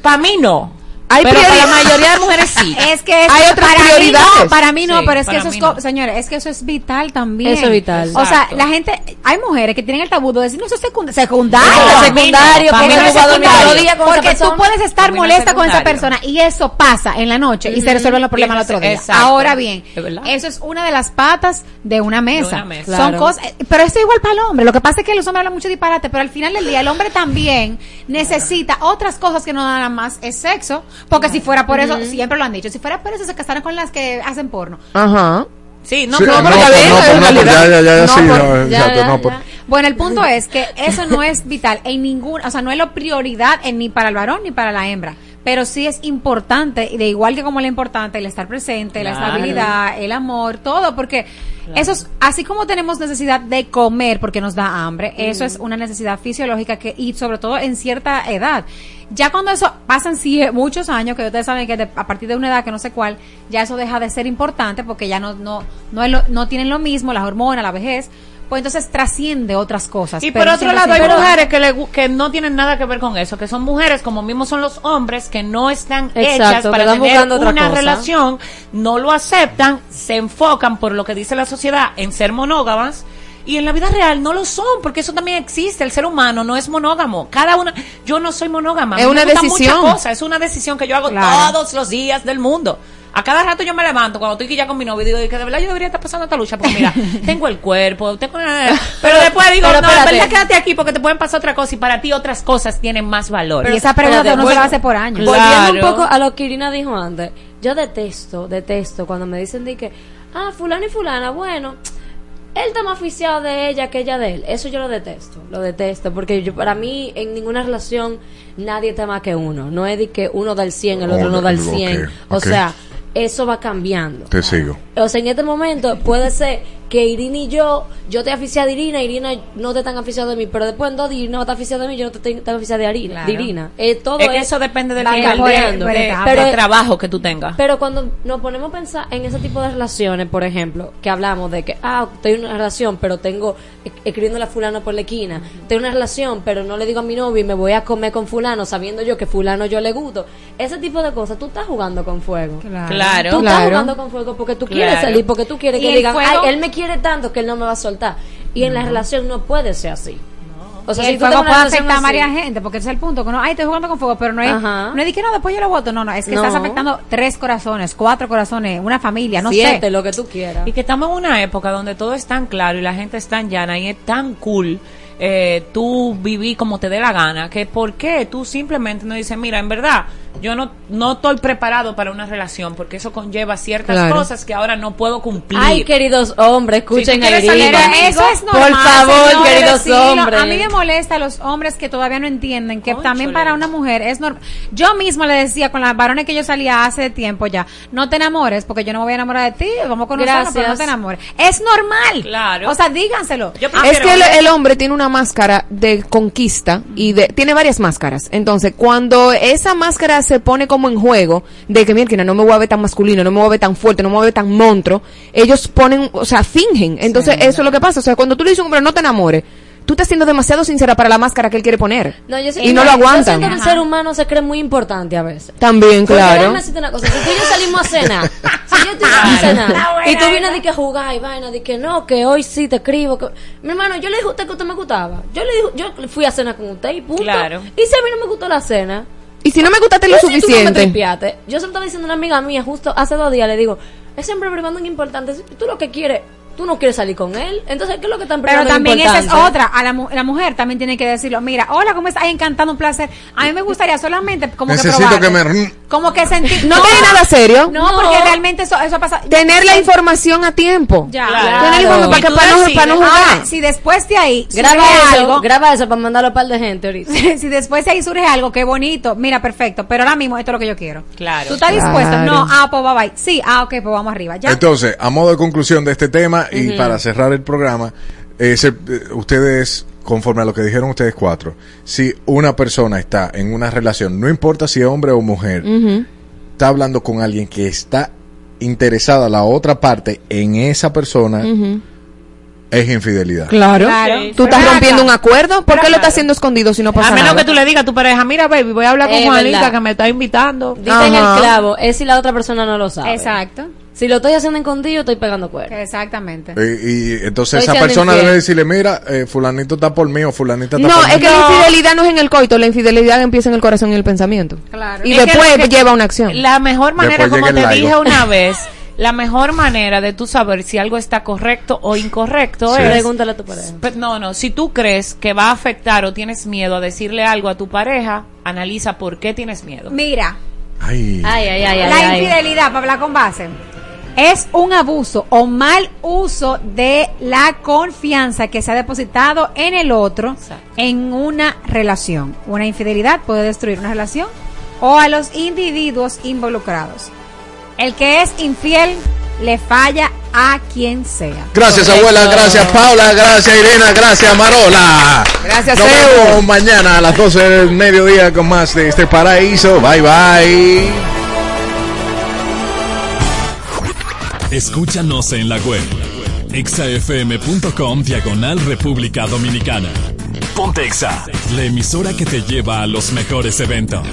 Para mí no. Hay pero para la mayoría de mujeres sí. Es que Hay otras para Mí prioridades. no, para mí no, Sí, pero es que eso es, no. señores, es que eso es vital también. Eso es vital. O sea, la gente, hay mujeres que tienen el tabú de decir, no, eso es secund- secundario. Eso secundario, Para que mí no es secundario. Porque tú puedes estar molesta con esa persona y eso pasa en la noche y se resuelven los problemas al otro día. Exacto. Ahora bien, eso es una de las patas de una mesa. una mesa. Son Claro. cosas, eh, pero esto es igual para el hombre. Lo que pasa es que los hombres hablan mucho disparate, pero al final del día el hombre también necesita otras cosas que no nada más es sexo, porque si fuera por eso, siempre lo han dicho, si fuera por eso se casaran con las que hacen porno. Ajá. Sí, no, Sí, pero no, pero ya ven, no, es no, realidad. ya, ya, ya, No, sí, por- no, ya, exacto, ya, no, por- ya. Bueno, el punto es que eso no es vital en ningún, o sea, no es la prioridad en, ni para el varón ni para la hembra, pero sí es importante, y de igual que como es importante el estar presente, la Claro. estabilidad, el amor, todo, porque eso es, así como tenemos necesidad de comer porque nos da hambre, eso es una necesidad fisiológica que, y sobre todo en cierta edad. Ya cuando eso pasan sí, muchos años, que ustedes saben que de- a partir de una edad que no sé cuál, ya eso deja de ser importante porque ya no, no, no, es lo- no tienen lo mismo, las hormonas, la vejez, pues entonces trasciende otras cosas. Y pero por otro lado, hay mujeres que, le que no tienen nada que ver con eso, que son mujeres como mismos son los hombres, que no están Exacto, hechas para tener otra una cosa. relación, no lo aceptan, se enfocan por lo que dice la sociedad en ser monógamas. Y en la vida real no lo son, porque eso también existe. El ser humano no es monógamo. Cada una, yo no soy monógama. Es una decisión. muchas cosas. Es una decisión que yo hago Claro. todos los días del mundo. A cada rato yo me levanto cuando estoy aquí ya con mi novio y digo que de verdad yo debería estar pasando esta lucha porque mira, tengo el cuerpo, tengo pero después digo, Pero no, en verdad quédate aquí porque te pueden pasar otra cosa y para ti otras cosas tienen más valor. y esa pregunta espérate, no se la bueno, hace por años. Volviendo un poco a lo que Irina dijo antes, yo detesto, detesto cuando me dicen de que, ah, fulano y fulana, bueno, él está más aficiado de ella que ella de él. Eso yo lo detesto, lo detesto, porque yo, para mí en ninguna relación nadie está más que uno. No es de que uno da el 100, el otro no da el Ok, 100. ok. O sea, eso va cambiando. Te sigo. O sea, en este momento puede ser que Irina y yo, yo te aficiada de Irina, Irina no te tan aficiada de mí, pero después en dos días Irina está aficiada de mí, yo no te estoy tan aficiada de Irina. Claro. De Irina. Eh, todo es que eso depende del nivel de, Pero- trabajo que tú tengas. pero cuando nos ponemos a pensar en ese tipo de relaciones, por ejemplo, que hablamos de que, ah, estoy en una relación, pero tengo, e- escribiéndole a fulano por la esquina, tengo una relación, pero no le digo a mi novio y me voy a comer con fulano, sabiendo yo que fulano yo le gusto. Ese tipo de cosas, tú estás jugando con fuego. Claro. Tú estás Claro. jugando con fuego porque tú quieres Claro. salir, porque tú quieres que digan, ay, él me quiere tanto que él no me va a soltar. Y en la relación no puede ser así. O sea, y si el tú fuego puede afectar a varias gente, porque ese es el punto, que no, ay, estoy jugando con fuego, pero no es, Ajá. no es de que no, después yo lo voto, no, no, es que No. estás afectando tres corazones, cuatro corazones, una familia, no Siete, sé. lo que tú quieras. Y que estamos en una época donde todo es tan claro y la gente es tan llana y es tan cool eh, tú vivir como te dé la gana, que por qué tú simplemente no dices, mira, en verdad, yo no, no estoy preparado para una relación porque eso conlleva ciertas Claro. cosas que ahora no puedo cumplir. Ay, queridos hombres, escuchen Si a Irina. Eso es Por normal. favor, señores, queridos hombres. A mí me molesta a los hombres que todavía no entienden que también para una mujer es normal. Yo mismo le decía con las varones que yo salía hace tiempo ya, no te enamores porque yo no me voy a enamorar de ti, vamos a conocernos, pero no te enamores. Es normal. Claro. O sea, díganselo. Yo Es que el, el hombre tiene una máscara de conquista y de, tiene varias máscaras. Entonces, cuando esa máscara se pone como en juego, de que mira, no me voy a ver tan masculino, no me voy a ver tan fuerte, no me voy a ver tan monstruo, ellos ponen, o sea, fingen. Entonces, eso es lo que pasa. O sea, cuando tú le dices a un hombre, no te enamores, tú estás siendo demasiado sincera para la máscara que él quiere poner. No, yo y no lo Yo aguantan. siento que el ser humano se cree muy importante a veces. También, Porque claro. decirte una cosa, si tú y yo salimos a cenar, si yo estoy a cenar y tú vienes de que jugar y vaina, de que no, que hoy sí te escribo, que... mi hermano, yo le dije a usted que usted me gustaba, yo le dije, yo fui a cenar con usted y punto, Claro. y si a mí no me gustó la cena, Y si no me gustaste lo si tú no me suficiente. tripiaste, yo se lo estaba diciendo a una amiga mía justo hace dos días, le digo, ese hombre privando es importante, tú lo que quieres, tú no quieres salir con él, entonces, ¿qué es lo que están Pero también esa es otra. A la, mu- la mujer también tiene que decirlo. Mira, hola, ¿cómo estás? Ay, encantado, un placer. A mí me gustaría solamente como Necesito que que probarte. me... Como que sentir... No tiene nada serio. No, No. porque realmente eso, eso pasa... Tener la información a tiempo. Ya. Claro. Tener la información para, que, para, no, para no jugar. Ahora, si después de ahí surge Graba eso, algo, graba eso para mandarlo a un par de gente ahorita. si después de ahí surge algo, qué bonito, mira, perfecto, pero ahora mismo esto es lo que yo quiero. Claro. ¿Tú estás Claro. dispuesto? No, ah, pues bye bye. Sí, ah, ok, pues vamos arriba. Ya. Entonces, a modo de conclusión de este tema y para cerrar el programa, eh, se- ustedes, conforme a lo que dijeron ustedes cuatro, si una persona está en una relación, no importa si es hombre o mujer, está hablando con alguien que está interesada la otra parte en esa persona. Es infidelidad. Claro. Claro. Tú estás rompiendo acá- un acuerdo. ¿Por qué lo estás haciendo escondido si no pasa A menos nada? que tú le digas a tu pareja, mira, baby, voy a hablar con Es Juanita verdad. que me está invitando. Diste en el clavo, es si la otra persona no lo sabe. Exacto. Si lo estoy haciendo escondido, estoy pegando cuernos. Exactamente. Y, y entonces Estoy esa persona infiel. debe decirle, mira, eh, fulanito está por mí o fulanita está No, por mí. es que la infidelidad no es en el coito, la infidelidad empieza en el corazón y el pensamiento. Claro. Y Es después que- lleva una acción. La mejor manera, Después como te dije una vez, la mejor manera de tú saber si algo está correcto o incorrecto Sí. es... Pregúntale a tu pareja. No, no, si tú crees que va a afectar o tienes miedo a decirle algo a tu pareja, analiza por qué tienes miedo. Mira, Ay. Ay, ay, ay, la infidelidad, para hablar con base, es un abuso o mal uso de la confianza que se ha depositado en el otro en una relación. Una infidelidad puede destruir una relación o a los individuos involucrados. El que es infiel le falla a quien sea. Gracias, abuela. Gracias, Paula. Gracias, Irena. Gracias, Marola. Gracias, Nos Evo. vemos mañana a las 12 del mediodía con más de este paraíso. Bye, bye. Escúchanos en la web exafm.com diagonal República Dominicana. Ponte Exa, la emisora que te lleva a los mejores eventos.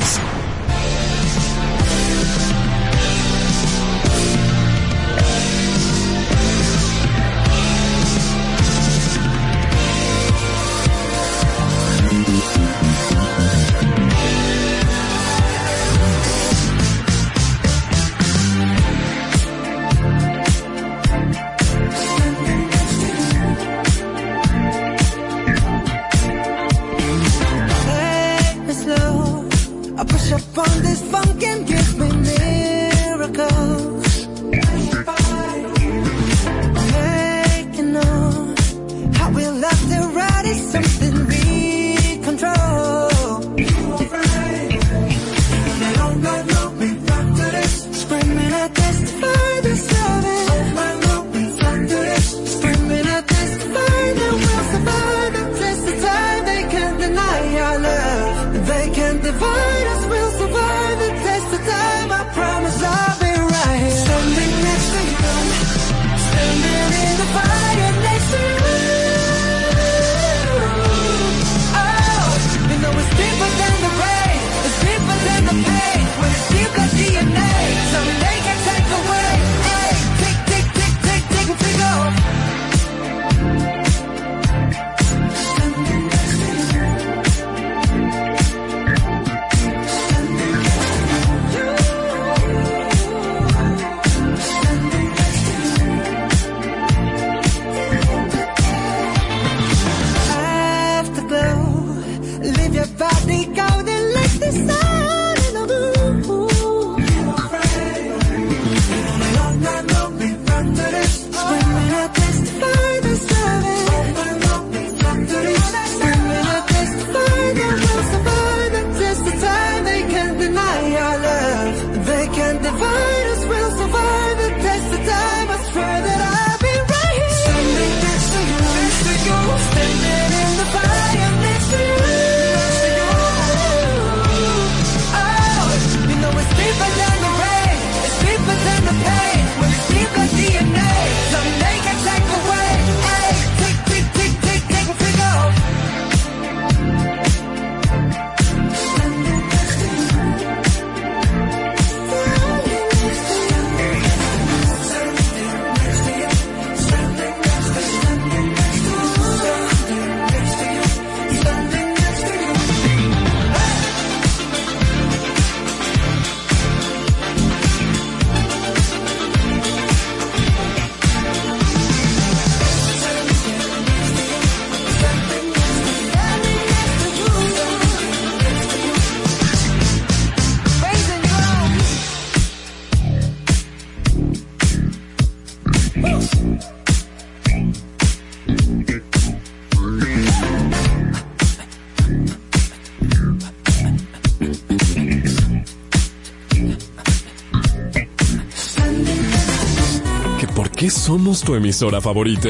¿Somos tu emisora favorita?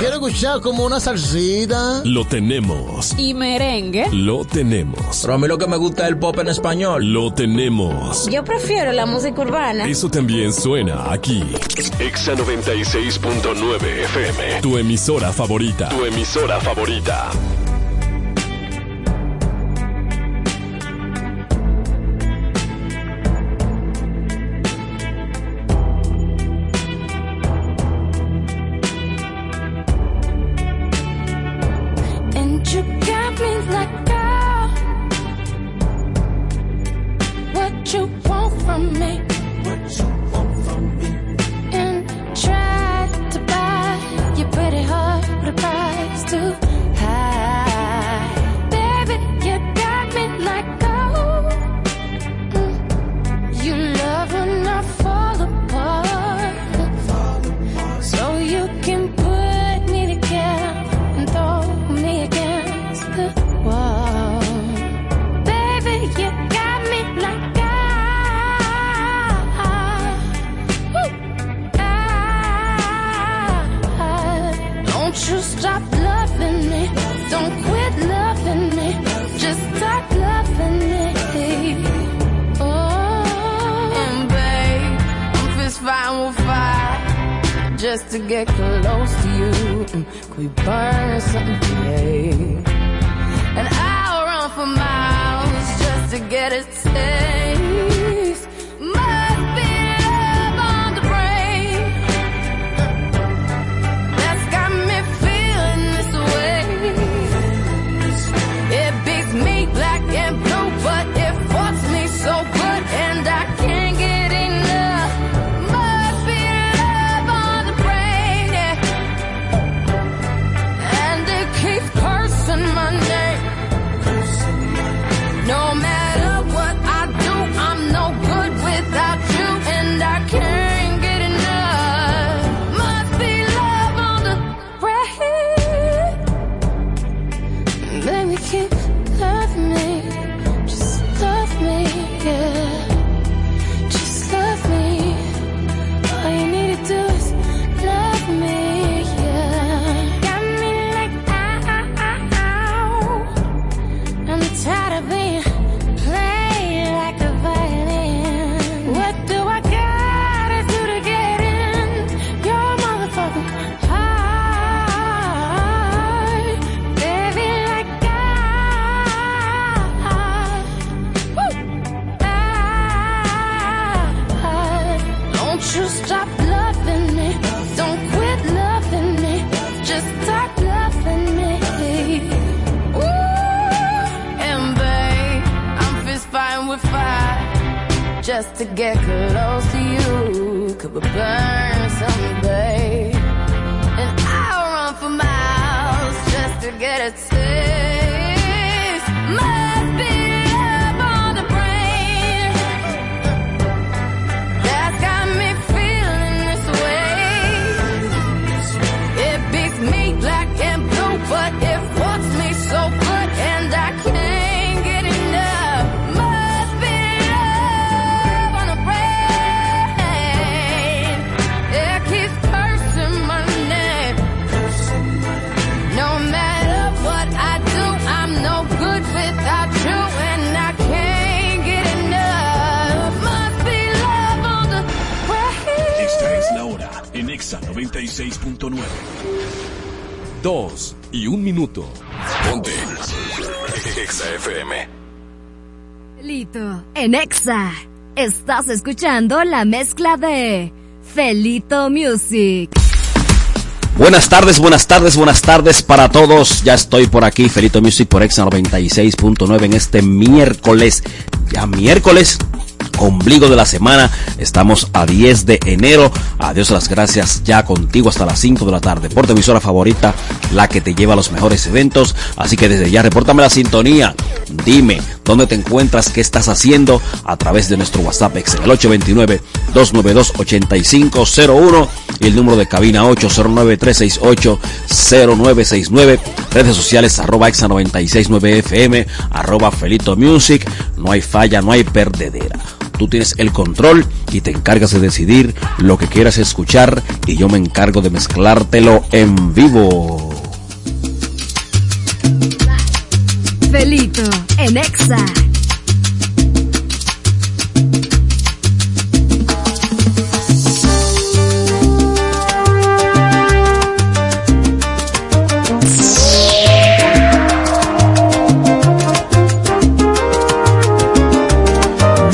Quiero escuchar como una salsita. Lo tenemos. ¿Y merengue? Lo tenemos. Pero a mí lo que me gusta es el pop en español. Lo tenemos. Yo prefiero la música urbana. Eso también suena aquí. Exa 96.9 FM. Tu emisora favorita. Tu emisora favorita. 9. 2 y un minuto. Ponte. Exa FM. Lito, en Exa. Estás escuchando la mezcla de Felito Music. Buenas tardes, buenas tardes, buenas tardes para todos. Ya estoy por aquí, Felito Music por Exa 96.9 en este miércoles. Ya miércoles ombligo de la semana. Estamos a 10 de enero. Adiós las gracias ya contigo hasta las 5 de la tarde por tu emisora favorita, la que te lleva a los mejores eventos. Así que desde ya repórtame la sintonía. Dime dónde te encuentras, qué estás haciendo a través de nuestro WhatsApp ex el 829-292-8501 y el número de cabina 809-368-0969. Redes sociales arroba exa 969 FM arroba Felito Music. No hay falla, no hay perdedera. Tú tienes el control y te encargas de decidir lo que quieras escuchar y yo me encargo de mezclártelo en vivo. Felito en Exa.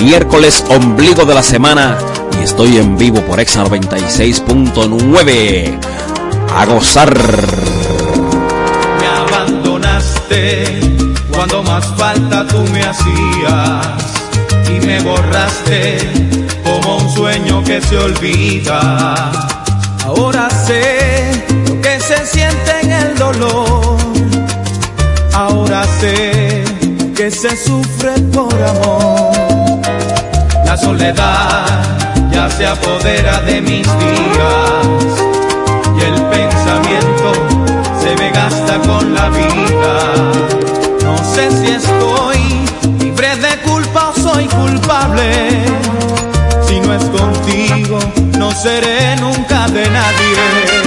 Miércoles ombligo de la semana y estoy en vivo por Exa 96.9 a gozar. Me abandonaste cuando más falta tú me hacías y me borraste como un sueño que se olvida. Ahora sé lo que se siente en el dolor. Ahora sé que se sufre por amor. La soledad ya se apodera de mis días y el pensamiento se me gasta con la vida. No sé si estoy libre de culpa o soy culpable. Si no es contigo, no seré nunca de nadie.